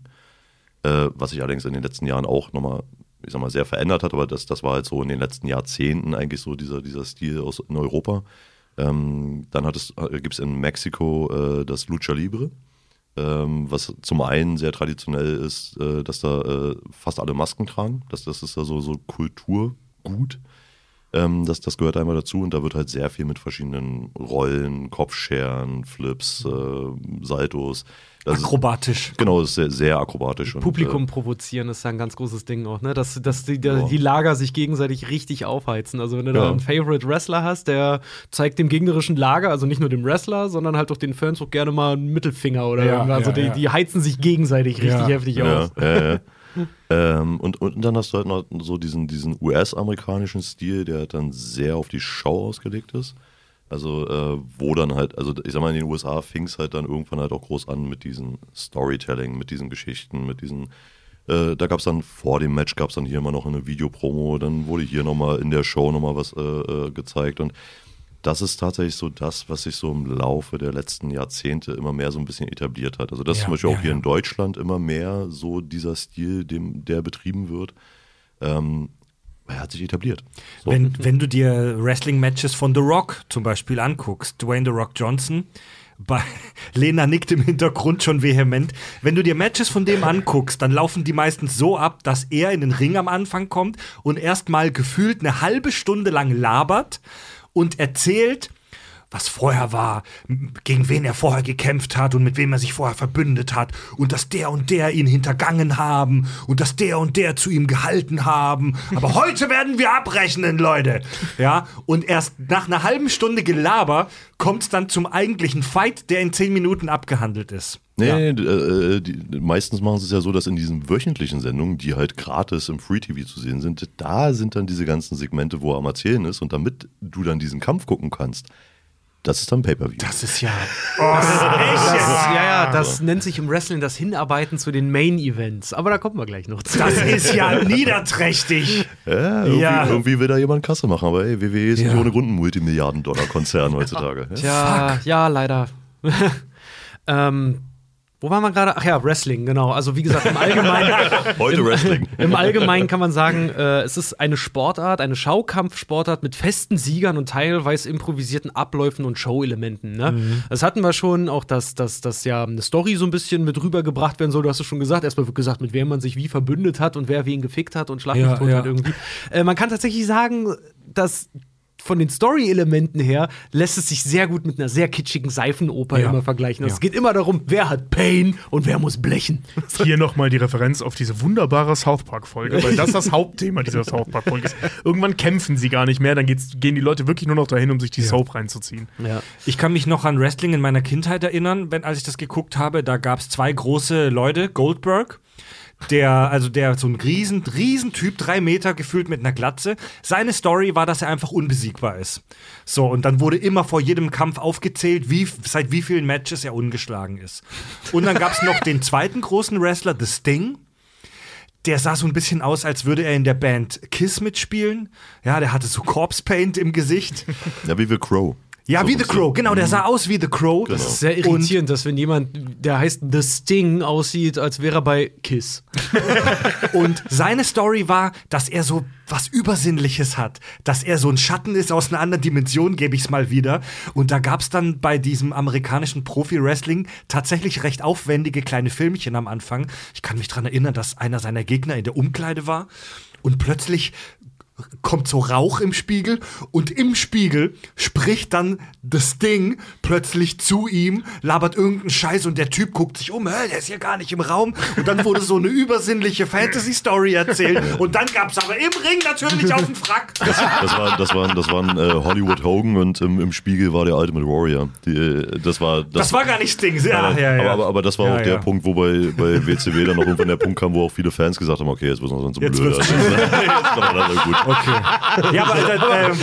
äh, was sich allerdings in den letzten Jahren auch nochmal, ich sag mal, sehr verändert hat, aber das, das war halt so in den letzten Jahrzehnten eigentlich so dieser, dieser Stil aus in Europa. Ähm, dann hat es, äh, gibt es in Mexiko äh, das Lucha Libre, ähm, was zum einen sehr traditionell ist, äh, dass da äh, fast alle Masken tragen. Das, das ist da so, so Kulturgut. Ähm, das, das gehört einmal dazu und da wird halt sehr viel mit verschiedenen Rollen, Kopfscheren, Flips, äh, Saltos. Das ist, Akrobatisch. genau, das ist sehr, sehr akrobatisch. Und, Publikum Äh, provozieren ist ja ein ganz großes Ding auch, ne? Dass, dass die, der, Ja. die Lager sich gegenseitig richtig aufheizen. Also wenn du da Ja. einen Favorite Wrestler hast, der zeigt dem gegnerischen Lager, also nicht nur dem Wrestler, sondern halt auch den Fans auch gerne mal einen Mittelfinger oder Ja, irgendwas. Also ja, die, ja. die heizen sich gegenseitig richtig Ja. heftig ja, auf. ja, ja. <laughs> ähm, und, und dann hast du halt noch so diesen, diesen US-amerikanischen Stil, der halt dann sehr auf die Show ausgelegt ist. Also, äh, wo dann halt, also ich sag mal, in den USA fing es halt dann irgendwann halt auch groß an mit diesem Storytelling, mit diesen Geschichten, mit diesen, äh, da gab es dann vor dem Match, gab es dann hier immer noch eine Videopromo, dann wurde hier nochmal in der Show nochmal was äh, äh, gezeigt und das ist tatsächlich so das, was sich so im Laufe der letzten Jahrzehnte immer mehr so ein bisschen etabliert hat. Also das ist Ja, zum Beispiel ja, auch hier ja. in Deutschland immer mehr so dieser Stil, dem, der betrieben wird. Ähm, er hat sich etabliert. So. Wenn, wenn du dir Wrestling-Matches von The Rock zum Beispiel anguckst, Dwayne The Rock Johnson, <laughs> bei Lena nickt im Hintergrund schon vehement. Wenn du dir Matches von dem anguckst, dann laufen die meistens so ab, dass er in den Ring am Anfang kommt und erstmal gefühlt eine halbe Stunde lang labert und erzählt, was vorher war, gegen wen er vorher gekämpft hat und mit wem er sich vorher verbündet hat und dass der und der ihn hintergangen haben und dass der und der zu ihm gehalten haben. Aber <laughs> heute werden wir abrechnen, Leute. Ja, und erst nach einer halben Stunde Gelaber kommt es dann zum eigentlichen Fight, der in zehn Minuten abgehandelt ist. Nee, ja. äh, die, meistens machen sie es ja so, dass in diesen wöchentlichen Sendungen, die halt gratis im Free TV zu sehen sind, da sind dann diese ganzen Segmente, wo er am Erzählen ist und damit du dann diesen Kampf gucken kannst, das ist dann Pay-Per-View. Das ist ja. Das ist, ja, ja, das nennt sich im Wrestling das Hinarbeiten zu den Main Events. Aber da kommen wir gleich noch zu. Das ist ja niederträchtig. Ja, irgendwie, Ja. irgendwie will da jemand Kasse machen, aber ey, WWE ist nicht Ja. ohne Grund ein Multimilliarden-Dollar-Konzern heutzutage. Ja? Ja, ja, leider. <laughs> ähm, wo waren wir gerade? Ach ja, Wrestling, genau. Also wie gesagt, im Allgemeinen, <laughs> Heute Wrestling. <laughs> im Allgemeinen kann man sagen, äh, es ist eine Sportart, eine Schaukampfsportart mit festen Siegern und teilweise improvisierten Abläufen und Show-Elementen. Ne? Das hatten wir schon, auch dass, dass, dass ja eine Story so ein bisschen mit rübergebracht werden soll. Du hast es schon gesagt. Erstmal wird gesagt, mit wem man sich wie verbündet hat und wer wen gefickt hat und Schlag Ja, tot ja. hat irgendwie. Äh, man kann tatsächlich sagen, dass von den Story-Elementen her lässt es sich sehr gut mit einer sehr kitschigen Seifenoper Ja. immer vergleichen. Also Ja. Es geht immer darum, wer hat Pain und wer muss blechen. <laughs> Hier nochmal die Referenz auf diese wunderbare South Park-Folge, weil das das Hauptthema dieser South Park-Folge ist. Irgendwann kämpfen sie gar nicht mehr, dann geht's, gehen die Leute wirklich nur noch dahin, um sich die Soap reinzuziehen. Ja. Ich kann mich noch an Wrestling in meiner Kindheit erinnern, wenn, als ich das geguckt habe. Da gab es zwei große Leute, Goldberg. Der, also der, so ein riesen, riesen Typ, drei Meter gefühlt mit einer Glatze. Seine Story war, dass er einfach unbesiegbar ist. So, und dann wurde immer vor jedem Kampf aufgezählt, wie, seit wie vielen Matches er ungeschlagen ist. Und dann gab es noch den zweiten großen Wrestler, The Sting. Der sah so ein bisschen aus, als würde er in der Band Kiss mitspielen. Ja, der hatte so Corpse Paint im Gesicht. Ja, wie The Crow. Ja, So wie The. Crow, genau, der sah aus wie The Crow. Genau. Das ist sehr irritierend, dass wenn jemand, der heißt The Sting, aussieht, als wäre er bei Kiss. <laughs> Und seine Story war, dass er so was Übersinnliches hat, dass er so ein Schatten ist aus einer anderen Dimension, gebe ich es mal wieder. Und da gab es dann bei diesem amerikanischen Profi-Wrestling tatsächlich recht aufwendige kleine Filmchen am Anfang. Ich kann mich daran erinnern, dass einer seiner Gegner in der Umkleide war und plötzlich kommt so Rauch im Spiegel und im Spiegel spricht dann das Ding plötzlich zu ihm, labert irgendeinen Scheiß und der Typ guckt sich um, der ist hier gar nicht im Raum und dann wurde so eine übersinnliche Fantasy-Story erzählt und dann gab's aber im Ring natürlich auf den Frack. Das, war, das waren, das waren äh, Hollywood Hogan und im, im Spiegel war der Ultimate Warrior. Die, äh, das war, Das war gar nicht Sting. Ja, ja, ja. Aber, aber, aber das war Ja, auch der. Punkt, wo bei, bei WCW dann noch irgendwann der Punkt kam, wo auch viele Fans gesagt haben, okay, jetzt wird's noch so Jetzt blöd. wird's- <laughs> <laughs> Jetzt ist doch alles gut. Okay. Ja, aber äh, ähm, <laughs>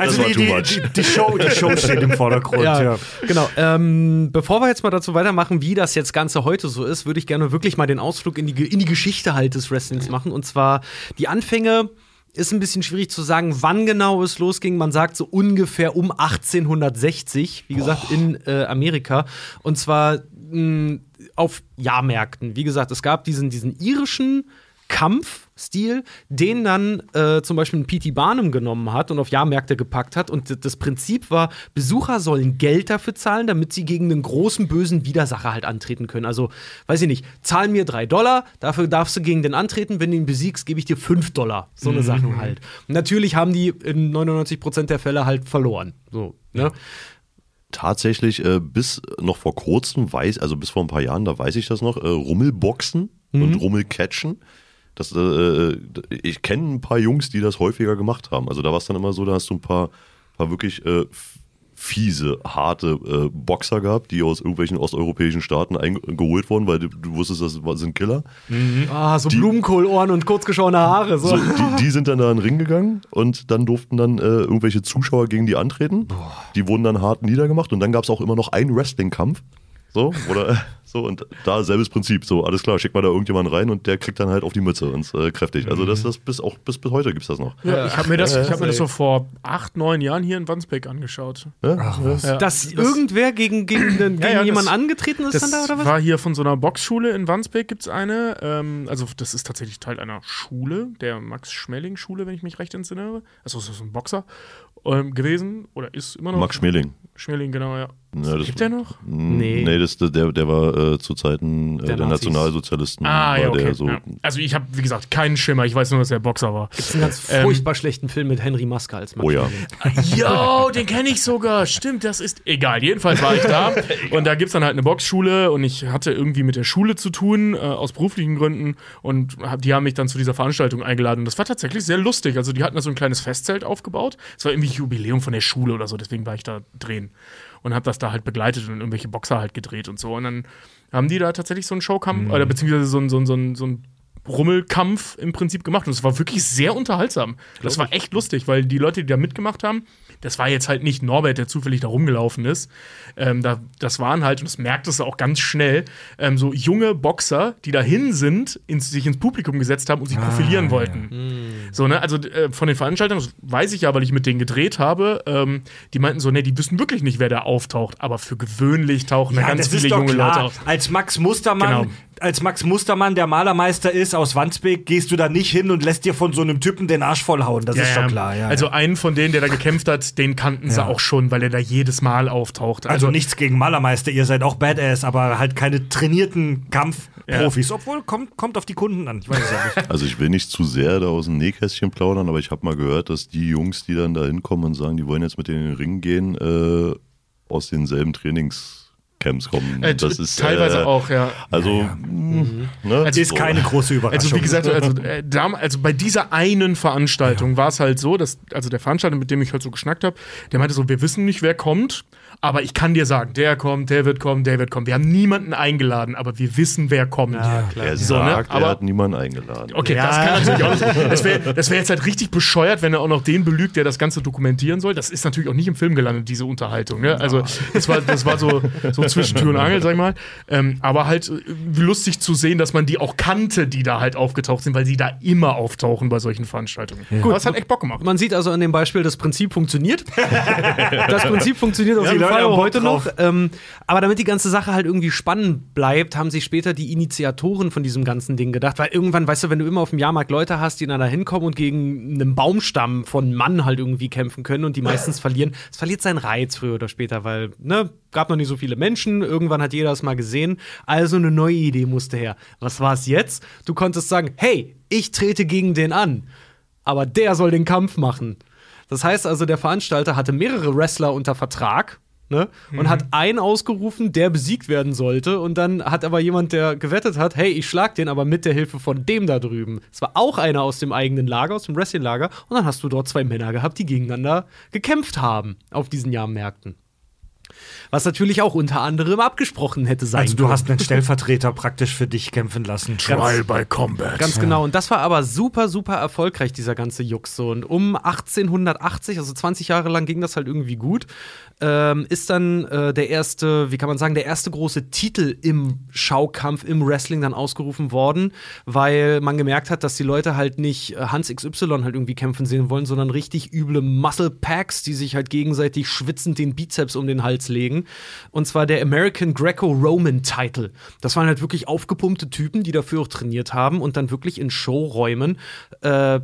also war die, too die, much. die, die, Show, die Show steht im Vordergrund. Ja. genau. Ähm, bevor wir jetzt mal dazu weitermachen, wie das jetzt Ganze heute so ist, würde ich gerne wirklich mal den Ausflug in die, in die Geschichte halt des Wrestlings machen. Und zwar die Anfänge. Ist ein bisschen schwierig zu sagen, wann genau es losging. Man sagt so ungefähr um 1860, wie gesagt, in äh, Amerika. Und zwar mh, auf Jahrmärkten. Wie gesagt, es gab diesen, diesen irischen Kampfstil, den dann äh, zum Beispiel ein P.T. Barnum genommen hat und auf Jahrmärkte gepackt hat. Und das Prinzip war, Besucher sollen Geld dafür zahlen, damit sie gegen einen großen, bösen Widersacher halt antreten können. Also, weiß ich nicht, zahl mir drei Dollar, dafür darfst du gegen den antreten, wenn du ihn besiegst, gebe ich dir fünf Dollar. So eine Sachen halt. Und natürlich haben die in 99% der Fälle halt verloren. So, ne? Tatsächlich, äh, bis noch vor kurzem weiß, also bis vor ein paar Jahren, da weiß ich das noch, äh, Rummelboxen und Rummelcatchen. Das, äh, ich kenne ein paar Jungs, die das häufiger gemacht haben. Also da war es dann immer so, da hast du ein paar, paar wirklich äh, fiese, harte äh, Boxer gehabt, die aus irgendwelchen osteuropäischen Staaten eingeholt wurden, weil du, du wusstest, das sind Killer. Ah, so Blumenkohlohren und kurzgeschorene Haare. So. So, die, die sind dann da in den Ring gegangen und dann durften dann äh, irgendwelche Zuschauer gegen die antreten. Die wurden dann hart niedergemacht und dann gab es auch immer noch einen Wrestling-Kampf. So, oder <laughs> so, und da selbes Prinzip. So, alles klar, schick mal da irgendjemanden rein und der kriegt dann halt auf die Mütze und äh, kräftig. Also das, das bis auch bis, bis heute gibt's das noch. Ja, ich habe mir, das, ich hab mir das so vor acht, neun Jahren hier in Wandsbek angeschaut. Ja? Ja. Dass irgendwer gegen, gegen, den- <clears throat> gegen Ja, ja, jemanden das- angetreten ist Das dann da, oder was? war hier von so einer Boxschule in Wandsbek gibt es eine. Ähm, also das ist tatsächlich Teil einer Schule, der Max-Schmeling-Schule, wenn ich mich recht entsinne. Also das ist ein Boxer ähm, gewesen oder ist immer noch. Max Schmeling. Schmeling, genau, ja. Ja, das- Gibt der noch? Nee. Nee, das, der, der war äh, zu Zeiten äh, Der der. Nationalsozialisten. Ah, war ja, okay. der so, ja. Also ich habe, wie gesagt, keinen Schimmer. Ich weiß nur, dass er Boxer war. Gibt's einen ganz Ähm, furchtbar schlechten Film mit Henry Maske als Max Oh ja. Schmeling. Yo, den kenne ich sogar. Stimmt, das ist egal. Jedenfalls war ich da <laughs> und da gibt es dann halt eine Boxschule und ich hatte irgendwie mit der Schule zu tun, äh, aus beruflichen Gründen und hab, die haben mich dann zu dieser Veranstaltung eingeladen. Und das war tatsächlich sehr lustig. Also die hatten da so ein kleines Festzelt aufgebaut. Es war irgendwie Jubiläum von der Schule oder so, deswegen war ich da drehen und habe das da halt begleitet und irgendwelche Boxer halt gedreht und so. Und dann haben die da tatsächlich so einen Showkampf oder beziehungsweise so ein, so ein, so ein, so ein Rummelkampf im Prinzip gemacht und es war wirklich sehr unterhaltsam. Das war echt lustig, weil die Leute, die da mitgemacht haben, das war jetzt halt nicht Norbert, der zufällig da rumgelaufen ist. Ähm, da, das waren halt, und das merktest du auch ganz schnell, ähm, so junge Boxer, die dahin sind, ins, sich ins Publikum gesetzt haben und sich profilieren wollten. So, ne? Also äh, von den Veranstaltern, das weiß ich ja, weil ich mit denen gedreht habe, ähm, die meinten so, ne, die wissen wirklich nicht, wer da auftaucht, aber für gewöhnlich tauchen da Ja, ganz das viele junge klar. Leute auf. Als Max Mustermann, Genau. Als Max Mustermann der Malermeister ist aus Wandsbek, gehst du da nicht hin und lässt dir von so einem Typen den Arsch vollhauen. Das ist Ja, doch klar. Ja, also ja. einen von denen, der da gekämpft hat, den kannten sie Ja. auch schon, weil er da jedes Mal auftaucht. Also nichts gegen Malermeister, ihr seid auch Badass, aber halt keine trainierten Kampfprofis. Obwohl, kommt, kommt auf die Kunden an. Ich weiß es ja nicht. <laughs> Also ich will nicht zu sehr da aus dem Nähkästchen plaudern, aber ich habe mal gehört, dass die Jungs, die dann da hinkommen und sagen, die wollen jetzt mit in den Ring gehen, äh, aus denselben Trainingscamps kommen. Äh, das ist teilweise äh, auch, ja. Also, mh, ne? Also Ist so. keine große Überraschung. Also wie gesagt, also, äh, also bei dieser einen Veranstaltung war es halt so, dass also der Veranstalter, mit dem ich halt so geschnackt habe, der meinte so, wir wissen nicht, wer kommt, aber ich kann dir sagen, der kommt, der wird kommen, der wird kommen. Wir haben niemanden eingeladen, aber wir wissen, wer kommt. Er So, ne? sagt, Aber- er hat niemanden eingeladen. Okay, Ja. das kann natürlich auch nicht. Das wäre <laughs> das wär jetzt halt richtig bescheuert, wenn er auch noch den belügt, der das Ganze dokumentieren soll. Das ist natürlich auch nicht im Film gelandet, diese Unterhaltung. Ne? Also, das war, das war so, so zwischen Tür und Angel, sag ich mal. Ähm, aber halt äh, lustig zu sehen, dass man die auch kannte, die da halt aufgetaucht sind, weil sie da immer auftauchen bei solchen Veranstaltungen. Aber es hat echt Bock gemacht. Man sieht also an dem Beispiel, das Prinzip funktioniert. <laughs> das Prinzip funktioniert auf Ja, jeden Leute Fall auch heute drauf. noch. Ähm, aber damit die ganze Sache halt irgendwie spannend bleibt, haben sich später die Initiatoren von diesem ganzen Ding gedacht. Weil irgendwann, weißt du, wenn du immer auf dem Jahrmarkt Leute hast, die dann da hinkommen und gegen einen Baumstamm von Mann halt irgendwie kämpfen können und die meistens <laughs> verlieren, es verliert seinen Reiz früher oder später, weil, ne, gab noch nicht so viele Menschen, irgendwann hat jeder es mal gesehen. Also eine neue Idee musste her. Was war es jetzt? Du konntest sagen, hey, ich trete gegen den an aber der soll den Kampf machen. Das heißt also, der Veranstalter hatte mehrere Wrestler unter Vertrag. Ne? Und hat einen ausgerufen, der besiegt werden sollte. Und dann hat aber jemand, der gewettet hat, hey, ich schlag den aber mit der Hilfe von dem da drüben. Es war auch einer aus dem eigenen Lager, aus dem Wrestling-Lager. Und dann hast du dort zwei Männer gehabt, die gegeneinander gekämpft haben auf diesen Jahrmärkten. Was natürlich auch unter anderem abgesprochen hätte sein Also du können. hast einen Stellvertreter praktisch für dich kämpfen lassen. Trial by Combat. Ganz genau. Und das war aber super, super erfolgreich, dieser ganze Jux. So. Und um 1880, also 20 Jahre lang ging das halt irgendwie gut, ähm, ist dann äh, der erste, wie kann man sagen, der erste große Titel im Schaukampf, im Wrestling dann ausgerufen worden, weil man gemerkt hat, dass die Leute halt nicht äh, Hans XY halt irgendwie kämpfen sehen wollen, sondern richtig üble Muscle Packs, die sich halt gegenseitig schwitzend den Bizeps um den Hals legen. Und zwar der American Greco-Roman Title. Das waren halt wirklich aufgepumpte Typen, die dafür auch trainiert haben und dann wirklich in Showräumen äh,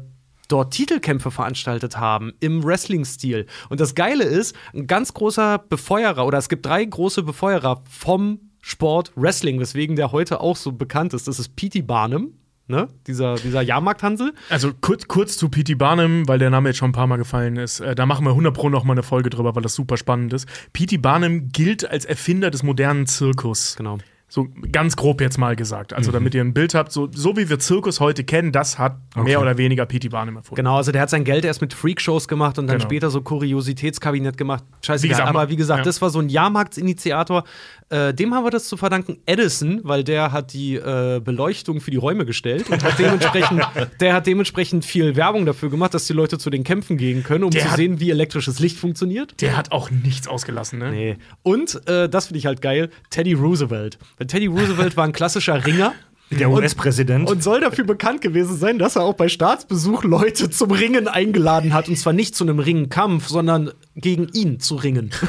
dort Titelkämpfe veranstaltet haben im Wrestling-Stil. Und das Geile ist, ein ganz großer Befeuerer oder es gibt drei große Befeuerer vom Sport Wrestling, weswegen der heute auch so bekannt ist. Das ist P.T. Barnum, ne? dieser, dieser Jahrmarkthansel. Also kurz, kurz zu P.T. Barnum, weil der Name jetzt schon ein paar Mal gefallen ist. Äh, da machen wir 100 Pro noch mal eine Folge drüber, weil das super spannend ist. P.T. Barnum gilt als Erfinder des modernen Zirkus. Genau. So ganz grob jetzt mal gesagt. Also, damit ihr ein Bild habt, so, so wie wir Zirkus heute kennen, das hat mehr oder weniger P.T. Barnum erfunden. Genau, also der hat sein Geld erst mit Freakshows gemacht und dann Genau. später so Kuriositätskabinett gemacht. Scheißegal. Wie gesagt, aber wie gesagt, ja. das war so ein Jahrmarktsinitiator. Äh, dem haben wir das zu verdanken. Edison, weil der hat die äh, Beleuchtung für die Räume gestellt und hat dementsprechend, <laughs> der hat dementsprechend viel Werbung dafür gemacht, dass die Leute zu den Kämpfen gehen können, um Der zu hat- sehen, wie elektrisches Licht funktioniert. Der hat auch nichts ausgelassen, ne? Nee. Und äh, das finde ich halt geil: Teddy Roosevelt. Teddy Roosevelt war ein klassischer Ringer. Der Und- US-Präsident. Und soll dafür bekannt gewesen sein, dass er auch bei Staatsbesuch Leute zum Ringen eingeladen hat. Und zwar nicht zu einem Ringkampf, sondern gegen ihn zu ringen. <laughs>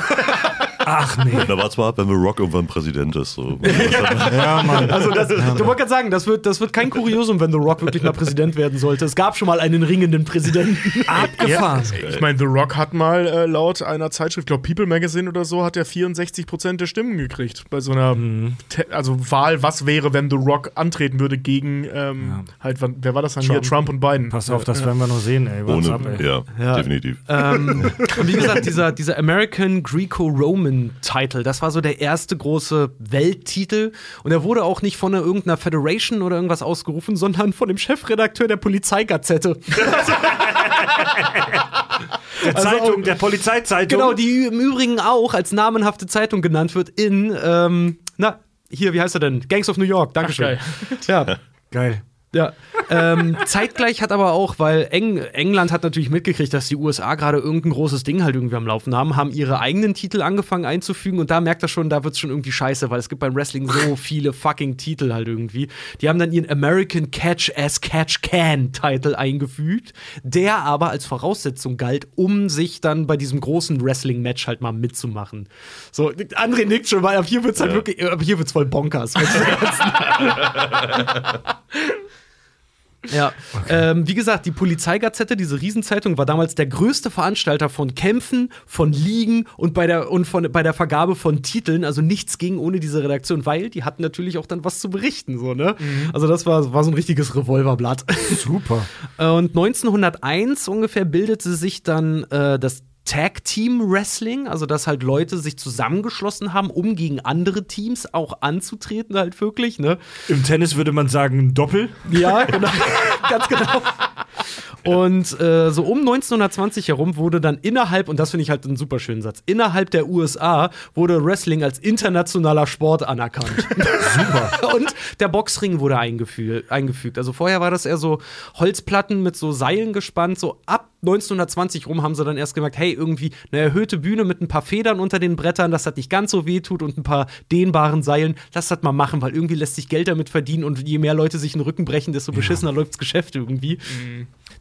Ach nee. Da war zwar ab, wenn The Rock irgendwann Präsident ist. So. <laughs> Ja, Mann. Also, das, du wolltest gerade sagen, das wird, das wird kein Kuriosum, wenn The Rock wirklich mal Präsident werden sollte. Es gab schon mal einen ringenden Präsidenten. <laughs> Abgefahren. Ich meine, The Rock hat mal äh, laut einer Zeitschrift, ich glaube People Magazine oder so, hat er 64% der Stimmen gekriegt bei so einer Te- also Wahl, was wäre, wenn The Rock antreten würde gegen ähm, halt, wann- wer war das dann hier? Trump und Biden. Pass auf, das werden wir noch sehen, ey. What's Ohne, up, ey. ja, Ja. definitiv. ähm, und wie gesagt, dieser, dieser American Greco-Roman Title, das war so der erste große Welttitel. Und er wurde auch nicht von einer, irgendeiner Federation oder irgendwas ausgerufen, sondern von dem Chefredakteur der Polizeigazette. <laughs> Der Zeitung, der Polizeizeitung. Genau, die im Übrigen auch als namenhafte Zeitung genannt wird in, ähm, na, hier, wie heißt er denn? Gangs of New York, Dankeschön. ja, Geil. Ja. ähm, zeitgleich hat aber auch, weil Eng England hat natürlich mitgekriegt, dass die USA gerade irgendein großes Ding halt irgendwie am Laufen haben, haben ihre eigenen Titel angefangen einzufügen und da merkt er schon, da wird's schon irgendwie scheiße, weil es gibt beim Wrestling so <laughs> viele fucking Titel halt irgendwie. Die haben dann ihren American Catch as Catch Can Titel eingefügt, der aber als Voraussetzung galt, um sich dann bei diesem großen Wrestling-Match halt mal mitzumachen. So, André nickt schon, weil ab hier wird's halt wirklich, ab hier wird's voll bonkers. <laughs> <laughs> Ja, ähm, wie gesagt, die Polizeigazette, diese Riesenzeitung, war damals der größte Veranstalter von Kämpfen, von Ligen und bei der und von bei der Vergabe von Titeln. Also nichts ging ohne diese Redaktion, weil die hatten natürlich auch dann was zu berichten, so ne. Also das war war so ein richtiges Revolverblatt. Super. <laughs> Und 1901 ungefähr bildete sich dann äh, das Tag Team Wrestling, also dass halt Leute sich zusammengeschlossen haben, um gegen andere Teams auch anzutreten, halt wirklich, ne? Im Tennis würde man sagen Doppel. Ja, genau. <laughs> Ganz genau. Und äh, so um 1920 herum wurde dann innerhalb, und das finde ich halt einen super schönen Satz, innerhalb der USA wurde Wrestling als internationaler Sport anerkannt. <laughs> super. <laughs> Und der Boxring wurde eingefü eingefügt. Also vorher war das eher so Holzplatten mit so Seilen gespannt. So ab 1920 rum haben sie dann erst gemerkt, hey, irgendwie eine erhöhte Bühne mit ein paar Federn unter den Brettern, dass das nicht ganz so weh tut und ein paar dehnbaren Seilen, lass das mal machen, weil irgendwie lässt sich Geld damit verdienen und je mehr Leute sich den Rücken brechen, desto beschissener läuft's Geschäft irgendwie.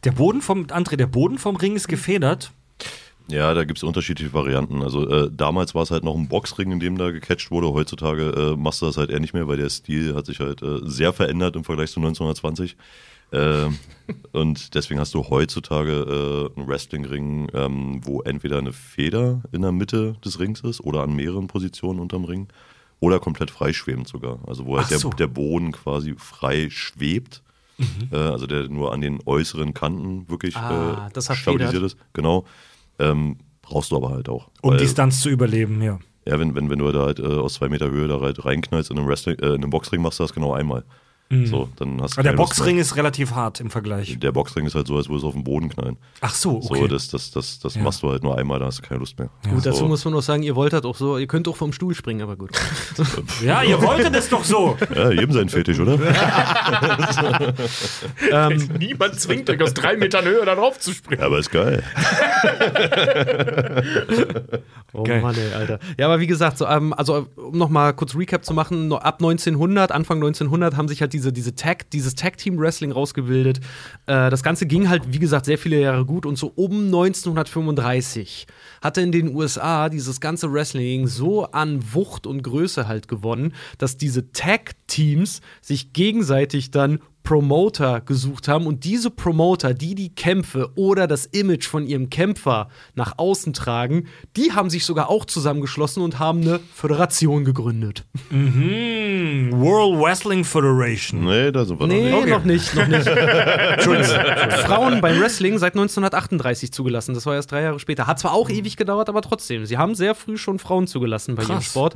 Der Boden vom, André, der Boden vom Ring ist gefedert. Ja, da gibt es unterschiedliche Varianten. Also äh, damals war es halt noch ein Boxring, in dem da gecatcht wurde. Heutzutage äh, machst du das halt eher nicht mehr, weil der Stil hat sich halt äh, sehr verändert im Vergleich zu 1920. Ähm, und deswegen hast du heutzutage äh, einen Wrestlingring, ähm, wo entweder eine Feder in der Mitte des Rings ist oder an mehreren Positionen unterm Ring oder komplett freischwebend sogar. Also wo halt Ach der, so. der Boden quasi frei schwebt. Äh, also der nur an den äußeren Kanten wirklich Ah, äh, stabilisiert ist. Genau. Ähm, brauchst du aber halt auch. Um Weil- Distanz zu überleben, ja. Ja, wenn, wenn, wenn du da halt äh, aus zwei Meter Höhe da halt reinknallst in einem, Wrestling, äh, in einem Boxring, machst du das genau einmal. So, dann hast du Aber der Boxring ist relativ hart im Vergleich. Der Boxring ist halt so, als würdest du auf den Boden knallen. Ach so, So, okay. das, das, das, das Ja. machst du halt nur einmal, da hast du keine Lust mehr. Gut, dazu so. muss man noch sagen, ihr wolltet auch so, ihr könnt auch vom Stuhl springen, aber gut. <laughs> ja, ihr wolltet es doch so. Ja, jedem sein Fetisch, oder? <laughs> <laughs> ähm, Niemand zwingt euch aus drei Metern Höhe da drauf zu springen. Ja, aber ist geil. oh Geil. Mann, ey, Alter. Ja, aber wie gesagt, so, ähm, also um noch mal kurz Recap zu machen, ab 1900, Anfang 1900 haben sich halt diese, diese Tag, dieses Tag-Team-Wrestling rausgebildet. Äh, das Ganze ging halt, wie gesagt, sehr viele Jahre gut und so um 1935 hatte in den USA dieses ganze Wrestling so an Wucht und Größe halt gewonnen, dass diese Tag-Teams sich gegenseitig dann Promoter gesucht haben und diese Promoter, die die Kämpfe oder das Image von ihrem Kämpfer nach außen tragen, die haben sich sogar auch zusammengeschlossen und haben eine Föderation gegründet. Hm, World Wrestling Federation. Nee, da sind wir Nee, noch nicht. noch nicht, <laughs> noch nicht. Entschuldigung. Frauen beim Wrestling seit 1938 zugelassen. Das war erst drei Jahre später. Hat zwar auch ewig gedauert, aber trotzdem. Sie haben sehr früh schon Frauen zugelassen bei ihrem Krass. Sport.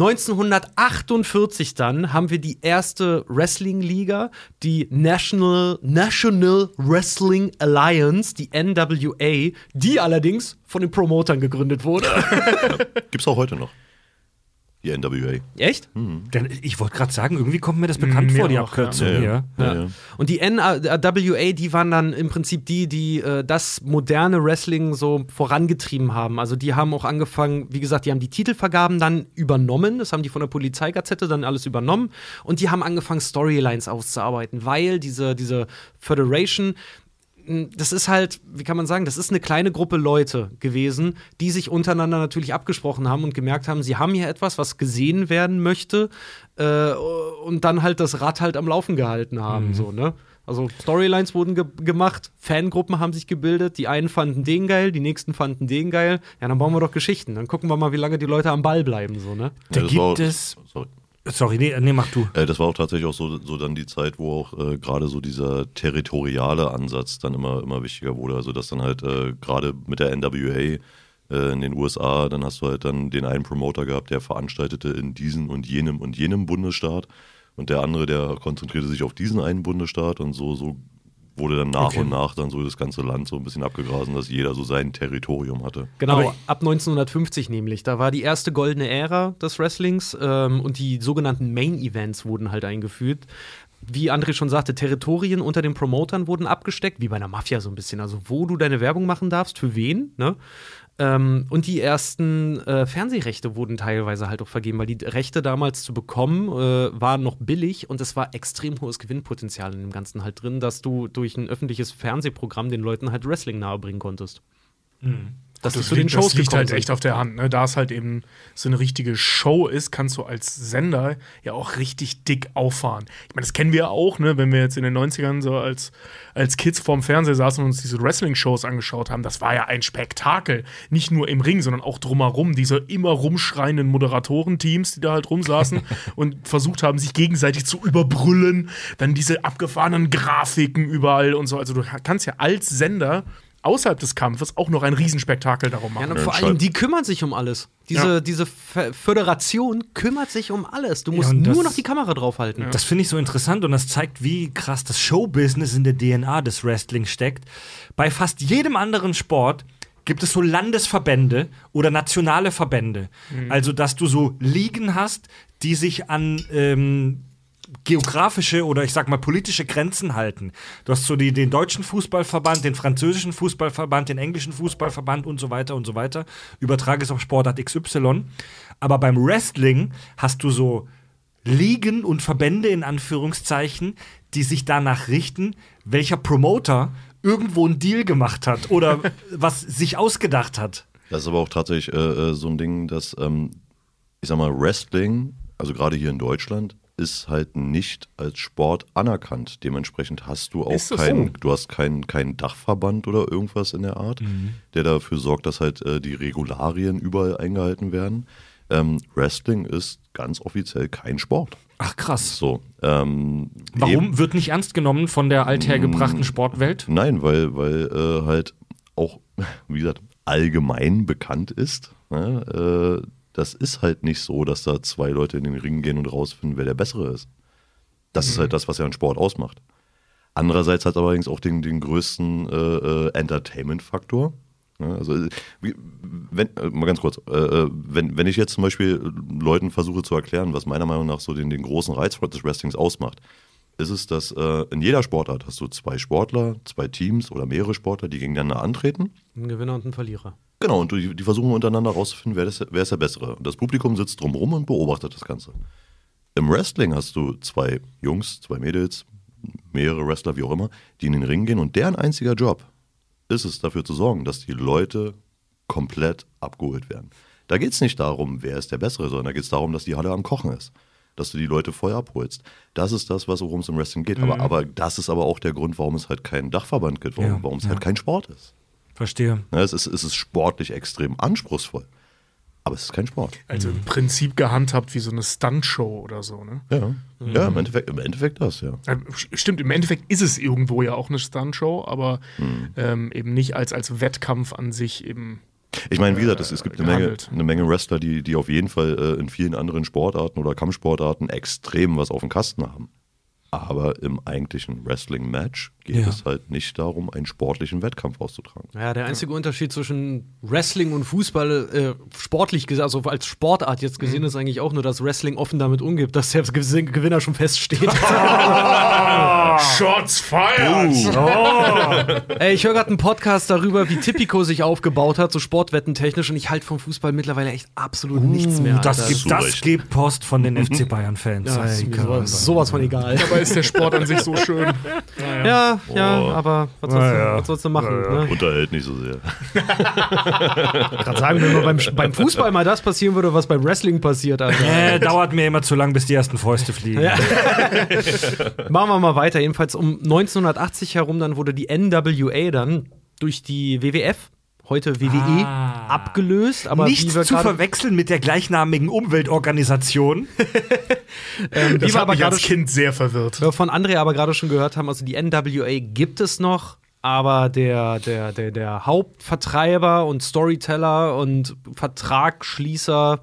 1948 dann haben wir die erste Wrestling-Liga, die National, National Wrestling Alliance, die NWA, die allerdings von den Promotern gegründet wurde. <laughs> Gibt's auch heute noch. Die NWA. Echt? Denn ich wollte gerade sagen, irgendwie kommt mir das bekannt Mir vor, die auch, Abkürzung ja. hier. Ja, ja. Und die NWA, die waren dann im Prinzip die, die äh, das moderne Wrestling so vorangetrieben haben. Also die haben auch angefangen, wie gesagt, die haben die Titelvergaben dann übernommen. Das haben die von der Polizeigazette dann alles übernommen. Und die haben angefangen, Storylines auszuarbeiten, weil diese, diese Federation das ist halt, wie kann man sagen, das ist eine kleine Gruppe Leute gewesen, die sich untereinander natürlich abgesprochen haben und gemerkt haben, sie haben hier etwas, was gesehen werden möchte äh, und dann halt das Rad halt am Laufen gehalten haben, so, ne? Also Storylines wurden ge gemacht, Fangruppen haben sich gebildet, die einen fanden den geil, die nächsten fanden den geil. Ja, dann bauen wir doch Geschichten. Dann gucken wir mal, wie lange die Leute am Ball bleiben, so, ne? Da das gibt es. Sorry. Nee, nee, mach du. Äh, das war auch tatsächlich auch so, so dann die Zeit, wo auch äh, gerade so dieser territoriale Ansatz dann immer, immer wichtiger wurde. Also dass dann halt äh, gerade mit der NWA äh, in den USA, dann hast du halt dann den einen Promoter gehabt, der veranstaltete in diesem und jenem und jenem Bundesstaat und der andere, der konzentrierte sich auf diesen einen Bundesstaat und so, so wurde dann nach Okay. und nach dann so das ganze Land so ein bisschen abgegrasen, dass jeder so sein Territorium hatte. Genau, ab 1950 nämlich. Da war die erste goldene Ära des Wrestlings ähm, und die sogenannten Main Events wurden halt eingeführt. Wie André schon sagte, Territorien unter den Promotern wurden abgesteckt, wie bei einer Mafia so ein bisschen. Also, wo du deine Werbung machen darfst, für wen, ne? Ähm, und die ersten äh, Fernsehrechte wurden teilweise halt auch vergeben, weil die Rechte damals zu bekommen äh, waren noch billig und es war extrem hohes Gewinnpotenzial in dem Ganzen halt drin, dass du durch ein öffentliches Fernsehprogramm den Leuten halt Wrestling nahebringen konntest. Dass Das zu den liegt, Shows das liegt halt sind. echt auf der Hand. Ne? Da es halt eben so eine richtige Show ist, kannst du als Sender ja auch richtig dick auffahren. Ich meine, das kennen wir auch, ne? wenn wir jetzt in den 90ern so als, als Kids vorm Fernseher saßen und uns diese Wrestling-Shows angeschaut haben. Das war ja ein Spektakel. Nicht nur im Ring, sondern auch drumherum. Diese immer rumschreienden Moderatorenteams, die da halt rumsaßen <laughs> und versucht haben, sich gegenseitig zu überbrüllen. Dann diese abgefahrenen Grafiken überall und so. Also du kannst ja als Sender außerhalb des Kampfes auch noch ein Riesenspektakel darum Ja, machen. und Ja, vor schade. allem, die kümmern sich um alles. Diese, Ja. diese Föderation kümmert sich um alles. Du musst und das- nur noch die Kamera draufhalten. Das finde ich so interessant und das zeigt, wie krass das Showbusiness in der DNA des Wrestling steckt. Bei fast jedem anderen Sport gibt es so Landesverbände oder nationale Verbände. Also, dass du so Ligen hast, die sich an ähm, geografische oder ich sag mal politische Grenzen halten. Du hast so die, den deutschen Fußballverband, den französischen Fußballverband, den englischen Fußballverband und so weiter und so weiter. Übertrage es auf Sportart XY. Aber beim Wrestling hast du so Ligen und Verbände in Anführungszeichen, die sich danach richten, welcher Promoter irgendwo einen Deal gemacht hat oder <laughs> was sich ausgedacht hat. Das ist aber auch tatsächlich äh, äh, so ein Ding, dass, ähm, ich sag mal, Wrestling, also gerade hier in Deutschland, ist halt nicht als Sport anerkannt. Dementsprechend hast du auch keinen, so? du hast keinen keinen Dachverband oder irgendwas in der Art, der dafür sorgt, dass halt äh, die Regularien überall eingehalten werden. Ähm, Wrestling ist ganz offiziell kein Sport. Ach krass. So. Ähm, Warum eben- wird nicht ernst genommen von der althergebrachten Sportwelt? Nein, weil, weil äh, halt auch, <laughs> wie gesagt, allgemein bekannt ist. Ne? Äh, das ist halt nicht so, dass da zwei Leute in den Ring gehen und rausfinden, wer der Bessere ist. Das ist halt das, was ja einen Sport ausmacht. Andererseits hat allerdings auch den, den größten äh, äh, Entertainment-Faktor. Ja, also, äh, wenn, äh, mal ganz kurz, äh, wenn, wenn ich jetzt zum Beispiel Leuten versuche zu erklären, was meiner Meinung nach so den, den großen Reiz des Wrestlings ausmacht, ist es, dass äh, in jeder Sportart hast du zwei Sportler, zwei Teams oder mehrere Sportler, die gegeneinander antreten. Ein Gewinner und ein Verlierer. Genau, und die, die versuchen untereinander herauszufinden, wer, das, wer ist der Bessere. Und das Publikum sitzt drumherum und beobachtet das Ganze. Im Wrestling hast du zwei Jungs, zwei Mädels, mehrere Wrestler, wie auch immer, die in den Ring gehen und deren einziger Job ist es, dafür zu sorgen, dass die Leute komplett abgeholt werden. Da geht es nicht darum, wer ist der Bessere, sondern da geht es darum, dass die Halle am Kochen ist. Dass du die Leute voll abholst. Das ist das, was worum es im Wrestling geht. Aber, aber das ist aber auch der Grund, warum es halt keinen Dachverband gibt, warum, Ja, warum es ja. halt kein Sport ist. Verstehe. Ja, es, ist, es ist sportlich extrem anspruchsvoll. Aber es ist kein Sport. Also im Prinzip gehandhabt wie so eine Stuntshow oder so, ne? Ja, ja im, Endeffekt, im Endeffekt das, ja. Äh, Stimmt, im Endeffekt ist es irgendwo ja auch eine Stuntshow, aber Mhm. ähm, eben nicht als, als Wettkampf an sich eben Ich meine, wie gesagt, es, es gibt eine Menge, eine Menge Wrestler, die, die auf jeden Fall äh, in vielen anderen Sportarten oder Kampfsportarten extrem was auf dem Kasten haben. Aber im eigentlichen Wrestling-Match geht Ja. es halt nicht darum, einen sportlichen Wettkampf auszutragen. Ja, der einzige Unterschied zwischen Wrestling und Fußball, äh, sportlich gesehen, also als Sportart jetzt gesehen, ist eigentlich auch nur, dass Wrestling offen damit umgibt, dass der Gewin- Gewinner schon feststeht. <laughs> Shots fired! Ey, ich höre gerade einen Podcast darüber, wie Tipico sich aufgebaut hat, so sportwettentechnisch, und ich halte vom Fußball mittlerweile echt absolut nichts mehr. Das Alter. gibt, das gibt Post von den <laughs> FC Bayern-Fans. ja, Ey, sowas, sowas von egal. Dabei ist der Sport an sich so schön. Ja, ja, Oh. aber was sollst, Ja, du, ja. was sollst du machen? Ne? Unterhält nicht so sehr. Gerade sagen, wenn nur beim, beim Fußball mal das passieren würde, was beim Wrestling passiert, Alter. Äh, dauert mir immer zu lang, bis die ersten Fäuste fliegen. Ja. <laughs> Machen wir mal weiter. Jedenfalls um 1980 herum, dann wurde die NWA dann durch die WWF, heute WWE, Ah. abgelöst. Aber Nicht zu verwechseln mit der gleichnamigen Umweltorganisation. <laughs> ähm, Das hat mich als Kind sehr verwirrt. wir von André aber gerade schon gehört haben, also die NWA gibt es noch, aber der, der, der, der Hauptvertreiber und Storyteller und Vertragsschließer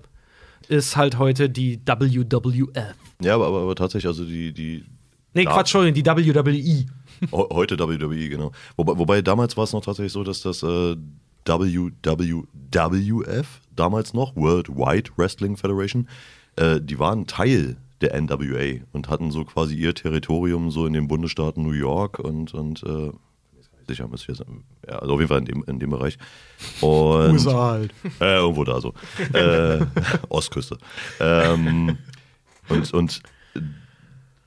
ist halt heute die WWF. Ja, aber, aber, aber tatsächlich, also die, die Nee. Quatsch, Entschuldigung, die WWE. Heute WWE, genau. Wobei, wobei damals war es noch tatsächlich so, dass das äh, WWWF, damals noch, World Wide Wrestling Federation, äh, die waren Teil der NWA und hatten so quasi ihr Territorium so in den Bundesstaaten New York und, und äh, sicher müsste ich jetzt, ja, also auf jeden Fall in dem, in dem Bereich. Und, <laughs> halt. äh, irgendwo da so. Äh, <laughs> Ostküste. Ähm, und, und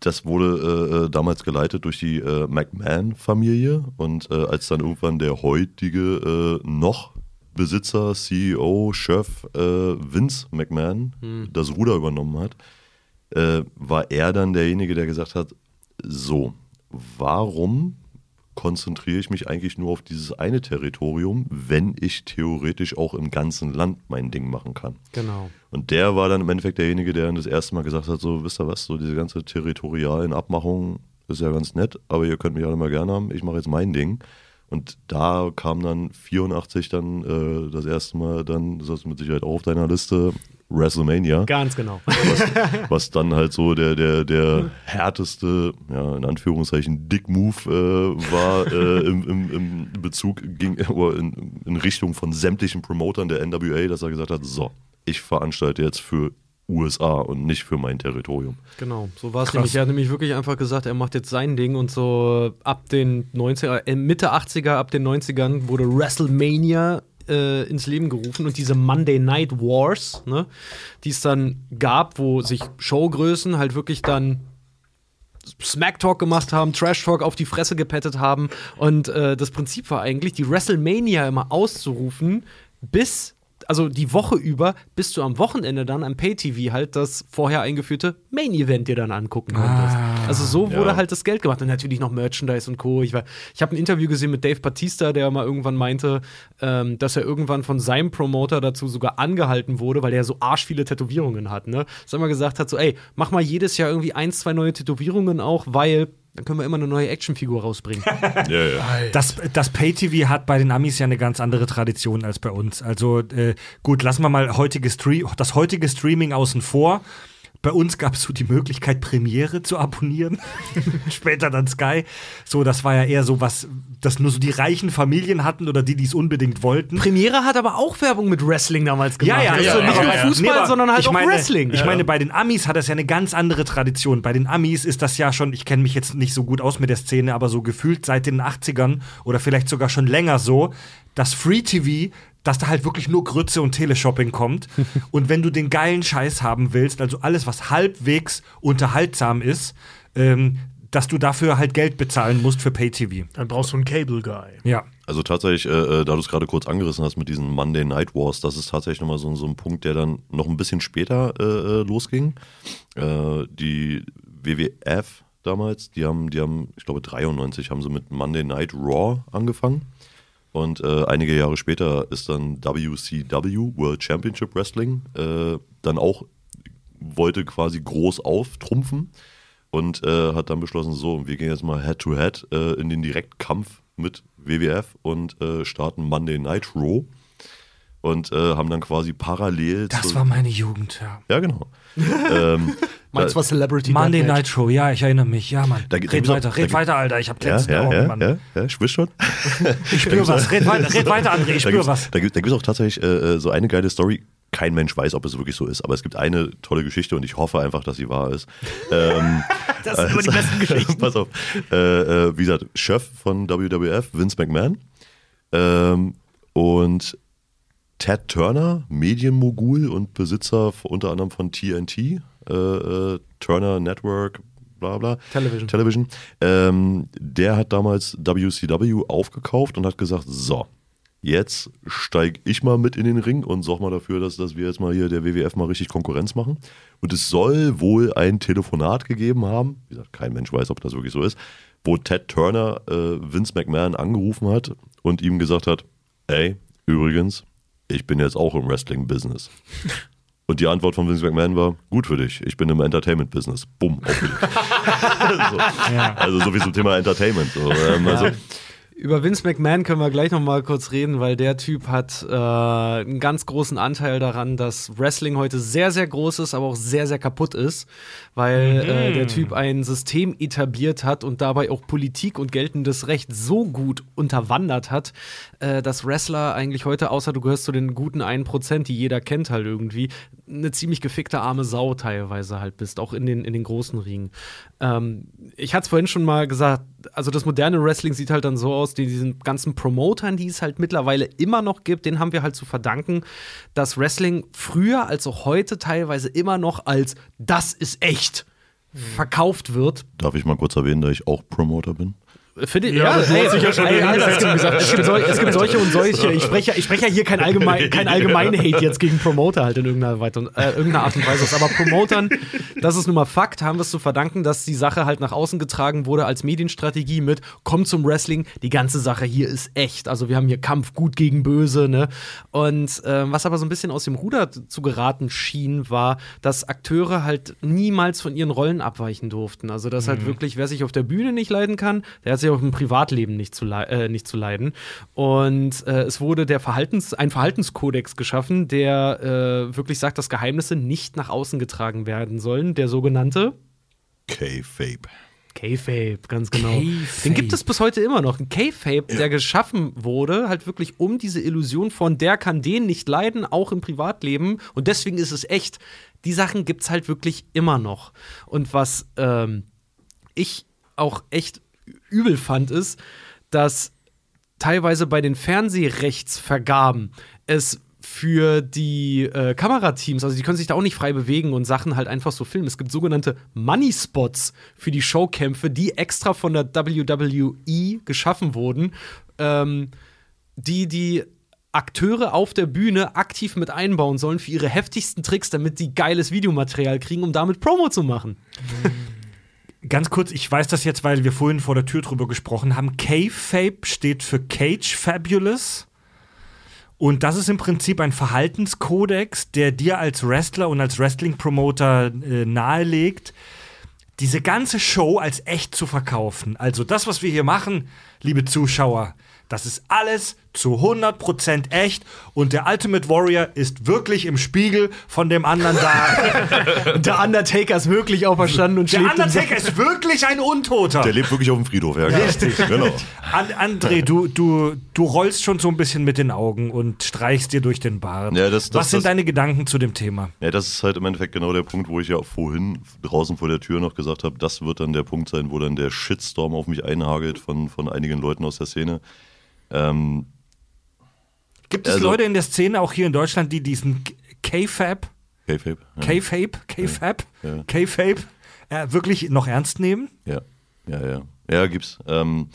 das wurde äh, äh, damals geleitet durch die äh, McMahon-Familie. Und äh, als dann irgendwann der heutige äh, noch Besitzer, CEO, Chef äh, Vince McMahon das Ruder übernommen hat, war er dann derjenige, der gesagt hat, so, warum konzentriere ich mich eigentlich nur auf dieses eine Territorium, wenn ich theoretisch auch im ganzen Land mein Ding machen kann? Genau. Und der war dann im Endeffekt derjenige, der dann das erste Mal gesagt hat, so, wisst ihr was, so diese ganze territorialen Abmachungen ist ja ganz nett, aber ihr könnt mich alle mal gerne haben, ich mache jetzt mein Ding. Und da kam dann 84 dann äh, das erste Mal dann, das hast du mit Sicherheit auch auf deiner Liste, WrestleMania, Ganz genau. <laughs> was dann halt so der, der, der härteste, ja, in Anführungszeichen, Dick-Move äh, war äh, im, im, im Bezug ging, oder in, in Richtung von sämtlichen Promotern der NWA, dass er gesagt hat, so, ich veranstalte jetzt für USA und nicht für mein Territorium. Genau, so war es nämlich. Er hat nämlich wirklich einfach gesagt, er macht jetzt sein Ding und so ab den 90er, äh, Mitte 80er, ab den 90ern wurde WrestleMania äh, ins Leben gerufen und diese Monday Night Wars, ne, die es dann gab, wo sich Showgrößen halt wirklich dann Smack Talk gemacht haben, Trash Talk auf die Fresse gepettet haben. Und äh, das Prinzip war eigentlich, die WrestleMania immer auszurufen, bis, also die Woche über, bis du am Wochenende dann am Pay-TV halt das vorher eingeführte Main-Event dir dann angucken konntest. also so wurde Ja. halt das Geld gemacht. Und natürlich noch Merchandise und Co. Ich, war- ich habe ein Interview gesehen mit Dave Batista, der mal irgendwann meinte, ähm, dass er irgendwann von seinem Promoter dazu sogar angehalten wurde, weil er so arsch viele Tätowierungen hat. Ne? Dass er immer gesagt hat, so, ey, mach mal jedes Jahr irgendwie ein, zwei neue Tätowierungen auch, weil dann können wir immer eine neue Actionfigur rausbringen. <laughs> Ja, ja. Das, das Pay-TV hat bei den Amis ja eine ganz andere Tradition als bei uns. Also äh, gut, lassen wir mal heutige Stream, das heutige Streaming außen vor. Bei uns gab es so die Möglichkeit, Premiere zu abonnieren. <laughs> Später dann Sky. So, das war ja eher so was, das nur so die reichen Familien hatten oder die, die es unbedingt wollten. Premiere hat aber auch Werbung mit Wrestling damals gemacht. Ja, ja, also ja, nicht ja, nur ja. Fußball, Nee, sondern halt ich auch meine, Wrestling. Ich meine, bei den Amis hat das ja eine ganz andere Tradition. Bei den Amis ist das ja schon, ich kenne mich jetzt nicht so gut aus mit der Szene, aber so gefühlt seit den 80ern oder vielleicht sogar schon länger so, dass Free TV dass da halt wirklich nur Grütze und Teleshopping kommt. <laughs> und wenn du den geilen Scheiß haben willst, also alles, was halbwegs unterhaltsam ist, ähm, dass du dafür halt Geld bezahlen musst für Pay-TV. Dann brauchst du einen Cable Guy. Ja. Also tatsächlich, äh, äh, da du es gerade kurz angerissen hast mit diesen Monday Night Wars, das ist tatsächlich nochmal so, so ein Punkt, der dann noch ein bisschen später äh, äh, losging. Äh, die WWF damals, die haben, die haben, ich glaube 93, haben sie mit Monday Night Raw angefangen. Und äh, einige Jahre später ist dann WCW, World Championship Wrestling, äh, dann auch wollte quasi groß auftrumpfen und äh, hat dann beschlossen, so, wir gehen jetzt mal Head-to-Head äh, in den Direktkampf mit WWF und äh, starten Monday Night Raw. und äh, haben dann quasi parallel Das war meine Jugend, ja. ja genau <laughs> ähm, Meins war Celebrity Monday Deathmatch. Night Show, ja, ich erinnere mich. Ja, Mann. Da- da red auch- weiter, da red weiter, Alter. Ich hab ja, Glänzende ja, Augen, ja, Mann. ja, ja, spürst schon? <laughs> <laughs> Ich spür was. Red weiter, red weiter, André. Ich da spür was. Da gibt es auch tatsächlich äh, so eine geile Story. Kein Mensch weiß, ob es wirklich so ist, aber es gibt eine tolle Geschichte und ich hoffe einfach, dass sie wahr ist. <laughs> ähm, Das sind immer die besten Geschichten. Pass auf. Äh, äh, wie gesagt, Chef von WWF, Vince McMahon. Ähm, und Ted Turner, Medienmogul und Besitzer unter anderem von TNT, äh, äh, Turner Network, bla bla. Television. Television. Ähm, der hat damals WCW aufgekauft und hat gesagt, so, jetzt steige ich mal mit in den Ring und sorg mal dafür, dass, dass wir jetzt mal hier der WWF mal richtig Konkurrenz machen. Und es soll wohl ein Telefonat gegeben haben, wie gesagt, kein Mensch weiß, ob das wirklich so ist, wo Ted Turner äh, Vince McMahon angerufen hat und ihm gesagt hat, ey, übrigens, ich bin jetzt auch im Wrestling-Business. <laughs> Und die Antwort von Vince McMahon war, gut für dich, ich bin im Entertainment-Business. Bumm, aufgelegt. <laughs> so. Also so wie zum Thema Entertainment. So, ähm, also, Über Vince McMahon können wir gleich noch mal kurz reden, weil der Typ hat äh, einen ganz großen Anteil daran, dass Wrestling heute sehr, sehr groß ist, aber auch sehr, sehr kaputt ist, weil äh, der Typ ein System etabliert hat und dabei auch Politik und geltendes Recht so gut unterwandert hat, äh, dass Wrestler eigentlich heute, außer du gehörst zu den guten 1%, die jeder kennt halt irgendwie, eine ziemlich gefickte arme Sau teilweise halt bist, auch in den, in den großen Ringen. Ähm, ich hatte es vorhin schon mal gesagt, also das moderne Wrestling sieht halt dann so aus, die, diesen ganzen Promotern, die es halt mittlerweile immer noch gibt, den haben wir halt zu verdanken, dass Wrestling früher als auch heute teilweise immer noch als das ist echt verkauft wird. darf ich mal kurz erwähnen, da ich auch Promoter bin? Finde ich, Ja, das hat sich ja schon ey, es, Gesetzen gibt, gesagt. es, gibt sol, es gibt solche und solche. Ich spreche, ja- ich spreche ja hier kein, allgemein, <laughs> kein allgemein Hate jetzt gegen Promoter halt in irgendeiner, Weite, äh, irgendeiner Art und Weise. Aber Promotern, <laughs> das ist nun mal Fakt, haben wir es zu verdanken, dass die Sache halt nach außen getragen wurde als Medienstrategie mit komm zum Wrestling, die ganze Sache hier ist echt. Also wir haben hier Kampf gut gegen böse, ne? Und äh, was aber so ein bisschen aus dem Ruder zu geraten schien, war, dass Akteure halt niemals von ihren Rollen abweichen durften. Also dass halt wirklich, wer sich auf der Bühne nicht leiden kann, der hat sich auch im Privatleben nicht zu, äh, nicht zu leiden. Und äh, es wurde der Verhaltens ein Verhaltenskodex geschaffen, der äh, wirklich sagt, dass Geheimnisse nicht nach außen getragen werden sollen. Der sogenannte K-Fape. K-Fape, ganz genau. Den gibt es bis heute immer noch. Ein K-Fape, der geschaffen wurde, halt wirklich um diese Illusion von der kann den nicht leiden, auch im Privatleben. Und deswegen ist es echt. Die Sachen gibt es halt wirklich immer noch. Und was ähm, ich auch echt übel fand, ist, dass teilweise bei den Fernsehrechtsvergaben es für die äh, Kamerateams, also die können sich da auch nicht frei bewegen und Sachen halt einfach so filmen. Es gibt sogenannte Money Spots für die Showkämpfe, die extra von der WWE geschaffen wurden, ähm, die die Akteure auf der Bühne aktiv mit einbauen sollen für ihre heftigsten Tricks, damit die geiles Videomaterial kriegen, um damit Promo zu machen. Ganz kurz, ich weiß das jetzt, weil wir vorhin vor der Tür drüber gesprochen haben. K-Fape steht für Cage Fabulous. Und das ist im Prinzip ein Verhaltenskodex, der dir als Wrestler und als Wrestling-Promoter äh, nahelegt, diese ganze Show als echt zu verkaufen. Also das, was wir hier machen, liebe Zuschauer, das ist alles zu 100% echt und der Ultimate Warrior ist wirklich im Spiegel von dem anderen da. Und <laughs> der Undertaker ist wirklich auferstanden und der Undertaker ist wirklich ein Untoter. Der lebt wirklich auf dem Friedhof, ja. Richtig. Genau. An André, du, du, du rollst schon so ein bisschen mit den Augen und streichst dir durch den Bart. Ja, das- das- Was sind das- deine Gedanken zu dem Thema? Ja, das ist halt im Endeffekt genau der Punkt, wo ich ja vorhin draußen vor der Tür noch gesagt habe, das wird dann der Punkt sein, wo dann der Shitstorm auf mich einhagelt von, von einigen Leuten aus der Szene. Ähm, Gibt es Also- Leute in der Szene, auch hier in Deutschland, die diesen K-Fab, K-Fab. K-Fape äh, wirklich noch ernst nehmen? Ja, ja, ja. Ja, gibt's. Ähm,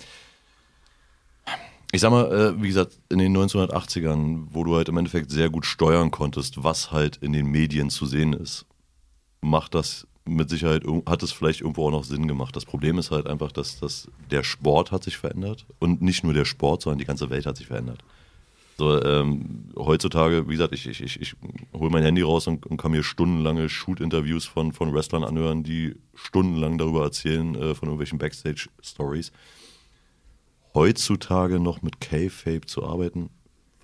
ich sag mal, äh, wie gesagt, in den 1980ern, wo du halt im Endeffekt sehr gut steuern konntest, was halt in den Medien zu sehen ist, macht das mit Sicherheit, hat es vielleicht irgendwo auch noch Sinn gemacht. Das Problem ist halt einfach, dass, dass der Sport hat sich verändert und nicht nur der Sport, sondern die ganze Welt hat sich verändert. So, ähm, heutzutage, wie gesagt, ich, ich, ich, ich hole mein Handy raus und, und kann mir stundenlange Shoot-Interviews von, von Wrestlern anhören, die stundenlang darüber erzählen, äh, von irgendwelchen Backstage-Stories. Heutzutage noch mit K-Fape zu arbeiten,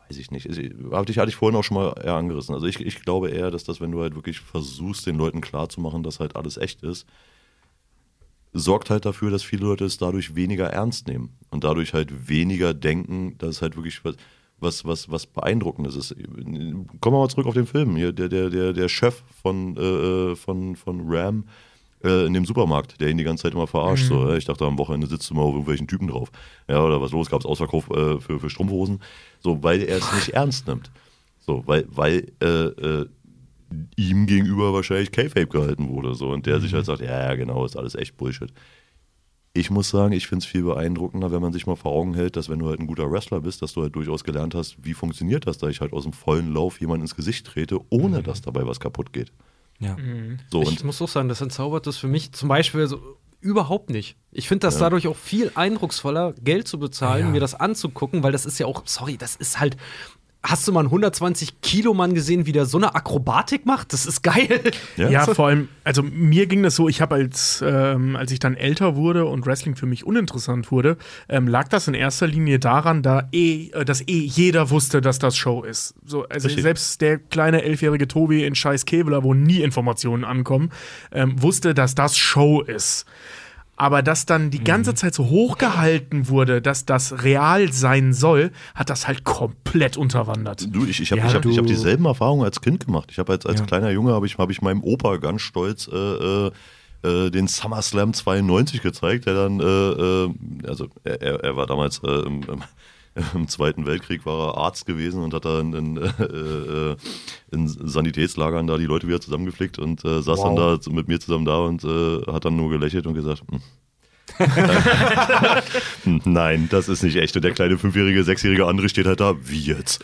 weiß ich nicht. Ich, hatte, ich, hatte ich vorhin auch schon mal eher angerissen. Also ich, ich glaube eher, dass das, wenn du halt wirklich versuchst, den Leuten klarzumachen, dass halt alles echt ist, sorgt halt dafür, dass viele Leute es dadurch weniger ernst nehmen und dadurch halt weniger denken, dass es halt wirklich was, was, was, was Beeindruckendes ist. Kommen wir mal zurück auf den Film. Hier, der, der, der, der Chef von, äh, von, von Ram äh, in dem Supermarkt, der ihn die ganze Zeit immer verarscht. Mhm. So, äh, ich dachte, am Wochenende sitzt du mal auf irgendwelchen Typen drauf. Ja, oder was los? Gab es Ausverkauf äh, für, für Strumpfhosen? So, weil er es nicht ernst nimmt. So, weil, weil äh, äh, ihm gegenüber wahrscheinlich K-Fape gehalten wurde. So, und der mhm. sich halt sagt, ja, ja, genau, ist alles echt Bullshit. Ich muss sagen, ich finde es viel beeindruckender, wenn man sich mal vor Augen hält, dass wenn du halt ein guter Wrestler bist, dass du halt durchaus gelernt hast, wie funktioniert das, da ich halt aus dem vollen Lauf jemand ins Gesicht trete, ohne mhm. dass dabei was kaputt geht. Ja. Mhm. So, ich muss auch sagen, das entzaubert das für mich zum Beispiel so überhaupt nicht. Ich finde das ja. dadurch auch viel eindrucksvoller, Geld zu bezahlen, ja. mir das anzugucken, weil das ist ja auch, sorry, das ist halt Hast du mal einen 120 Kilo Mann gesehen, wie der so eine Akrobatik macht? Das ist geil. Ja, ja vor allem, also mir ging das so, ich habe als, ähm, als ich dann älter wurde und Wrestling für mich uninteressant wurde, ähm, lag das in erster Linie daran, da eh, äh, dass eh jeder wusste, dass das Show ist. So, also Richtig. selbst der kleine elfjährige Tobi in Scheiß Kevlar, wo nie Informationen ankommen, ähm, wusste, dass das Show ist aber dass dann die ganze mhm. Zeit so hochgehalten wurde, dass das real sein soll, hat das halt komplett unterwandert. Du, ich, ich habe ja, hab, hab dieselben Erfahrungen als Kind gemacht. Ich habe als, als ja. kleiner Junge, habe ich, hab ich meinem Opa ganz stolz äh, äh, äh den SummerSlam 92 gezeigt, der dann, äh, äh, also er, er, war damals im, im <laughs> Zweiten Weltkrieg war er Arzt gewesen und hat da in, in, äh, in Sanitätslagern da die Leute wieder zusammengeflickt und äh, saß wow. dann da mit mir zusammen da und äh, hat dann nur gelächelt und gesagt, hm, <laughs> Nein, das ist nicht echt. Und der kleine fünfjährige, sechsjährige andere steht halt da, wie jetzt?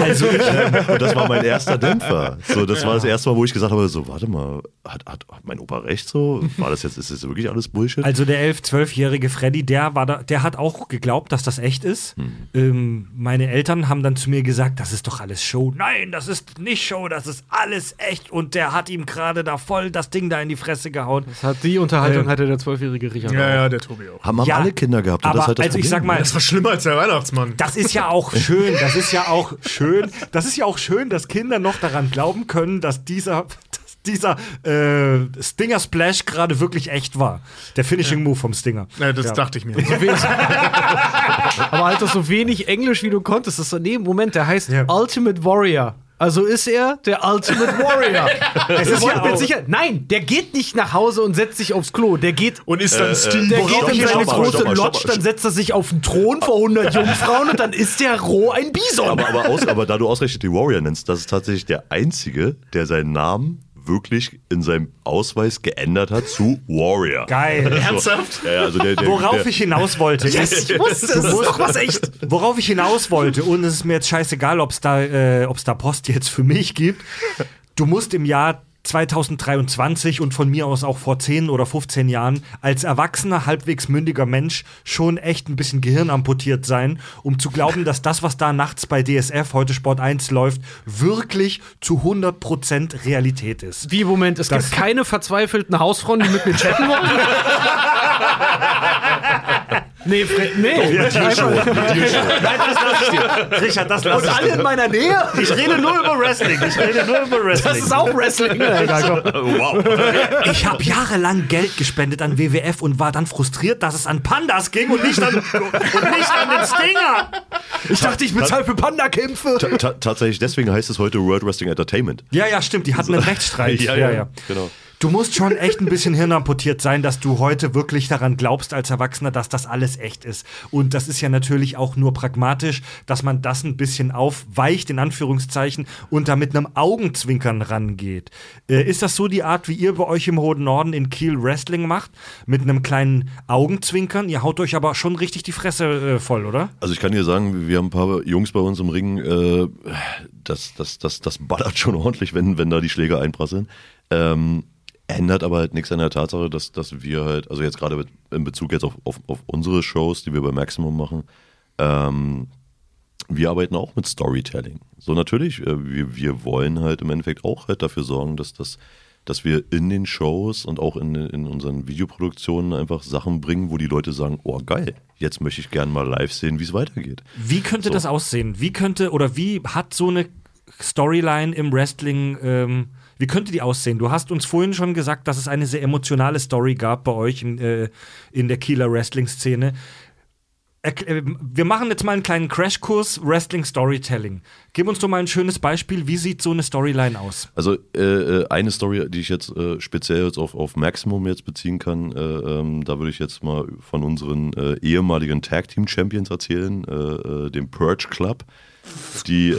Also, und das war mein erster Dämpfer. So, das ja. war das erste Mal, wo ich gesagt habe: so, warte mal, hat, hat, hat mein Opa recht so? War das jetzt, ist das wirklich alles Bullshit? Also der elf-, zwölfjährige Freddy, der war da, der hat auch geglaubt, dass das echt ist. Hm. Ähm, meine Eltern haben dann zu mir gesagt, das ist doch alles Show. Nein, das ist nicht Show, das ist alles echt. Und der hat ihm gerade da voll das Ding da in die Fresse gehauen. Das hat die Unterhaltung ähm, hatte der zwölfjährige Richard. Ja, ja, der Tobi auch. Haben, haben ja, alle Kinder gehabt. aber, halt das also ich sag mal, das war schlimmer als der Weihnachtsmann. Das ist ja auch schön. Das ist ja auch <laughs> schön. Das ist ja auch schön, dass Kinder noch daran glauben können, dass dieser dass dieser äh, Stinger Splash gerade wirklich echt war. Der Finishing Move vom Stinger. Ja, das ja. dachte ich mir. <laughs> <laughs> aber halt doch so wenig Englisch, wie du konntest. Das ist so, nee, Moment, der heißt ja. Ultimate Warrior. Also ist er der Ultimate Warrior. <laughs> das ist ja auch sicher. Nein, der geht nicht nach Hause und setzt sich aufs Klo. Der geht und ist dann äh, Steve. Der geht in seine große Lodge, dann setzt er sich auf den Thron vor 100 Jungfrauen und dann ist der roh ein Bison. Aber, aber, aus, aber da du ausgerechnet die Warrior nennst, das ist tatsächlich der einzige, der seinen Namen wirklich in seinem Ausweis geändert hat zu Warrior. Geil. Also, Ernsthaft? Ja, also der, der, worauf der, ich hinaus wollte. <laughs> Yes, ich wusste es. Ist doch was echt. Worauf ich hinaus wollte, und es ist mir jetzt scheißegal, ob es da, äh, da Post jetzt für mich gibt. Du musst im Jahr 2023 und von mir aus auch vor 10 oder 15 Jahren als erwachsener, halbwegs mündiger Mensch schon echt ein bisschen Gehirn amputiert sein, um zu glauben, dass das, was da nachts bei DSF, heute Sport 1 läuft, wirklich zu 100% Realität ist. Wie, Moment, es das gibt keine verzweifelten Hausfrauen, die mit mir chatten wollen? <laughs> Nee, Fred, nee. Doch, ja, Tiershow. Nein, das lass ich dir. Richard, das lass Und alle in meiner Nähe? Ich rede nur über Wrestling. Ich rede nur über Wrestling. Das ist auch Wrestling. <laughs> wow. Ich habe jahrelang Geld gespendet an WWF und war dann frustriert, dass es an Pandas ging und nicht an, und nicht an den Stinger. Ich dachte, ich bezahle für Panda-Kämpfe. Tatsächlich, deswegen heißt es heute World Wrestling Entertainment. Ja, ja, stimmt. Die hatten einen Rechtsstreit. <laughs> ja, ja, ja. Genau. Du musst schon echt ein bisschen hirnamputiert sein, dass du heute wirklich daran glaubst als Erwachsener, dass das alles echt ist. Und das ist ja natürlich auch nur pragmatisch, dass man das ein bisschen aufweicht, in Anführungszeichen, und da mit einem Augenzwinkern rangeht. Äh, ist das so die Art, wie ihr bei euch im Hohen Norden in Kiel Wrestling macht? Mit einem kleinen Augenzwinkern? Ihr haut euch aber schon richtig die Fresse äh, voll, oder? Also ich kann dir sagen, wir haben ein paar Jungs bei uns im Ring, äh, das, das, das, das ballert schon ordentlich, wenn, wenn da die Schläge einprasseln. Ähm, Ändert aber halt nichts an der Tatsache, dass, dass wir halt, also jetzt gerade in Bezug jetzt auf, auf, auf unsere Shows, die wir bei Maximum machen, ähm, wir arbeiten auch mit Storytelling. So natürlich, äh, wir, wir wollen halt im Endeffekt auch halt dafür sorgen, dass das dass wir in den Shows und auch in, in unseren Videoproduktionen einfach Sachen bringen, wo die Leute sagen, oh geil, jetzt möchte ich gerne mal live sehen, wie es weitergeht. Wie könnte So. das aussehen? Wie könnte oder wie hat so eine Storyline im Wrestling, ähm, wie könnte die aussehen? Du hast uns vorhin schon gesagt, dass es eine sehr emotionale Story gab bei euch in, äh, in der Kieler Wrestling-Szene. Äh, Wir machen jetzt mal einen kleinen Crashkurs Wrestling Storytelling. Gib uns doch mal ein schönes Beispiel. Wie sieht so eine Storyline aus? Also äh, äh, eine Story, die ich jetzt äh, speziell jetzt auf, auf Maximum jetzt beziehen kann, äh, ähm, da würde ich jetzt mal von unseren äh, ehemaligen Tag Team Champions erzählen, äh, äh, dem Purge Club, die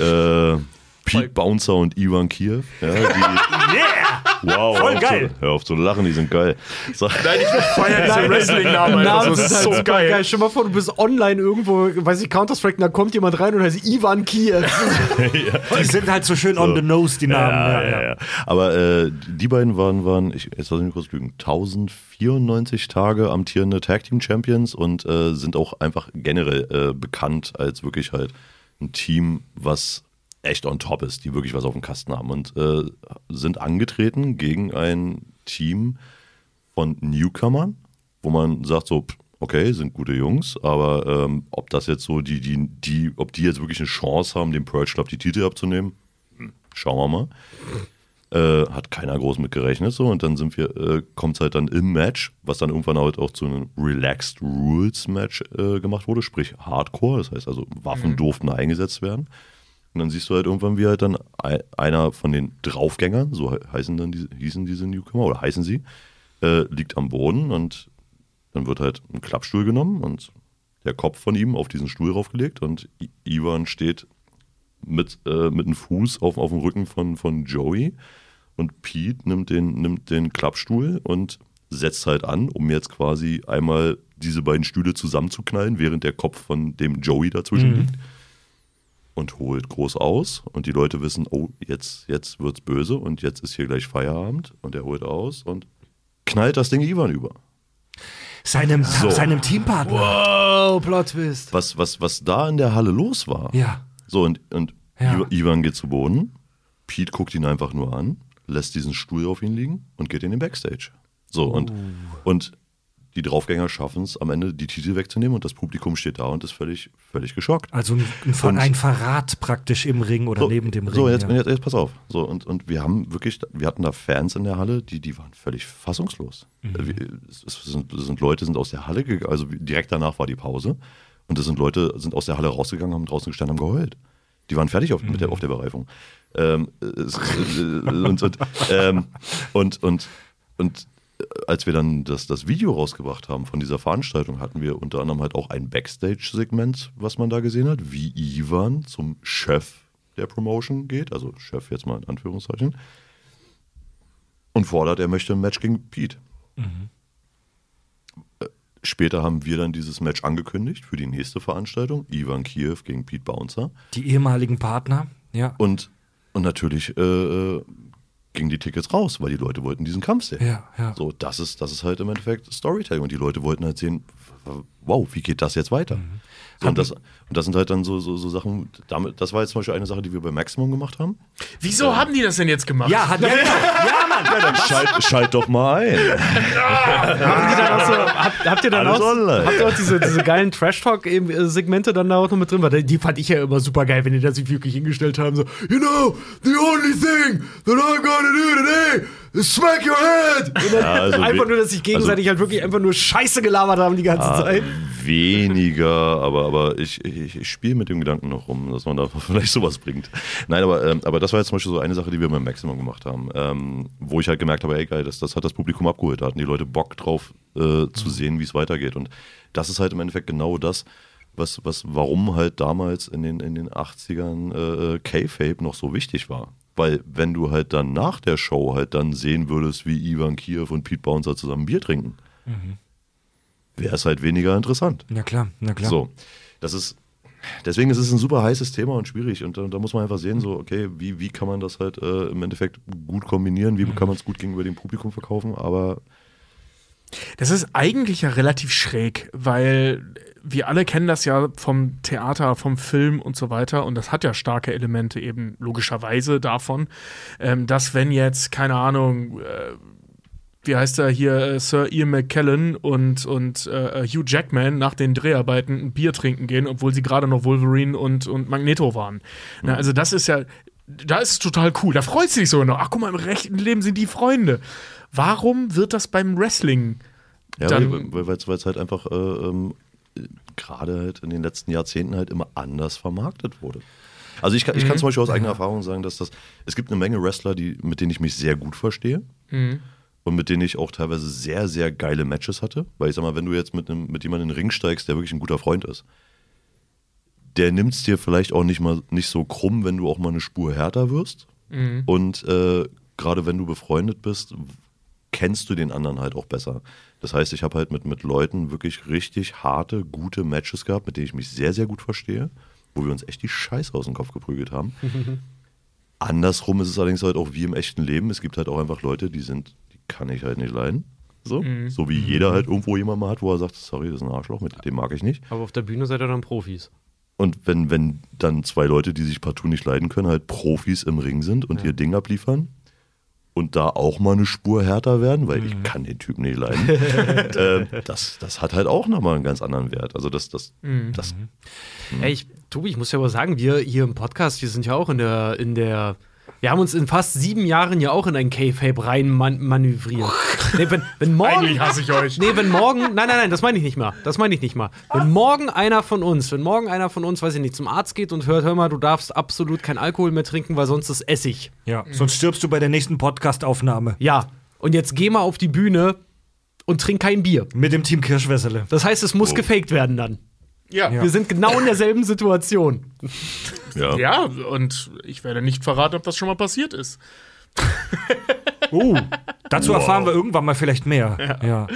Pete Bouncer und Ivan Kiev. Ja, die, <laughs> Yeah! wow, Voll hör auf geil. Zu, hör auf zu lachen, die sind geil. So, Nein, ich <laughs> feiere diese Wrestling-Namen. Namen sind ist halt so geil. geil. Stell mal vor, du bist online irgendwo, weiß ich, Counter-Strike, und da kommt jemand rein und heißt Ivan Kiev. <laughs> Die sind halt so schön on the nose, die Namen. Ja, ja, ja. Aber äh, die beiden waren, waren ich, jetzt lass mich kurz lügen, 1094 Tage amtierende Tag Team Champions und äh, sind auch einfach generell äh, bekannt als wirklich halt ein Team, was echt on top ist, die wirklich was auf dem Kasten haben und äh, sind angetreten gegen ein Team von Newcomern, wo man sagt so, okay, sind gute Jungs, aber ähm, ob das jetzt so die, die, die, ob die jetzt wirklich eine Chance haben, dem Purge Club die Titel abzunehmen, hm, schauen wir mal. Äh, hat keiner groß mit gerechnet so und dann sind wir, äh, kommt halt dann im Match, was dann irgendwann halt auch zu einem Relaxed Rules Match äh, gemacht wurde, sprich Hardcore, das heißt also Waffen durften eingesetzt werden. Und dann siehst du halt irgendwann, wie halt dann ei- einer von den Draufgängern, so he- heißen dann diese, hießen diese Newcomer oder heißen sie, äh, liegt am Boden und dann wird halt ein Klappstuhl genommen und der Kopf von ihm auf diesen Stuhl raufgelegt und Ivan steht mit, äh, mit einem Fuß auf, auf dem Rücken von, von Joey und Pete nimmt den, nimmt den Klappstuhl und setzt halt an, um jetzt quasi einmal diese beiden Stühle zusammenzuknallen, während der Kopf von dem Joey dazwischen liegt. Und holt groß aus und die Leute wissen, oh, jetzt, jetzt wird's böse und jetzt ist hier gleich Feierabend und er holt aus und knallt das Ding Ivan über. Seinem, So. seinem Teampartner. wow, Plot Twist. Was, was, was da in der Halle los war. Ja. So, und, und Ja. Iva- Ivan geht zu Boden, Pete guckt ihn einfach nur an, lässt diesen Stuhl auf ihn liegen und geht in den Backstage. So, und, Oh. und die Draufgänger schaffen es am Ende, die Titel wegzunehmen und das Publikum steht da und ist völlig, völlig geschockt. Also ein, ein, ein Verrat praktisch im Ring oder So, neben dem Ring. So, jetzt, ja. jetzt, jetzt pass auf. So, und, und wir haben wirklich, wir hatten da Fans in der Halle, die, die waren völlig fassungslos. Mhm. Es, sind, es sind Leute, sind aus der Halle gegangen, also direkt danach war die Pause. Und es sind Leute, sind aus der Halle rausgegangen, haben draußen gestanden, haben geheult. Die waren fertig auf, mit Mhm. der, auf der Bereifung. Ähm, es, äh, <laughs> und, und, ähm, und, und, und als wir dann das, das Video rausgebracht haben von dieser Veranstaltung, hatten wir unter anderem halt auch ein Backstage-Segment, was man da gesehen hat, wie Ivan zum Chef der Promotion geht, also Chef jetzt mal in Anführungszeichen, und fordert, er möchte ein Match gegen Pete. Äh, Später haben wir dann dieses Match angekündigt für die nächste Veranstaltung, Ivan Kiev gegen Pete Bouncer. Die ehemaligen Partner. Ja. Und, und natürlich äh, äh, gingen die Tickets raus, weil die Leute wollten diesen Kampf sehen. Ja, ja. So, das ist, das ist halt im Endeffekt Storytelling. Und die Leute wollten halt sehen, wow, wie geht das jetzt weiter? Mhm. So, und, das, und das sind halt dann so, so, so Sachen, damit, das war jetzt zum Beispiel eine Sache, die wir bei Maximum gemacht haben. Wieso haben die das denn jetzt gemacht? Ja, hat <laughs> ja, genau. ja, Mann. Dann schalt, schalt doch mal ein. <laughs> Dann so, habt, habt ihr dann Alles auch, online. habt ihr auch diese, diese geilen Trash-Talk-Segmente dann da auch noch mit drin? Weil die fand ich ja immer super geil, wenn die da sich wirklich hingestellt haben, so, you know, the only thing that I'm gonna do today is smack your head. Und dann Ja, also einfach nur, dass sich gegenseitig halt wirklich einfach nur Scheiße gelabert haben die ganze Zeit. Weniger, aber, aber ich, ich, ich spiele mit dem Gedanken noch rum, dass man da <laughs> vielleicht sowas bringt. Nein, aber, ähm, aber das war jetzt zum Beispiel so eine Sache, die wir beim Maximum gemacht haben, ähm, wo ich halt gemerkt habe, ey geil, das, das hat das Publikum abgeholt. Da hatten die Leute Bock drauf äh, zu sehen, wie es weitergeht. Und das ist halt im Endeffekt genau das, was, was, warum halt damals in den, in den 80ern äh, K-Fape noch so wichtig war. Weil wenn du halt dann nach der Show halt dann sehen würdest, wie Ivan Kiev und Pete Bouncer zusammen Bier trinken, wäre es halt weniger interessant. Na klar, na klar. So, das ist, deswegen ist es ein super heißes Thema und schwierig und da, da muss man einfach sehen, so, okay, wie, wie kann man das halt äh, im Endeffekt gut kombinieren, wie kann man es gut gegenüber dem Publikum verkaufen, aber Das ist eigentlich ja relativ schräg, weil wir alle kennen das ja vom Theater, vom Film und so weiter. Und das hat ja starke Elemente eben logischerweise davon, ähm, dass wenn jetzt, keine Ahnung, äh, wie heißt er hier, äh, Sir Ian McKellen und, und äh, Hugh Jackman nach den Dreharbeiten ein Bier trinken gehen, obwohl sie gerade noch Wolverine und, und Magneto waren. Na, also das ist ja, da ist es total cool. Da freut sie sich sogar noch. Ach guck mal, im rechten Leben sind die Freunde. Warum wird das beim Wrestling Ja, Dann- weil es halt einfach äh, ähm, äh, gerade halt in den letzten Jahrzehnten halt immer anders vermarktet wurde. Also ich kann, ich kann zum Beispiel aus eigener Erfahrung sagen, dass das, es gibt eine Menge Wrestler, die, mit denen ich mich sehr gut verstehe und mit denen ich auch teilweise sehr, sehr geile Matches hatte. Weil ich sag mal, wenn du jetzt mit, einem, mit jemandem in den Ring steigst, der wirklich ein guter Freund ist, der nimmt es dir vielleicht auch nicht mal nicht so krumm, wenn du auch mal eine Spur härter wirst. Und äh, gerade wenn du befreundet bist, kennst du den anderen halt auch besser. Das heißt, ich habe halt mit, mit Leuten wirklich richtig harte, gute Matches gehabt, mit denen ich mich sehr, sehr gut verstehe, wo wir uns echt die Scheiße aus dem Kopf geprügelt haben. <laughs> Andersrum ist es allerdings halt auch wie im echten Leben. Es gibt halt auch einfach Leute, die sind, kann ich halt nicht leiden. So, so wie jeder halt irgendwo jemanden mal hat, wo er sagt, sorry, das ist ein Arschloch, mit dem mag ich nicht. Aber auf der Bühne seid ihr dann Profis. Und wenn, wenn dann zwei Leute, die sich partout nicht leiden können, halt Profis im Ring sind und ihr Ding abliefern und da auch mal eine Spur härter werden, weil ich kann den Typen nicht leiden, <laughs> äh, das, das hat halt auch nochmal einen ganz anderen Wert. Also das, das, das Ey, ich, Tobi, ich muss ja aber sagen, wir hier im Podcast, wir sind ja auch in der, in der, wir haben uns in fast sieben Jahren ja auch in ein K-Fape rein man manövriert. <laughs> Nee, wenn, wenn morgen, Eigentlich hasse ich euch. Nee, wenn morgen, nein, nein, nein, das meine ich nicht mal. Das meine ich nicht mal. Wenn morgen einer von uns, wenn morgen einer von uns, weiß ich nicht, zum Arzt geht und hört, hör mal, du darfst absolut kein Alkohol mehr trinken, weil sonst ist Essig. Ja, sonst stirbst du bei der nächsten Podcast-Aufnahme. Ja. Und jetzt geh mal auf die Bühne und trink kein Bier. Mit dem Team Kirschwässele. Das heißt, es muss gefaked werden dann. Ja. Wir sind genau in derselben Situation. <laughs> ja. Ja, und ich werde nicht verraten, ob das schon mal passiert ist. Oh, dazu erfahren wir irgendwann mal vielleicht mehr. Ja.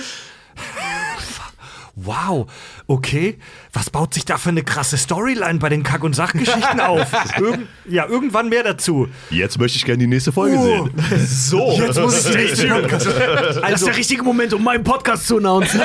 Wow, okay. Was baut sich da für eine krasse Storyline bei den Kack- und Sachgeschichten auf? <laughs> Irgend, ja, irgendwann mehr dazu. Jetzt möchte ich gerne die nächste Folge Oh, sehen. <laughs> so. Jetzt muss ich nächsten Podcast. <laughs> Das ist Also, der richtige Moment, um meinen Podcast zu announcen.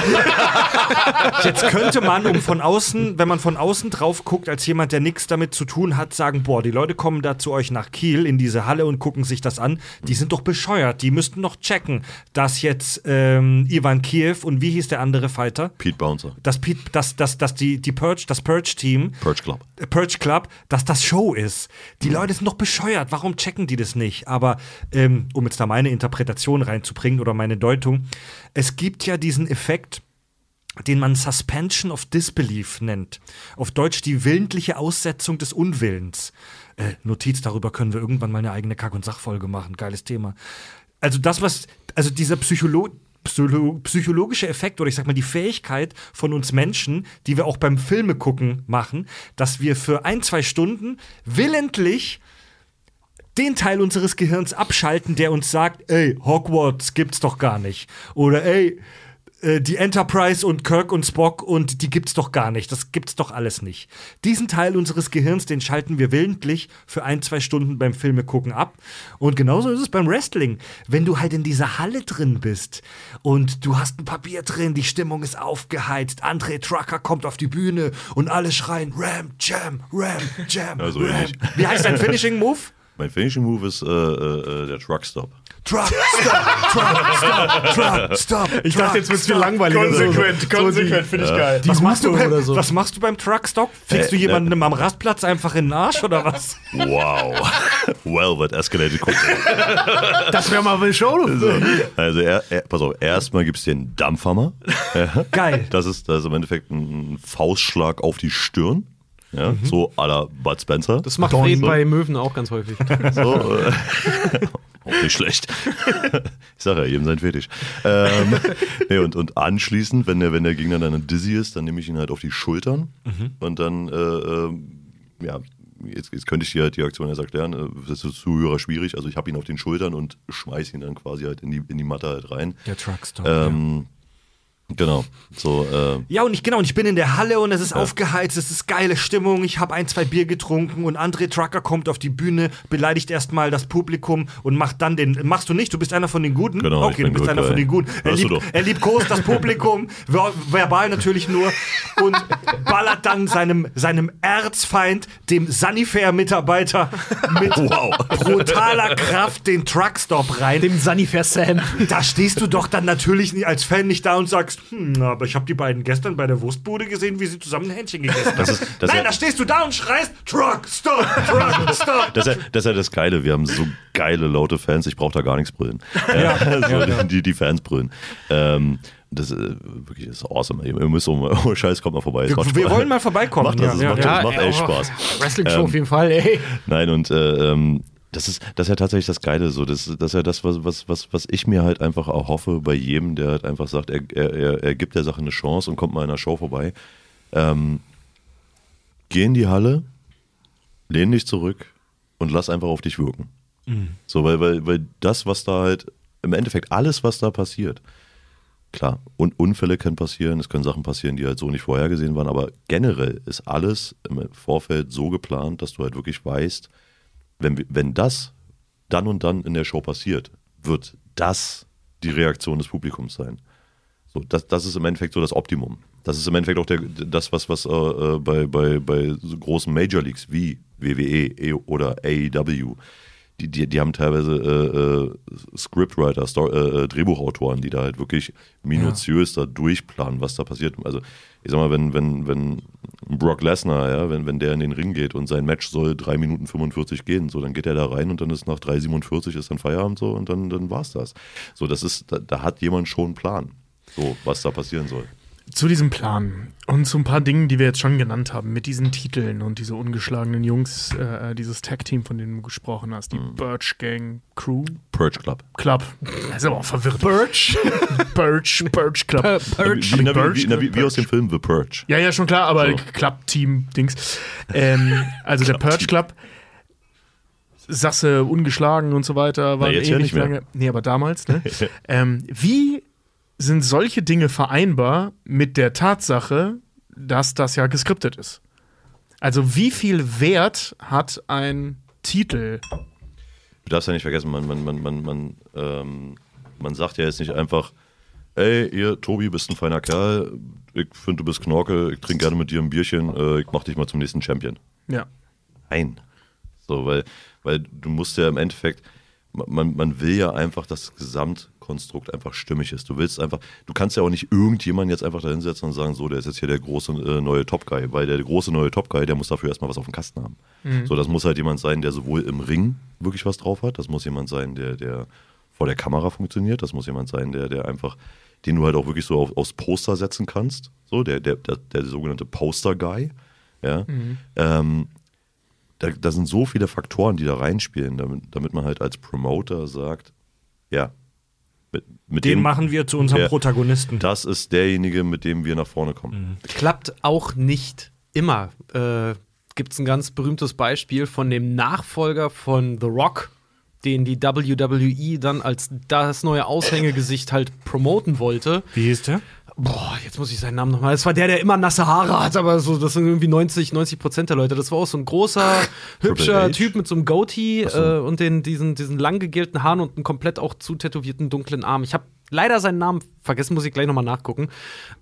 jetzt könnte man, um von außen, wenn man von außen drauf guckt, als jemand, der nichts damit zu tun hat, sagen: Boah, die Leute kommen da zu euch nach Kiel in diese Halle und gucken sich das an. Die sind doch bescheuert. Die müssten doch checken, dass jetzt ähm, Ivan Kiev und wie hieß der andere Fighter? Pete Bouncer, dass, Pete, dass, dass, dass die, die Purge, das Purge-Team, Purge Club. äh, Purge Club, dass das Show ist. Die Leute sind doch bescheuert. Warum checken die das nicht? Aber ähm, um jetzt da meine Interpretation reinzubringen oder meine Deutung, es gibt ja diesen Effekt, den man Suspension of Disbelief nennt. Auf Deutsch die willentliche Aussetzung des Unwillens. Äh, Notiz, darüber können wir irgendwann mal eine eigene Kack- und Sachfolge machen. Geiles Thema. Also das, was, also dieser Psycholo Psycholo psychologische Effekt oder ich sag mal die Fähigkeit von uns Menschen, die wir auch beim Filme gucken machen, dass wir für ein, zwei Stunden willentlich den Teil unseres Gehirns abschalten, der uns sagt, ey, Hogwarts gibt's doch gar nicht. Oder ey, äh, die Enterprise und Kirk und Spock und die gibt's doch gar nicht. Das gibt's doch alles nicht. Diesen Teil unseres Gehirns, den schalten wir willentlich für ein, zwei Stunden beim Filme gucken ab. Und genauso ist es beim Wrestling. Wenn du halt in dieser Halle drin bist und du hast ein Papier drin, die Stimmung ist aufgeheizt, André Trucker kommt auf die Bühne und alle schreien Ram, Jam, Ram, Jam, Ja, so Ram. Wie heißt dein Finishing Move? Mein Finishing Move ist äh, äh, äh, der Truck Stop. Truck, stop, truck, stop, truck, stop. <laughs> Ich dachte, jetzt wird's viel langweiliger. Konsequent, konsequent, finde ich geil. Was machst, du beim, oder so. was machst du beim Truckstop? Fickst du Äh, jemanden am Rastplatz einfach in den Arsch oder was? Wow. <laughs> well, that escalated quickly. Das wäre mal eine Show. Also, er, er, pass auf, erstmal gibt es den Dampfhammer. Geil. Das ist, das ist im Endeffekt ein Faustschlag auf die Stirn. Ja, so à la Bud Spencer. Das macht Fred bei Möwen auch ganz häufig. <laughs> So, äh, <laughs> auch nicht schlecht. <laughs> Ich sage ja, jedem sein Fetisch. Ähm, nee, und, und anschließend, wenn der, wenn der Gegner dann dizzy ist, dann nehme ich ihn halt auf die Schultern und dann, äh, ähm, ja, jetzt, jetzt könnte ich dir halt die Aktion erst erklären, äh, das ist für Zuhörer schwierig. Also ich habe ihn auf den Schultern und schmeiße ihn dann quasi halt in die, in die Matte halt rein. Der Truckstop. Ähm, Genau. So, äh, Ja, und ich, genau, und ich bin in der Halle und es ist aufgeheizt, es ist geile Stimmung, ich habe ein, zwei Bier getrunken und André Trucker kommt auf die Bühne, beleidigt erstmal das Publikum und macht dann den, machst du nicht, du bist einer von den Guten? Genau, ich okay, du bin bist einer guy. von den Guten. Er, doch. er liebkost das Publikum, <laughs> ver verbal natürlich nur und ballert dann seinem, seinem Erzfeind, dem Sanifair-Mitarbeiter mit <laughs> brutaler Kraft den Truckstop rein. Dem Sunnyfair Sam. Da stehst du doch dann natürlich als Fan nicht da und sagst, hm, aber ich habe die beiden gestern bei der Wurstbude gesehen, wie sie zusammen ein Händchen gegessen haben. ist- das Nein, da stehst du da und schreist, Truck, stop, Truck, <laughs> stop. Das ist, ja, das ist ja das Geile. Wir haben so geile, laute Fans. Ich brauche da gar nichts brüllen. <laughs> Ja, <laughs> so, Die, die Fans brüllen. Ähm, das ist wirklich das ist awesome. Ihr müsst um, oh Scheiß, kommt mal vorbei. Es Wir, wir wollen mal vorbeikommen. Macht das, es macht, Ja, das macht ey, echt oh, Spaß. Wrestling-Show auf jeden Fall, ey. Nein, und äh, ähm, das ist, das ist ja tatsächlich das Geile. So. Das, das ist ja das, was, was, was, was ich mir halt einfach auch hoffe bei jedem, der halt einfach sagt, er, er, er, gibt der Sache eine Chance und kommt mal in einer Show vorbei. Ähm, geh in die Halle, lehn dich zurück und lass einfach auf dich wirken. So, weil, weil, weil das, was da halt, im Endeffekt alles, was da passiert, klar, und Unfälle können passieren, es können Sachen passieren, die halt so nicht vorhergesehen waren, aber generell ist alles im Vorfeld so geplant, dass du halt wirklich weißt, wenn, wenn das dann und dann in der Show passiert, wird das die Reaktion des Publikums sein. So, das, das ist im Endeffekt so das Optimum. Das ist im Endeffekt auch der, das, was, was äh, äh, bei, bei, bei so großen Major Leagues wie WWE E- oder AEW, die, die, die haben teilweise äh, äh, Scriptwriter, Stor äh, äh, Drehbuchautoren, die da halt wirklich minutiös da durchplanen, was da passiert. Also ich sag mal, wenn, wenn, wenn Brock Lesnar, ja, wenn, wenn der in den Ring geht und sein Match soll 3 Minuten 45 gehen, so, dann geht er da rein und dann ist nach 3,47 ist dann Feierabend so und dann, dann war's das. So, das ist, da, da hat jemand schon einen Plan, so, was da passieren soll. Zu diesem Plan und zu ein paar Dingen, die wir jetzt schon genannt haben, mit diesen Titeln und diese ungeschlagenen Jungs, äh, dieses Tag-Team, von dem du gesprochen hast, die Birch Gang Crew Purge Club. Club. Das ist aber auch verwirrt. Birch? <laughs> Birch, Birch Club. Wie, wie, na, wie, wie, na, wie, wie aus dem Film The Purge. Ja, ja, schon klar, aber So. Club-Team-Dings. Ähm, also der Purge Club, Sasse ungeschlagen und so weiter, waren jetzt eh ja nicht nicht mehr. lange. Nee, aber damals, ne? <laughs> ähm, wie sind solche Dinge vereinbar mit der Tatsache, dass das ja geskriptet ist? Also, wie viel Wert hat ein Titel? Du darfst ja nicht vergessen, man, man, man, man, man, ähm, man sagt ja jetzt nicht einfach, ey, ihr, Tobi, bist ein feiner Kerl, ich finde, du bist Knorke, ich trinke gerne mit dir ein Bierchen, äh, ich mach dich mal zum nächsten Champion. Ja. Nein. So, weil, weil du musst ja im Endeffekt, man, man will ja einfach, dass das Gesamtkonstrukt einfach stimmig ist. Du willst einfach, du kannst ja auch nicht irgendjemanden jetzt einfach da hinsetzen und sagen, so, der ist jetzt hier der große äh, neue Top Guy, weil der große neue Top Guy, der muss dafür erstmal was auf dem Kasten haben. So, das muss halt jemand sein, der sowohl im Ring wirklich was drauf hat, das muss jemand sein, der, der vor der Kamera funktioniert, das muss jemand sein, der, der einfach, den du halt auch wirklich so auf, aufs Poster setzen kannst, so, der, der, der, der sogenannte Poster Guy, ja. Ähm, da, da sind so viele Faktoren, die da reinspielen, damit, damit man halt als Promoter sagt, ja, mit, mit Den dem machen wir zu unserem der- Protagonisten. Das ist derjenige, mit dem wir nach vorne kommen. Klappt auch nicht immer. Äh, Gibt es ein ganz berühmtes Beispiel von dem Nachfolger von The Rock, den die WWE dann als das neue Aushängegesicht halt promoten wollte. Wie hieß der? Boah, jetzt muss ich seinen Namen nochmal. Das war der, der immer nasse Haare hat, aber so, das sind irgendwie 90, 90 Prozent der Leute. Das war auch so ein großer, hübscher? Typ mit so einem Goatee so. äh, und den, diesen, diesen lang gegelten Haaren und einen komplett auch zutätowierten dunklen Arm. Ich habe leider seinen Namen vergessen, muss ich gleich nochmal nachgucken.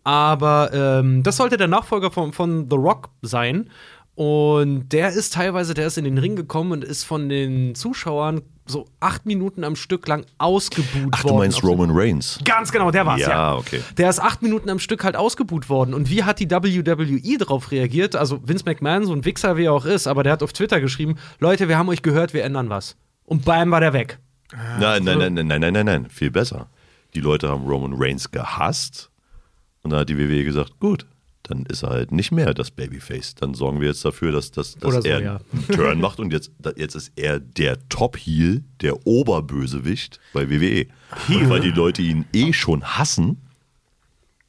Aber ähm, das sollte der Nachfolger von, von The Rock sein. Und der ist teilweise, der ist in den Ring gekommen und ist von den Zuschauern so acht Minuten am Stück lang ausgebuht Ach, worden. du meinst Roman Reigns. Ganz genau, der war's, ja. Ja, okay. Der ist acht Minuten am Stück halt ausgebuht worden. Und wie hat die WWE darauf reagiert? Also Vince McMahon, so ein Wichser wie er auch ist, aber der hat auf Twitter geschrieben: Leute, wir haben euch gehört, wir ändern was. Und bam war der weg. Nein, nein, nein, nein, nein, nein, nein, nein, viel besser. Die Leute haben Roman Reigns gehasst und dann hat die WWE gesagt, gut, dann ist er halt nicht mehr das Babyface. Dann sorgen wir jetzt dafür, dass, dass, dass so, er ja. einen Turn macht und jetzt, jetzt ist er der Top-Heel, der Oberbösewicht bei WWE. Und weil die Leute ihn eh schon hassen,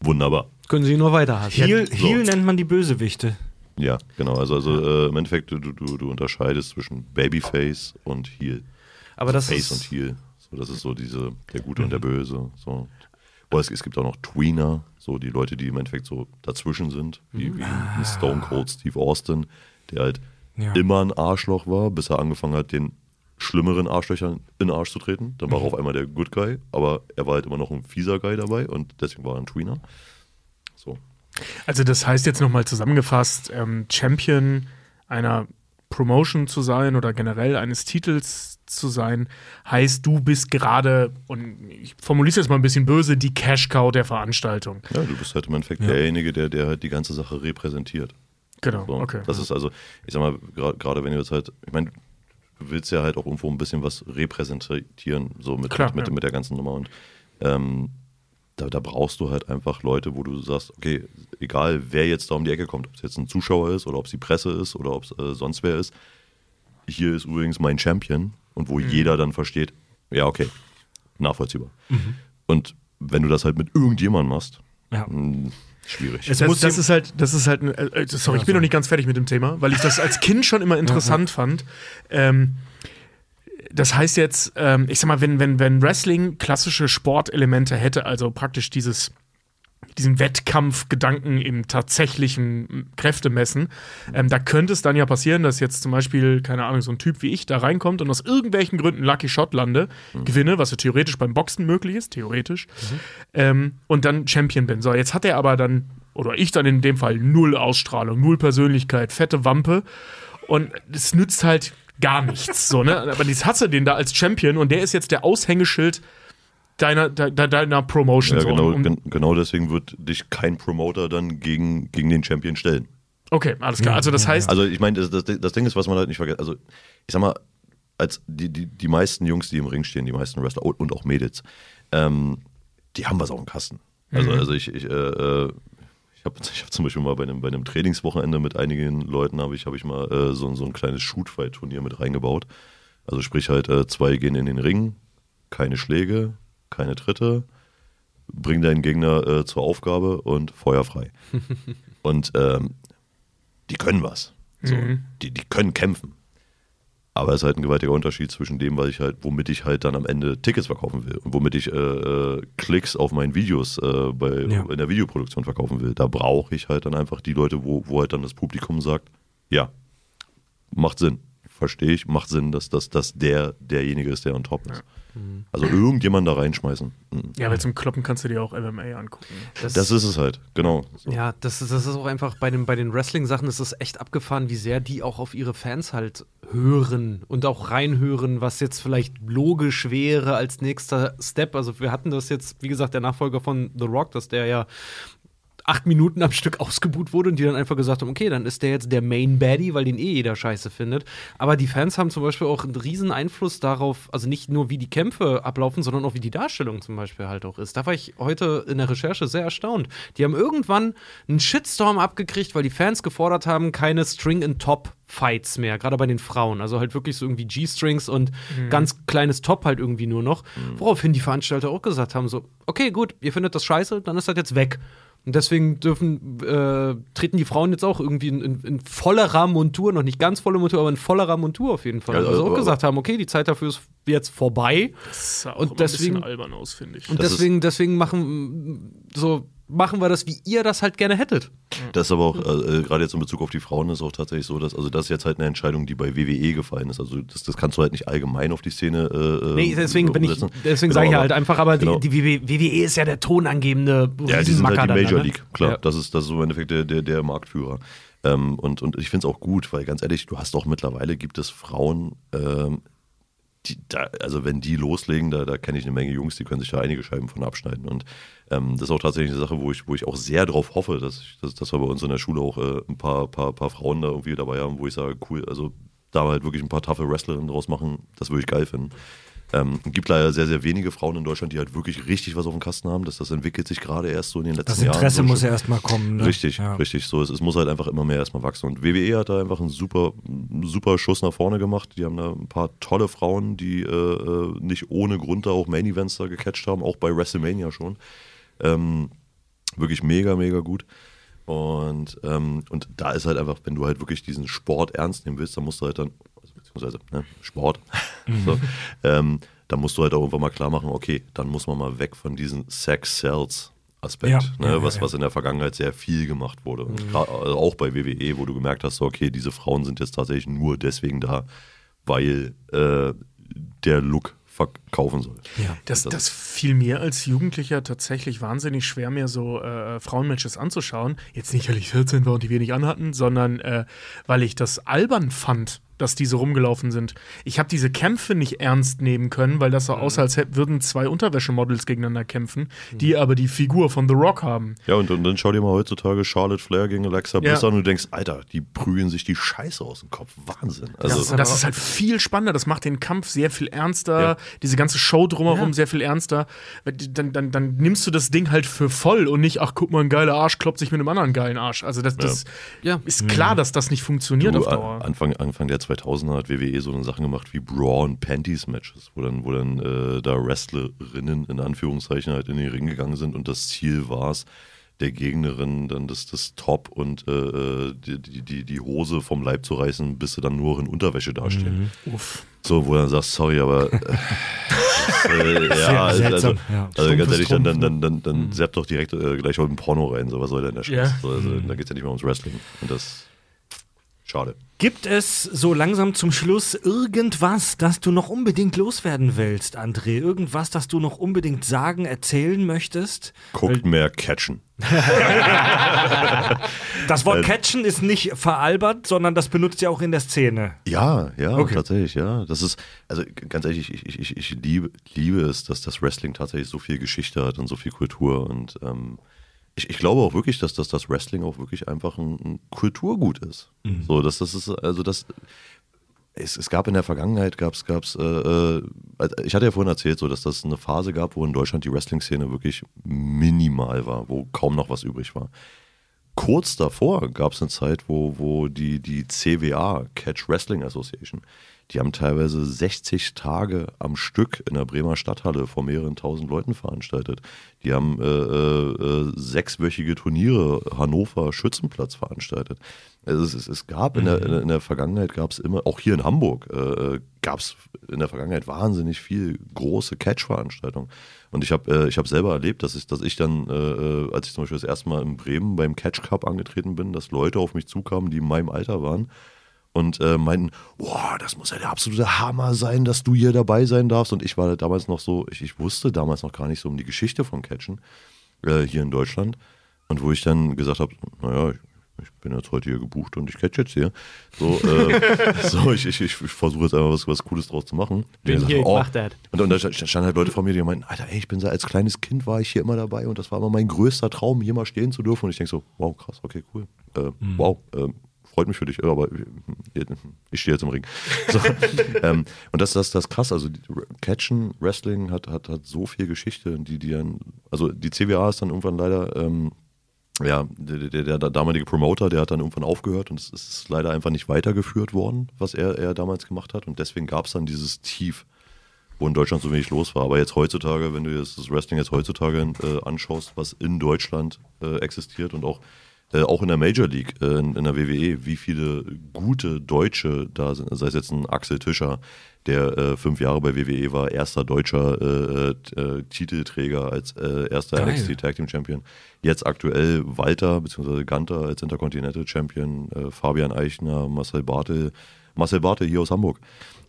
wunderbar. Können sie ihn nur weiter hassen. Heel, so. Heel nennt man die Bösewichte. Ja, genau. Also, also äh, im Endeffekt, du, du, du unterscheidest zwischen Babyface und Heel. Aber das Face ist, und Heel. So, das ist so diese, der Gute und der Böse. So. Aber es, es gibt auch noch Tweener, so die Leute, die im Endeffekt so dazwischen sind, wie, wie ein Stone Cold Steve Austin, der halt Ja. immer ein Arschloch war, bis er angefangen hat, den schlimmeren Arschlöchern in den Arsch zu treten. Dann war er auf einmal der Good Guy, aber er war halt immer noch ein fieser Guy dabei und deswegen war er ein Tweener. So. Also das heißt jetzt nochmal zusammengefasst, ähm, Champion einer Promotion zu sein oder generell eines Titels zu sein, heißt, du bist gerade, und ich formuliere es jetzt mal ein bisschen böse, die Cash-Cow der Veranstaltung. Ja, du bist halt im Endeffekt derjenige, der, der halt die ganze Sache repräsentiert. Genau, So, okay. Das ist also, ich sag mal, gerade wenn du jetzt halt, ich meine, du willst ja halt auch irgendwo ein bisschen was repräsentieren, so mit, Klar, mit, mit, ja. mit der ganzen Nummer. Und ähm, da, da brauchst du halt einfach Leute, wo du sagst, okay, egal wer jetzt da um die Ecke kommt, ob es jetzt ein Zuschauer ist oder ob es die Presse ist oder ob es äh, sonst wer ist, hier ist übrigens mein Champion und wo Mhm. jeder dann versteht, ja, okay, nachvollziehbar. Und wenn du das halt mit irgendjemandem machst, Ja. mh, schwierig. Es Das, muss das ist halt, das ist halt, ein- äh, äh, sorry, ich bin noch nicht ganz fertig mit dem Thema, weil ich das als Kind schon immer <laughs> interessant fand. Ähm, das heißt jetzt, ähm, ich sag mal, wenn, wenn, wenn Wrestling klassische Sportelemente hätte, also praktisch dieses, diesen Wettkampfgedanken im tatsächlichen Kräftemessen, ähm, da könnte es dann ja passieren, dass jetzt zum Beispiel, keine Ahnung, so ein Typ wie ich da reinkommt und aus irgendwelchen Gründen Lucky Shot lande, gewinne, was ja theoretisch beim Boxen möglich ist, theoretisch, ähm, und dann Champion bin. So, jetzt hat er aber dann, oder ich dann in dem Fall, null Ausstrahlung, null Persönlichkeit, fette Wampe und es nützt halt gar nichts. So, ne? <laughs> Aber jetzt hast du den da als Champion und der ist jetzt der Aushängeschild deiner, de, de, deiner Promotion. Ja, so. genau, Und- gen genau deswegen wird dich kein Promoter dann gegen, gegen den Champion stellen. Okay, alles klar. Also das heißt, Also ich meine, das, das, das Ding ist, was man halt nicht vergisst. Also ich sag mal, als die, die, die meisten Jungs, die im Ring stehen, die meisten Wrestler und, auch Mädels, ähm, die haben was auf dem Kasten. Also, also ich, ich, äh, ich habe ich hab zum Beispiel mal bei einem, bei einem Trainingswochenende mit einigen Leuten habe ich, hab ich mal äh, so, so ein kleines Shootfight-Turnier mit reingebaut. Also sprich halt, äh, zwei gehen in den Ring, keine Schläge, keine Tritte, bring deinen Gegner äh, zur Aufgabe und Feuer frei. <laughs> und ähm, die können was. So, die, die können kämpfen. Aber es ist halt ein gewaltiger Unterschied zwischen dem, was ich halt, womit ich halt dann am Ende Tickets verkaufen will und womit ich äh, äh, Klicks auf meinen Videos äh, bei, Ja. in der Videoproduktion verkaufen will. Da brauche ich halt dann einfach die Leute, wo, wo halt dann das Publikum sagt, ja, macht Sinn. Verstehe ich, macht Sinn, dass, dass, dass der derjenige ist, der on top ist. Also irgendjemand da reinschmeißen. Mhm. ja, weil zum Kloppen kannst du dir auch MMA angucken. Das ist es halt, genau. So. Ja, das ist, das ist auch einfach bei den, bei den Wrestling-Sachen ist es echt abgefahren, wie sehr die auch auf ihre Fans halt hören und auch reinhören, was jetzt vielleicht logisch wäre als nächster Step. Also wir hatten das jetzt, wie gesagt, der Nachfolger von The Rock, dass der ja acht Minuten am Stück <laughs> ausgebuht wurde und die dann einfach gesagt haben, okay, dann ist der jetzt der Main Baddie, weil den eh jeder scheiße findet. Aber die Fans haben zum Beispiel auch einen riesen Einfluss darauf, also nicht nur wie die Kämpfe ablaufen, sondern auch wie die Darstellung zum Beispiel halt auch ist. Da war ich heute in der Recherche sehr erstaunt. Die haben irgendwann einen Shitstorm abgekriegt, weil die Fans gefordert haben, keine String-and-Top Fights mehr, gerade bei den Frauen. Also halt wirklich so irgendwie G-Strings und ganz kleines Top halt irgendwie nur noch. Woraufhin die Veranstalter auch gesagt haben: so, okay, gut, ihr findet das scheiße, dann ist das jetzt weg. Und deswegen dürfen, äh, treten die Frauen jetzt auch irgendwie in, in, in vollerer Montur, noch nicht ganz volle Montur, aber in vollerer Montur auf jeden Fall. Ja, also auch aber- gesagt haben, okay, die Zeit dafür ist jetzt vorbei. Das sah auch Und immer deswegen- ein bisschen albern aus, finde ich. Und Das deswegen, deswegen machen, so, machen wir das, wie ihr das halt gerne hättet. Das ist aber auch, äh, gerade jetzt in Bezug auf die Frauen, ist auch tatsächlich so, dass, also das ist jetzt halt eine Entscheidung, die bei WWE gefallen ist. Also das, das kannst du halt nicht allgemein auf die Szene. Äh, Nee, deswegen bin ich, deswegen Genau, sage ich halt einfach, aber genau. die, die WWE ist ja der tonangebende Ja, die sind halt die dann, Major ne? League, klar. Ja. Das, ist, das ist so im Endeffekt der, der, der Marktführer. Ähm, und, und ich finde es auch gut, weil ganz ehrlich, du hast auch mittlerweile, gibt es Frauen, ähm, die, da, also wenn die loslegen, da, da kenne ich eine Menge Jungs, die können sich da einige Scheiben von abschneiden. Und ähm, das ist auch tatsächlich eine Sache, wo ich, wo ich auch sehr drauf hoffe, dass, ich, dass, dass wir bei uns in der Schule auch äh, ein paar, paar, paar Frauen da irgendwie dabei haben, wo ich sage, cool, also da halt wirklich ein paar taffe Wrestlerinnen draus machen, das würde ich geil finden. Ähm, gibt leider sehr, sehr wenige Frauen in Deutschland, die halt wirklich richtig was auf dem Kasten haben. Das, das entwickelt sich gerade erst so in den letzten Das Jahren. Interesse so muss ja erstmal kommen. Ne? Richtig, ja. richtig. So, es, es muss halt einfach immer mehr erstmal wachsen. Und WWE hat da einfach einen super, super Schuss nach vorne gemacht. Die haben da ein paar tolle Frauen, die äh, äh, nicht ohne Grund da auch Main Events da gecatcht haben, auch bei WrestleMania schon. Ähm, wirklich mega, mega gut. Und, ähm, und da ist halt einfach, wenn du halt wirklich diesen Sport ernst nehmen willst, dann musst du halt dann, beziehungsweise ne, Sport, <laughs> so, ähm, da musst du halt auch irgendwann mal klar machen, okay, dann muss man mal weg von diesen Sex-Cells-Aspekt, Ja, ne, ja, was, ja, was in der Vergangenheit sehr viel gemacht wurde. Und gra- also auch bei WWE, wo du gemerkt hast, so, okay, diese Frauen sind jetzt tatsächlich nur deswegen da, weil äh, der Look verkaufen soll. Das, das fiel mir als Jugendlicher tatsächlich wahnsinnig schwer, mir so äh, Frauenmatches anzuschauen. Jetzt nicht, weil ich 14 war und die wenig anhatten, sondern äh, weil ich das albern fand, dass die so rumgelaufen sind. Ich habe diese Kämpfe nicht ernst nehmen können, weil das so aussah, als hätten, würden zwei Unterwäschemodels gegeneinander kämpfen, die aber die Figur von The Rock haben. Ja, und, und dann schau dir mal heutzutage Charlotte Flair gegen Alexa Ja. Bliss an und du denkst, Alter, die prügeln sich die Scheiße aus dem Kopf. Wahnsinn. Also, Das, das ist halt viel spannender. Das macht den Kampf sehr viel ernster. Ja. Diese ganze Show drumherum Ja. sehr viel ernster. Dann, dann, dann nimmst du das Ding halt für voll und nicht, ach, guck mal, ein geiler Arsch kloppt sich mit einem anderen geilen Arsch. Also, das, das Ja. ist klar, dass das nicht funktioniert Du, auf Dauer. Anfang, Anfang der 2000er hat WWE so eine Sachen gemacht wie Bra und Panties Matches, wo dann, wo dann äh, da Wrestlerinnen in Anführungszeichen halt in den Ring gegangen sind und das Ziel war es, der Gegnerin dann das, das Top und äh, die, die, die, die Hose vom Leib zu reißen, bis sie dann nur in Unterwäsche dastehen. Uff. So, wo du dann sagst, sorry, aber äh, <laughs> das, äh, ja, Sehr also, also, seltsam, ja. also ganz ehrlich, dann, dann, dann, dann, dann zappt doch direkt äh, gleich heute ein Porno rein, so was soll denn der Scheiß? Ja. So, also, Da geht es ja nicht mehr ums Wrestling. Und das schade. Gibt es so langsam zum Schluss irgendwas, das du noch unbedingt loswerden willst, André? Irgendwas, das du noch unbedingt sagen, erzählen möchtest? Guckt mehr Catchen. <laughs> Das Äh, Wort catchen ist nicht veralbert, sondern das benutzt ihr auch in der Szene. Ja, ja, Okay. tatsächlich, ja. Das ist, also ganz ehrlich, ich, ich, ich, ich liebe, liebe es, dass das Wrestling tatsächlich so viel Geschichte hat und so viel Kultur. Und ähm, ich, ich glaube auch wirklich, dass das, das Wrestling auch wirklich einfach ein, ein Kulturgut ist. So, dass das ist, also das. Es, es gab in der Vergangenheit, gab es, gab's, äh, äh, ich hatte ja vorhin erzählt, so, dass das eine Phase gab, wo in Deutschland die Wrestling-Szene wirklich minimal war, wo kaum noch was übrig war kurz davor gab es eine Zeit, wo, wo die, die CWA, Catch Wrestling Association, die haben teilweise 60 Tage am Stück in der Bremer Stadthalle vor mehreren tausend Leuten veranstaltet. Die haben äh, äh, äh, sechswöchige Turniere Hannover Schützenplatz veranstaltet. Also es, es, es gab in, der, in der- in der Vergangenheit gab es immer, auch hier in Hamburg, äh, gab es in der Vergangenheit wahnsinnig viel große Catch-Veranstaltungen. Und ich habe äh, ich hab selber erlebt, dass ich, dass ich dann, äh, äh, als ich zum Beispiel das erste Mal in Bremen beim Catch Cup angetreten bin, dass Leute auf mich zukamen, die in meinem Alter waren und äh, meinten, boah, das muss ja der absolute Hammer sein, dass du hier dabei sein darfst. Und ich war damals noch so, ich, ich wusste damals noch gar nicht so um die Geschichte von Catchen äh, hier in Deutschland. Und wo ich dann gesagt habe, naja, ich, ich bin jetzt heute hier gebucht und ich catch jetzt hier. So, äh, <laughs> so ich, ich, ich versuche jetzt einfach was, was Cooles draus zu machen. Bin hier, oh. mach das. Und, und da stand- standen halt Leute vor mir, die meinten, Alter, ey, ich bin so, als kleines Kind war ich hier immer dabei und das war immer mein größter Traum, hier mal stehen zu dürfen. Und ich denke so, wow, krass, okay, cool. Äh, Wow, ähm, freut mich für dich, aber ich stehe jetzt im Ring. So, <laughs> ähm, und das, das, das ist krass. Also Catchen, Wrestling hat, hat, hat so viel Geschichte, die, die dann, also die CWA ist dann irgendwann leider, ähm, ja, der, der, der damalige Promoter, der hat dann irgendwann aufgehört und es ist leider einfach nicht weitergeführt worden, was er, er damals gemacht hat. Und deswegen gab es dann dieses Tief, wo in Deutschland so wenig los war. Aber jetzt heutzutage, wenn du jetzt das Wrestling jetzt heutzutage äh, anschaust, was in Deutschland äh, existiert und auch, äh, auch in der Major League, äh, in, in der WWE, wie viele gute Deutsche da sind, sei es jetzt ein Axel Tischer, der äh, fünf Jahre bei WWE war, erster deutscher äh, äh, Titelträger als äh, erster Geil. NXT Tag Team Champion. Jetzt aktuell Walter bzw. Ganter als Intercontinental Champion, Fabian Eichner, Marcel Bartel, Marcel Bartel hier aus Hamburg,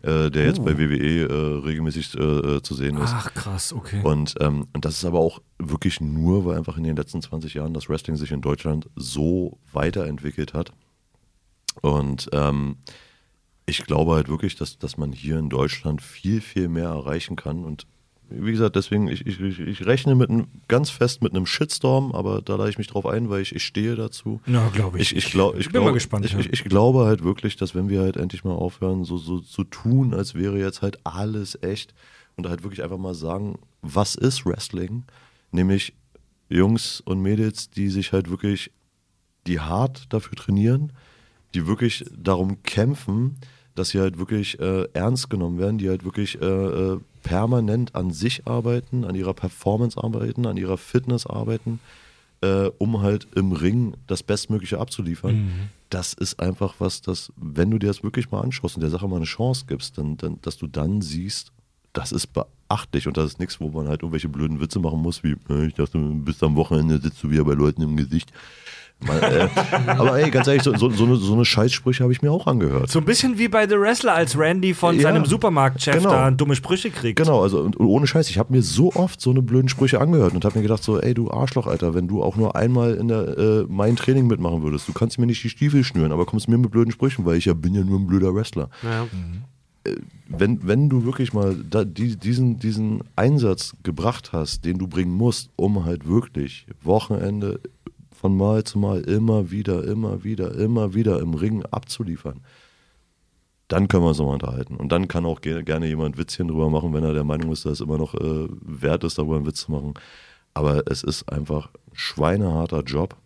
äh, der jetzt bei WWE äh, regelmäßig äh, äh, zu sehen ist. Ach, krass, okay. Und, ähm, und das ist aber auch wirklich nur, weil einfach in den letzten 20 Jahren das Wrestling sich in Deutschland so weiterentwickelt hat. Und ähm, ich glaube halt wirklich, dass, dass man hier in Deutschland viel, viel mehr erreichen kann. Und wie gesagt, deswegen, ich, ich, ich- rechne mit einem, ganz fest mit einem Shitstorm, aber da lade ich mich drauf ein, weil ich, ich stehe dazu. Ja, glaube ich. Ich, ich, glaub, ich, bin glaub, mal gespannt. Ich, ja. ich, ich glaube halt wirklich, dass wenn wir halt endlich mal aufhören, so, so zu tun, als wäre jetzt halt alles echt und halt wirklich einfach mal sagen, was ist Wrestling? Nämlich Jungs und Mädels, die sich halt wirklich, die hart dafür trainieren, die wirklich darum kämpfen, dass sie halt wirklich äh, ernst genommen werden, die halt wirklich äh, äh, permanent an sich arbeiten, an ihrer Performance arbeiten, an ihrer Fitness arbeiten, äh, um halt im Ring das Bestmögliche abzuliefern. Das ist einfach was, das, wenn du dir das wirklich mal anschaust und der Sache mal eine Chance gibst, dann, dann, dass du dann siehst, das ist beachtlich und das ist nichts, wo man halt irgendwelche blöden Witze machen muss, wie, äh, ich dachte, bis am Wochenende sitzt du wieder bei Leuten im Gesicht. Mal, äh, aber ey, ganz ehrlich, so, so, so eine, so eine Scheißsprüche habe ich mir auch angehört. So ein bisschen wie bei The Wrestler, als Randy von Ja, seinem Supermarktchef genau. da dumme Sprüche kriegt. Genau, also und, und ohne Scheiß, ich habe mir so oft so eine blöden Sprüche angehört und habe mir gedacht so, ey du Arschloch, Alter, wenn du auch nur einmal in der äh, mein Training mitmachen würdest, du kannst mir nicht die Stiefel schnüren, aber kommst mir mit blöden Sprüchen, weil ich ja bin ja nur ein blöder Wrestler. Ja. Wenn, wenn du wirklich mal da, die, diesen, diesen Einsatz gebracht hast, den du bringen musst, um halt wirklich Wochenende von Mal zu Mal immer wieder, immer wieder, immer wieder im Ring abzuliefern, dann können wir uns nochmal unterhalten. Und dann kann auch ge gerne jemand Witzchen drüber machen, wenn er der Meinung ist, dass es immer noch äh, wert ist, darüber einen Witz zu machen. Aber es ist einfach ein schweineharter Job.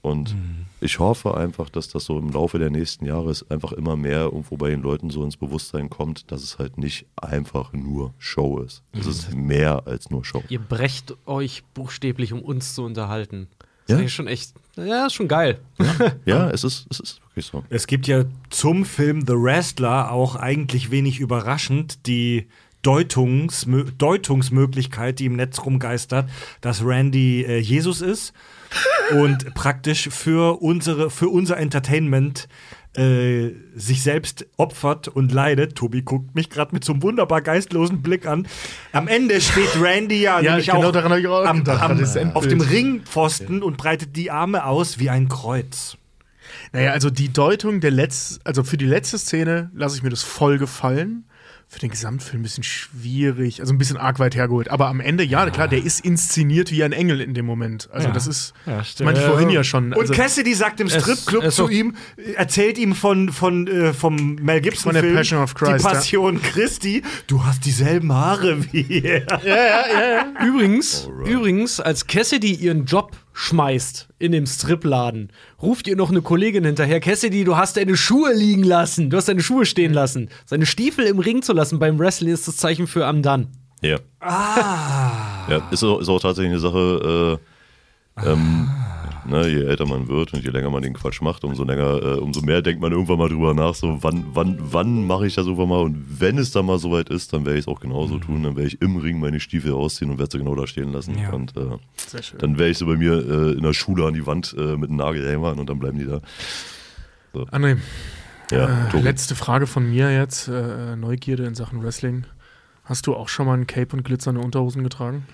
Und ich hoffe einfach, dass das so im Laufe der nächsten Jahre ist, einfach immer mehr irgendwo bei den Leuten so ins Bewusstsein kommt, dass es halt nicht einfach nur Show ist. Es ist mehr als nur Show. Ihr brecht euch buchstäblich, um uns zu unterhalten. Das Ja. ist schon echt, ja, ist schon geil. Ja, es ist, es ist wirklich so. Es gibt ja zum Film The Wrestler auch eigentlich wenig überraschend die Deutungsmö Deutungsmöglichkeit, die im Netz rumgeistert, dass Randy äh, Jesus ist und praktisch für, unsere, für unser Entertainment äh, sich selbst opfert und leidet. Tobi guckt mich gerade mit so einem wunderbar geistlosen Blick an. Am Ende steht Randy ja, <laughs> Ja, nämlich genau auch daran ich auch am, gedacht, am, auf dem Ringpfosten und breitet die Arme aus wie ein Kreuz. Naja, also die Deutung der letzten, also für die letzte Szene lasse ich mir das voll gefallen. Für den Gesamtfilm ein bisschen schwierig, also ein bisschen arg weit hergeholt. Aber am Ende, ja, klar, der ist inszeniert wie ein Engel in dem Moment. Also Ja. das ist, Ja, das stimmt. meinte ich vorhin ja schon. Und Also, Cassidy sagt im Stripclub zu ihm, äh, erzählt ihm von, von, äh, vom Mel Gibson Von der Film, Passion of Christ, die Passion Christi. Du hast dieselben Haare wie er. <laughs> Übrigens, übrigens, als Cassidy ihren Job schmeißt in dem Stripladen, ruft ihr noch eine Kollegin hinterher, Cassidy, du hast deine Schuhe liegen lassen, du hast deine Schuhe stehen lassen. Seine Stiefel im Ring zu lassen beim Wrestling ist das Zeichen für am Dann. Ja. Ah. Ja, ist auch, ist auch tatsächlich eine Sache, äh, ähm, ne, je älter man wird und je länger man den Quatsch macht, umso länger, äh, umso mehr denkt man irgendwann mal drüber nach, so wann, wann, wann mache ich das irgendwann mal und wenn es dann mal soweit ist, dann werde ich es auch genauso tun, dann werde ich im Ring meine Stiefel ausziehen und werde sie genau da stehen lassen Ja. und äh, Sehr schön. dann werde ich sie bei mir äh, in der Schule an die Wand äh, mit einem Nagel hämmern und dann bleiben die da. André, Ja, äh, letzte Frage von mir jetzt, äh, Neugierde in Sachen Wrestling. Hast du auch schon mal ein Cape und glitzernde Unterhosen getragen?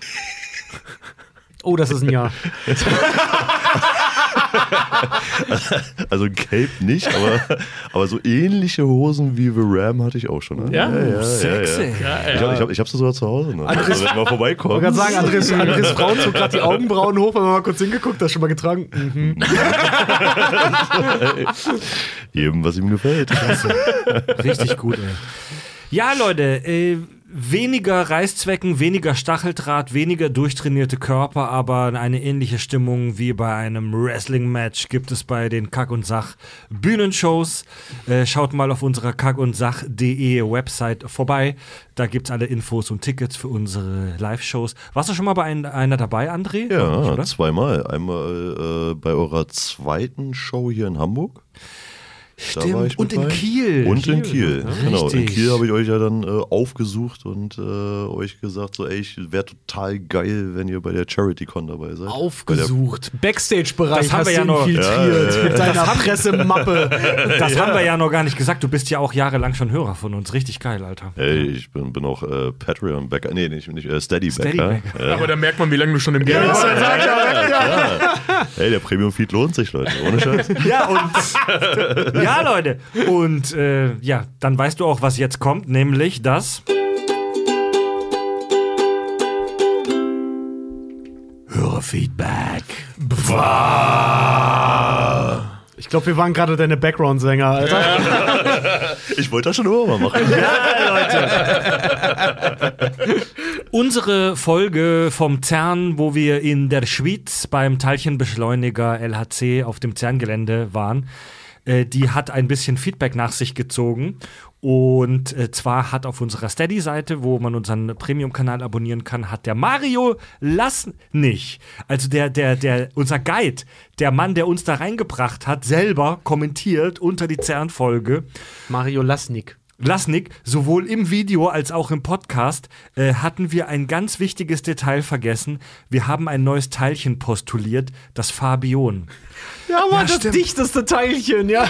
Oh, das ist ein Ja. <laughs> <laughs> Also ein Cape nicht, aber, aber so ähnliche Hosen wie The Ram hatte ich auch schon. Ne? Ja? ja, ja, Sexy. Ja, ja. Ich habe ich hab, ich hab sie sogar zu Hause. Ne? Also, wenn wir vorbeikommen. Ich wollte gerade sagen, Andres, <laughs> Andres Frau zog gerade die Augenbrauen hoch, wenn man mal kurz hingeguckt, hast du schon mal getragen. Mhm. <laughs> Jedem, was ihm gefällt. Richtig gut, ey. Ja, Leute, äh, weniger Reißzwecken, weniger Stacheldraht, weniger durchtrainierte Körper, aber eine ähnliche Stimmung wie bei einem Wrestling-Match gibt es bei den Kack- und Sach-Bühnenshows. Äh, schaut mal auf unserer kack- und sach.de Website vorbei. Da gibt es alle Infos und Tickets für unsere Live-Shows. Warst du schon mal bei ein, einer dabei, André? Ja, oder? zweimal. Einmal äh, bei eurer zweiten Show hier in Hamburg. Stimmt. Und in. Kiel. Und in Kiel, genau. In Richtig. Kiel habe ich euch ja dann äh, aufgesucht und äh, euch gesagt, so, ey, ich wäre total geil, wenn ihr bei der CharityCon dabei seid. Aufgesucht. Backstage-Bereich Das haben hast wir ja du noch- infiltriert Ja, ja, ja. mit deiner Pressemappe. <laughs> Das haben wir ja noch gar nicht gesagt. Du bist ja auch jahrelang schon Hörer von uns. Richtig geil, Alter. Ey, ich bin, bin auch äh, Patreon-Backer. Nee, nicht, nicht äh, Steady-Backer. Steady-Backer. Ja. Aber da merkt man, wie lange du schon im Game bist. Hey, der Premium-Feed lohnt sich, Leute. Ohne Scheiß. <laughs> Ja, und ja, Leute. Und äh, ja, dann weißt du auch, was jetzt kommt, nämlich das. Hörerfeedback. Ich glaube, wir waren gerade deine Background-Sänger, Alter. Ich wollte das schon immer mal machen. Unsere Folge vom CERN, wo wir in der Schweiz beim Teilchenbeschleuniger LHC auf dem CERN-Gelände waren, äh, die hat ein bisschen Feedback nach sich gezogen. Und äh, zwar hat auf unserer Steady-Seite, wo man unseren Premium-Kanal abonnieren kann, hat der Mario Lassnig, also der, der, der, unser Guide, der Mann, der uns da reingebracht hat, selber kommentiert unter die CERN-Folge. Mario Lasnik. Lasnik, sowohl im Video als auch im Podcast äh, hatten wir ein ganz wichtiges Detail vergessen. Wir haben ein neues Teilchen postuliert, das Fabion. Ja, aber Ja, das stimmt. dichteste Teilchen, ja.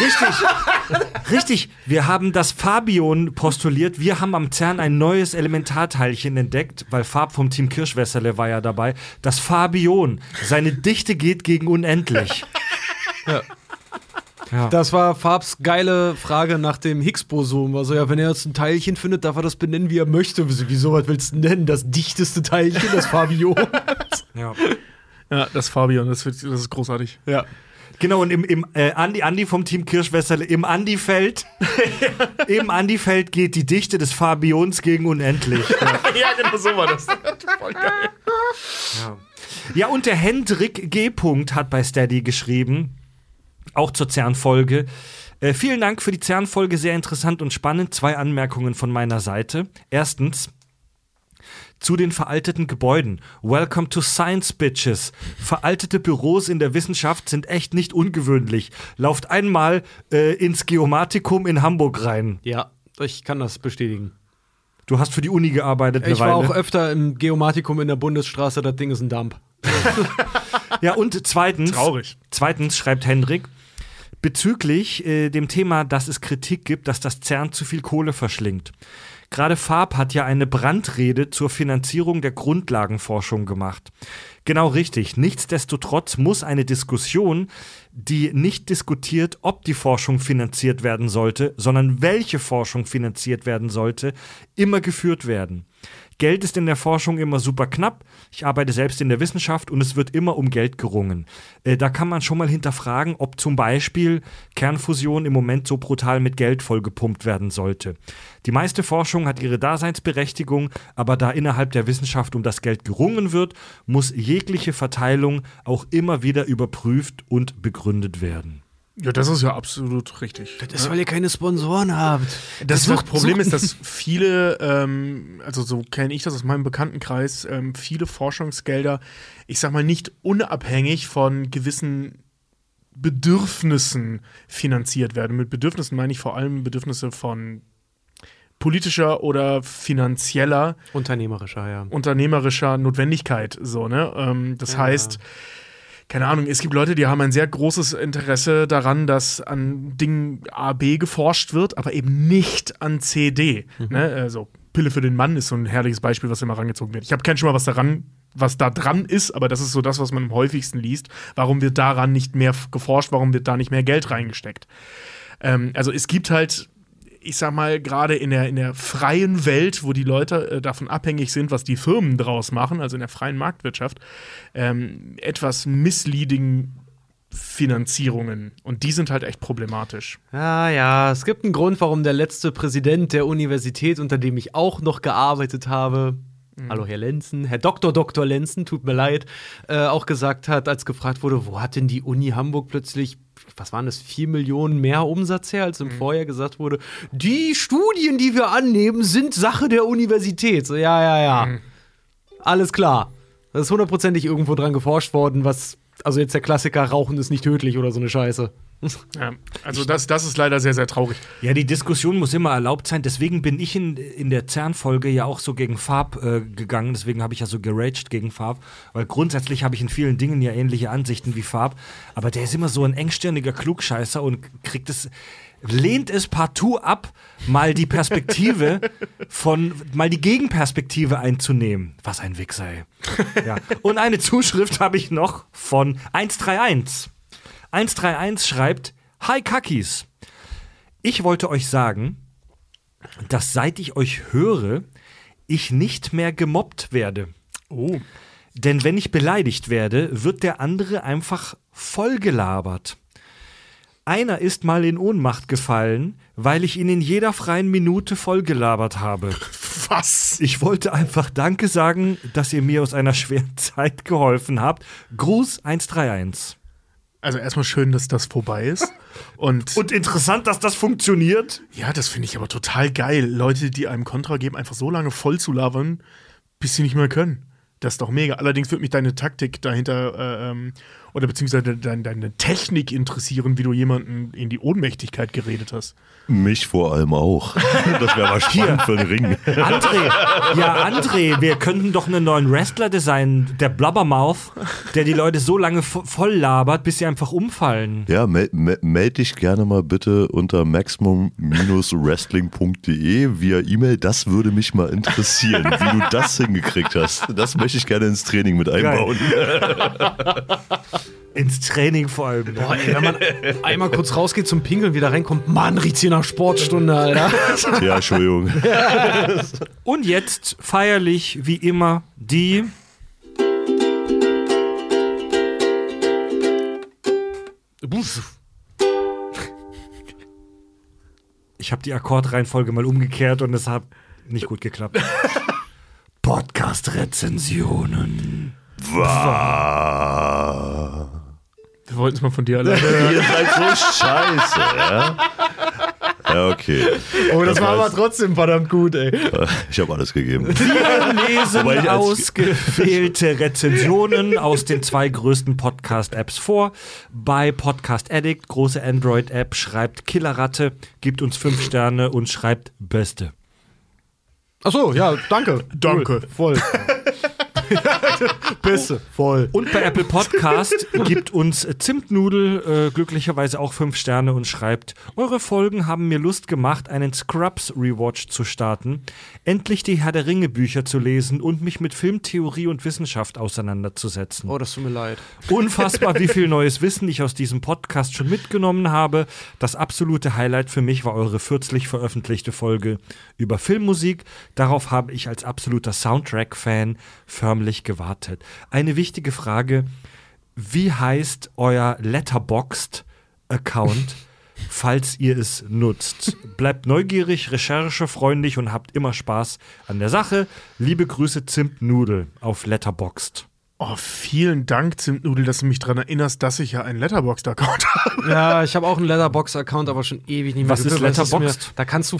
Richtig. Richtig. Wir haben das Fabion postuliert. Wir haben am CERN ein neues Elementarteilchen entdeckt, weil Fab vom Team Kirschwässerle war ja dabei. Das Fabion. Seine Dichte geht gegen unendlich. Ja. Das war Farbs geile Frage nach dem Higgs-Boson. Also, ja, wenn er jetzt ein Teilchen findet, darf er das benennen, wie er möchte. Wieso, was willst du nennen? Das dichteste Teilchen, das Fabion. <laughs> Ja. Ja, das Fabian, das, wird, das ist großartig. ja. Genau, und im, im äh, Andi, Andi vom Team Kirschwässerle, im Andi-Feld, <laughs> im Andi-Feld geht die Dichte des Fabions gegen unendlich. Ja. <laughs> ja, genau so war das. Voll geil. Ja, und der Hendrik G. Punkt hat bei Steady geschrieben, auch zur CERN-Folge. Äh, vielen Dank für die CERN-Folge, sehr interessant und spannend. Zwei Anmerkungen von meiner Seite. Erstens, zu den veralteten Gebäuden. Welcome to Science, Bitches. Veraltete Büros in der Wissenschaft sind echt nicht ungewöhnlich. Lauft einmal äh, ins Geomatikum in Hamburg rein. Ja, ich kann das bestätigen. Du hast für die Uni gearbeitet eine Ich war Weile. auch öfter im Geomatikum in der Bundesstraße, das Ding ist ein Dump. <laughs> Ja, und zweitens, Traurig. zweitens schreibt Hendrik, bezüglich äh, dem Thema, dass es Kritik gibt, dass das CERN zu viel Kohle verschlingt. Gerade Farb hat ja eine Brandrede zur Finanzierung der Grundlagenforschung gemacht. Genau richtig. Nichtsdestotrotz muss eine Diskussion, die nicht diskutiert, ob die Forschung finanziert werden sollte, sondern welche Forschung finanziert werden sollte, immer geführt werden. Geld ist in der Forschung immer super knapp. Ich arbeite selbst in der Wissenschaft und es wird immer um Geld gerungen. Äh, da kann man schon mal hinterfragen, ob zum Beispiel Kernfusion im Moment so brutal mit Geld vollgepumpt werden sollte. Die meiste Forschung hat ihre Daseinsberechtigung, aber da innerhalb der Wissenschaft um das Geld gerungen wird, muss jegliche Verteilung auch immer wieder überprüft und begründet werden. Ja, das ist ja absolut richtig. Das ist, weil ihr keine Sponsoren habt. Das, das wird Problem ist, dass viele, ähm, also so kenne ich das aus meinem Bekanntenkreis, ähm, viele Forschungsgelder, ich sag mal, nicht unabhängig von gewissen Bedürfnissen finanziert werden. Mit Bedürfnissen meine ich vor allem Bedürfnisse von politischer oder finanzieller, Unternehmerischer, ja. unternehmerischer Notwendigkeit. So, ne? Ähm, das Ja. heißt, keine Ahnung, es gibt Leute, die haben ein sehr großes Interesse daran, dass an Dingen A, B geforscht wird, aber eben nicht an C, D. Ne? Also Pille für den Mann ist so ein herrliches Beispiel, was immer rangezogen wird. Ich habe keinen Schimmer, was daran, was da dran ist, aber das ist so das, was man am häufigsten liest. Warum wird daran nicht mehr geforscht? Warum wird da nicht mehr Geld reingesteckt? Ähm, also es gibt halt ich sag mal, gerade in der, in der freien Welt, wo die Leute äh, davon abhängig sind, was die Firmen draus machen, also in der freien Marktwirtschaft, ähm, etwas misleading Finanzierungen. Und die sind halt echt problematisch. Ja, ja, es gibt einen Grund, warum der letzte Präsident der Universität, unter dem ich auch noch gearbeitet habe, hallo Herr Lenzen, Herr Dr. Dr. Lenzen, tut mir leid, äh, auch gesagt hat, als gefragt wurde, wo hat denn die Uni Hamburg plötzlich, was waren das, 4 Millionen mehr Umsatz her, als im Vorjahr gesagt wurde, die Studien, die wir annehmen, sind Sache der Universität. So, ja, ja, ja. Alles klar. Das ist hundertprozentig irgendwo dran geforscht worden, was, also jetzt der Klassiker, Rauchen ist nicht tödlich oder so eine Scheiße. Ja, also das, das ist leider sehr, sehr traurig. Ja, die Diskussion muss immer erlaubt sein. Deswegen bin ich in, in der CERN-Folge ja auch so gegen Farb äh, gegangen. Deswegen habe ich ja so geraged gegen Farb. Weil grundsätzlich habe ich in vielen Dingen ja ähnliche Ansichten wie Farb. Aber der ist immer so ein engstirniger Klugscheißer und kriegt es, lehnt es partout ab, mal die Perspektive <laughs> von, mal die Gegenperspektive einzunehmen. Was ein Wichser, ey. Ja. Und eine Zuschrift habe ich noch von 131. 131 schreibt: Hi Kakis. Ich wollte euch sagen, dass seit ich euch höre, ich nicht mehr gemobbt werde. Oh. Denn wenn ich beleidigt werde, wird der andere einfach vollgelabert. Einer ist mal in Ohnmacht gefallen, weil ich ihn in jeder freien Minute vollgelabert habe. <laughs> Was? Ich wollte einfach Danke sagen, dass ihr mir aus einer schweren <laughs> Zeit geholfen habt. Gruß 131. Also erstmal schön, dass das vorbei ist. Und, Und interessant, dass das funktioniert. ja, das finde ich aber total geil. Leute, die einem Kontra geben, einfach so lange voll zu labern, bis sie nicht mehr können. Das ist doch mega. Allerdings würde mich deine Taktik dahinter äh, ähm, oder beziehungsweise deine, deine Technik interessieren, wie du jemanden in die Ohnmächtigkeit geredet hast. Mich vor allem auch. <laughs> Das wäre mal spannend für den Ring. André, ja, André, wir könnten doch einen neuen Wrestler designen, der Blubbermouth, der die Leute so lange vo- voll labert, bis sie einfach umfallen. Ja, mel mel meld dich gerne mal bitte unter maximum-wrestling.de via E-Mail. Das würde mich mal interessieren, wie du das hingekriegt hast. Das möchte ich gerne ins Training mit einbauen. <laughs> Ins Training vor allem. ne? Boah, ey, wenn man einmal kurz rausgeht zum Pinkeln, wieder reinkommt, Mann, riecht's hier nach Sportstunde, Alter. <laughs> Ja, Entschuldigung. <laughs> Und jetzt feierlich, wie immer, die. Ich habe die Akkordreihenfolge mal umgekehrt und es hat nicht gut geklappt. <laughs> Podcast-Rezensionen. Wow. Wir wollten es mal von dir alleine hören. Ihr seid so scheiße, ja? Ja, okay. Oh, das, Das war aber war's. trotzdem verdammt gut, ey. Ich habe alles gegeben. Wir lesen ausgewählte Rezensionen aus den zwei größten Podcast-Apps vor. Bei Podcast Addict, große Android-App, schreibt Killerratte, gibt uns fünf Sterne und schreibt Beste. Achso, ja, danke. Danke. Cool. Voll. <laughs> Bisse, voll. Und bei Apple Podcast <laughs> gibt uns Zimtnudel äh, glücklicherweise auch fünf Sterne und schreibt: Eure Folgen haben mir Lust gemacht, einen Scrubs Rewatch zu starten, endlich die Herr der Ringe Bücher zu lesen und mich mit Filmtheorie und Wissenschaft auseinanderzusetzen. Oh, das tut mir leid. Unfassbar, wie viel <laughs> neues Wissen ich aus diesem Podcast schon mitgenommen habe. Das absolute Highlight für mich war eure kürzlich veröffentlichte Folge über Filmmusik. Darauf habe ich als absoluter Soundtrack-Fan förmlich gewartet. Eine wichtige Frage: Wie heißt euer Letterboxd-Account? <laughs> Falls ihr es nutzt. Bleibt neugierig, recherchefreundlich und habt immer Spaß an der Sache. Liebe Grüße, Zimtnudel auf Letterboxd. Oh, vielen Dank, Zimtnudel, dass du mich daran erinnerst, dass ich ja einen Letterboxd-Account <laughs> habe. Ja, ich habe auch einen Letterbox-Account, aber schon ewig nicht mehr. Was ist Letterboxd? Mir, da kannst du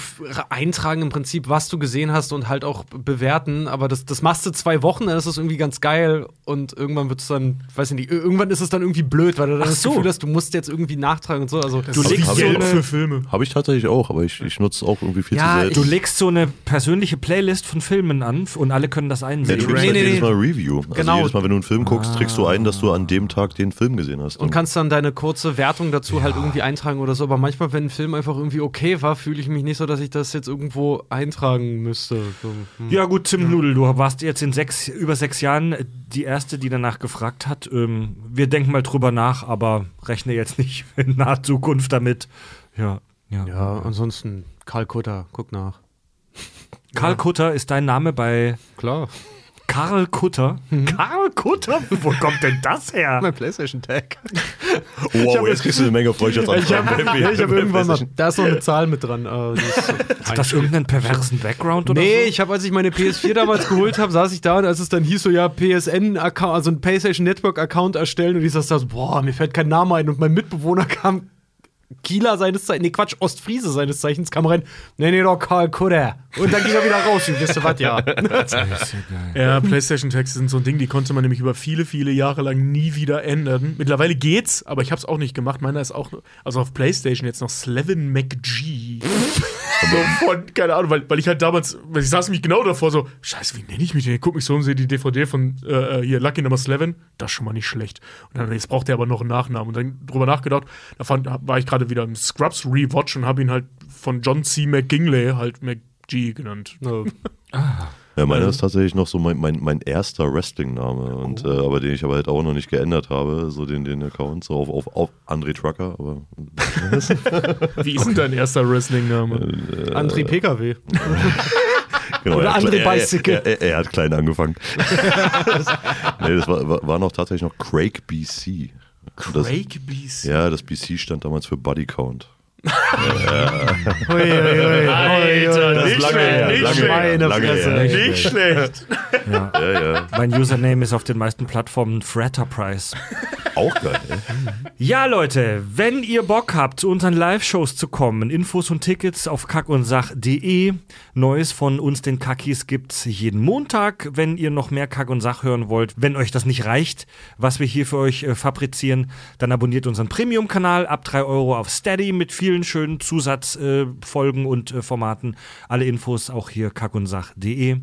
eintragen im Prinzip, was du gesehen hast und halt auch bewerten. Aber das, das machst du zwei Wochen, dann ist das irgendwie ganz geil und irgendwann wird es dann, weiß ich nicht, irgendwann ist es dann irgendwie blöd, weil du dann Ach das so. Gefühl hast, du musst jetzt irgendwie nachtragen und so. Also Du Das legst so eine- für Filme. Habe ich tatsächlich auch, aber ich, ich nutze es auch irgendwie viel Ja, zu selten. Du legst so eine persönliche Playlist von Filmen an und alle können das Ja, einsehen. du gibst Nee, halt nee, jedes nee. Mal Review. Also Genau. jedes Mal, wenn du einen Film guckst, trägst du ein, dass du an dem Tag den Film gesehen hast. und kannst dann deine kurze Wertung dazu halt irgendwie eintragen oder so. Aber manchmal, wenn ein Film einfach irgendwie okay war, fühle ich mich nicht so, dass ich das jetzt irgendwo eintragen müsste. So, hm. Ja gut, Zimtnudel, du warst jetzt in sechs, über sechs Jahren die Erste, die danach gefragt hat. Ähm, wir denken mal drüber nach, aber rechne jetzt nicht <laughs> in naher Zukunft damit. Ja, ja. Ja, ansonsten Karl Kutter, guck nach. Karl Kutter ist dein Name bei Klar. Karl Kutter. Karl Kutter? Wo kommt denn das her? <laughs> Mein PlayStation Tag. wow, jetzt kriegst du eine Menge Freundschaftsanfragen. Ich habe hab irgendwann mal, da ist noch eine Zahl mit dran. äh, ist, <laughs> Hat das irgendeinen perversen Background oder Nee, so? ich habe, als ich meine PS4 damals geholt habe, saß ich da und als es dann hieß so, ja, PSN-Account, also ein PlayStation Network-Account erstellen und ich saß da so, boah, mir fällt kein Name ein und mein Mitbewohner kam, Kieler seines Zeichens, nee, Quatsch, Ostfriese seines Zeichens, kam rein, nee, nee, doch, Karl Kutter. Und dann ging er wieder raus, und wisst ihr was, ja. <laughs> Ja, PlayStation-Tags sind so ein Ding, die konnte man nämlich über viele, viele Jahre lang nie wieder ändern. Mittlerweile geht's, aber ich habe es auch nicht gemacht. Meiner ist auch, also auf PlayStation jetzt noch Slevin McG. <laughs> <laughs> so von, keine Ahnung, weil, weil ich halt damals, weil ich saß mich genau davor so, scheiße, wie nenne ich mich denn? Ich guck mich so und sehe die DVD von äh, hier Lucky Number Slevin, das ist schon mal nicht schlecht. Und dann, jetzt braucht er aber noch einen Nachnamen. Und dann drüber nachgedacht, da fand, war ich gerade wieder im Scrubs Rewatch und habe ihn halt von John C. McGinley halt McG genannt. Ja, <laughs> meiner ist tatsächlich noch so mein, mein, mein erster Wrestling-Name, und, äh, aber den ich aber halt auch noch nicht geändert habe, so den, den Account, so auf, auf, auf André Trucker, aber <laughs> Wie ist denn dein erster Wrestling-Name? André PKW. <laughs> genau, Oder er hat André kle- er, Bicycle. er, er, er hat klein angefangen. <laughs> nee, das war, war, war noch tatsächlich noch Craig BC. Das, Craig BC. ja, das BC stand damals für Body Count. Ui, ui, ui. Alter, Das lange her, nicht lange schlecht. her, Meine lange Fresse. her. Nicht schlecht. Ja. Ja, ja. Mein Username ist auf den meisten Plattformen Fratterprice. Auch geil. ey. Ja, Leute, wenn ihr Bock habt, zu unseren Live-Shows zu kommen, Infos und Tickets auf kackundsach.de. Neues von uns, den Kackis, gibt's jeden Montag, wenn ihr noch mehr Kack und Sach hören wollt. Wenn euch das nicht reicht, was wir hier für euch äh, fabrizieren, dann abonniert unseren Premium-Kanal ab 3 Euro auf Steady mit vielen schönen Zusatzfolgen äh, und äh, Formaten. Alle Infos auch hier kackundsach.de.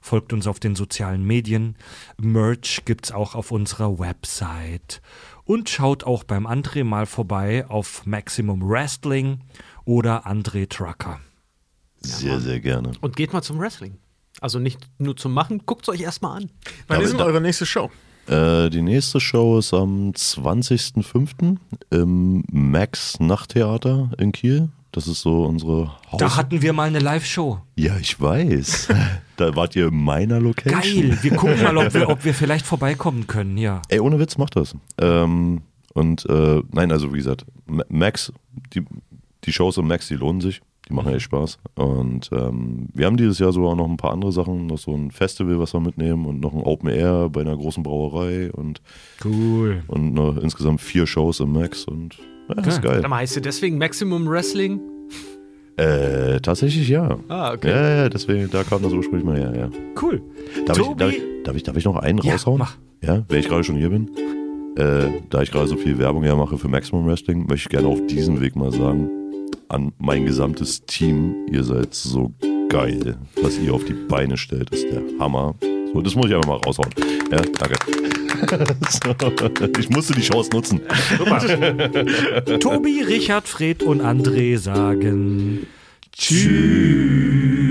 Folgt uns auf den sozialen Medien. Merch gibt's auch auf unserer Website. Und schaut auch beim André mal vorbei auf Maximum Wrestling oder André Trucker. Sehr, sehr gerne. Und geht mal zum Wrestling. Also nicht nur zum Machen, guckt es euch erstmal an. Wann ist denn eure nächste Show? Äh, die nächste Show ist am 20.05. im Max Nachttheater in Kiel. Das ist so unsere Haus. Da hatten wir mal eine Live-Show. ja, ich weiß. <laughs> da wart ihr in meiner Location. Geil. Wir gucken mal, ob wir, ob wir <laughs> vielleicht vorbeikommen können. Ja. Ey, ohne Witz, macht das. Ähm, und äh, nein, also wie gesagt, Ma- Max, die, die Shows im Max, die lohnen sich. Die machen echt Spaß. Und ähm, wir haben dieses Jahr sogar noch ein paar andere Sachen, noch so ein Festival, was wir mitnehmen und noch ein Open Air bei einer großen Brauerei und, Cool. und noch insgesamt vier Shows im Max und ja, das ist geil. Warte mal, heißt ihr deswegen Maximum Wrestling? Äh, tatsächlich ja. Ah, okay. Ja, ja, deswegen, da kam das ursprünglich mal her, ja. Cool. Darf, ich, darf, ich, darf, ich, darf ich noch einen Ja, raushauen? mach. Ja, wenn ich gerade schon hier bin. Äh, da ich gerade so viel Werbung ja mache für Maximum Wrestling, möchte ich gerne auf diesem Weg mal sagen, an mein gesamtes Team, ihr seid so geil. Was ihr auf die Beine stellt, ist der Hammer. So, das muss ich einfach mal raushauen. Ja, danke. so, <laughs> ich musste die Chance nutzen. Tobi, Richard, Fred und André sagen Tschüss.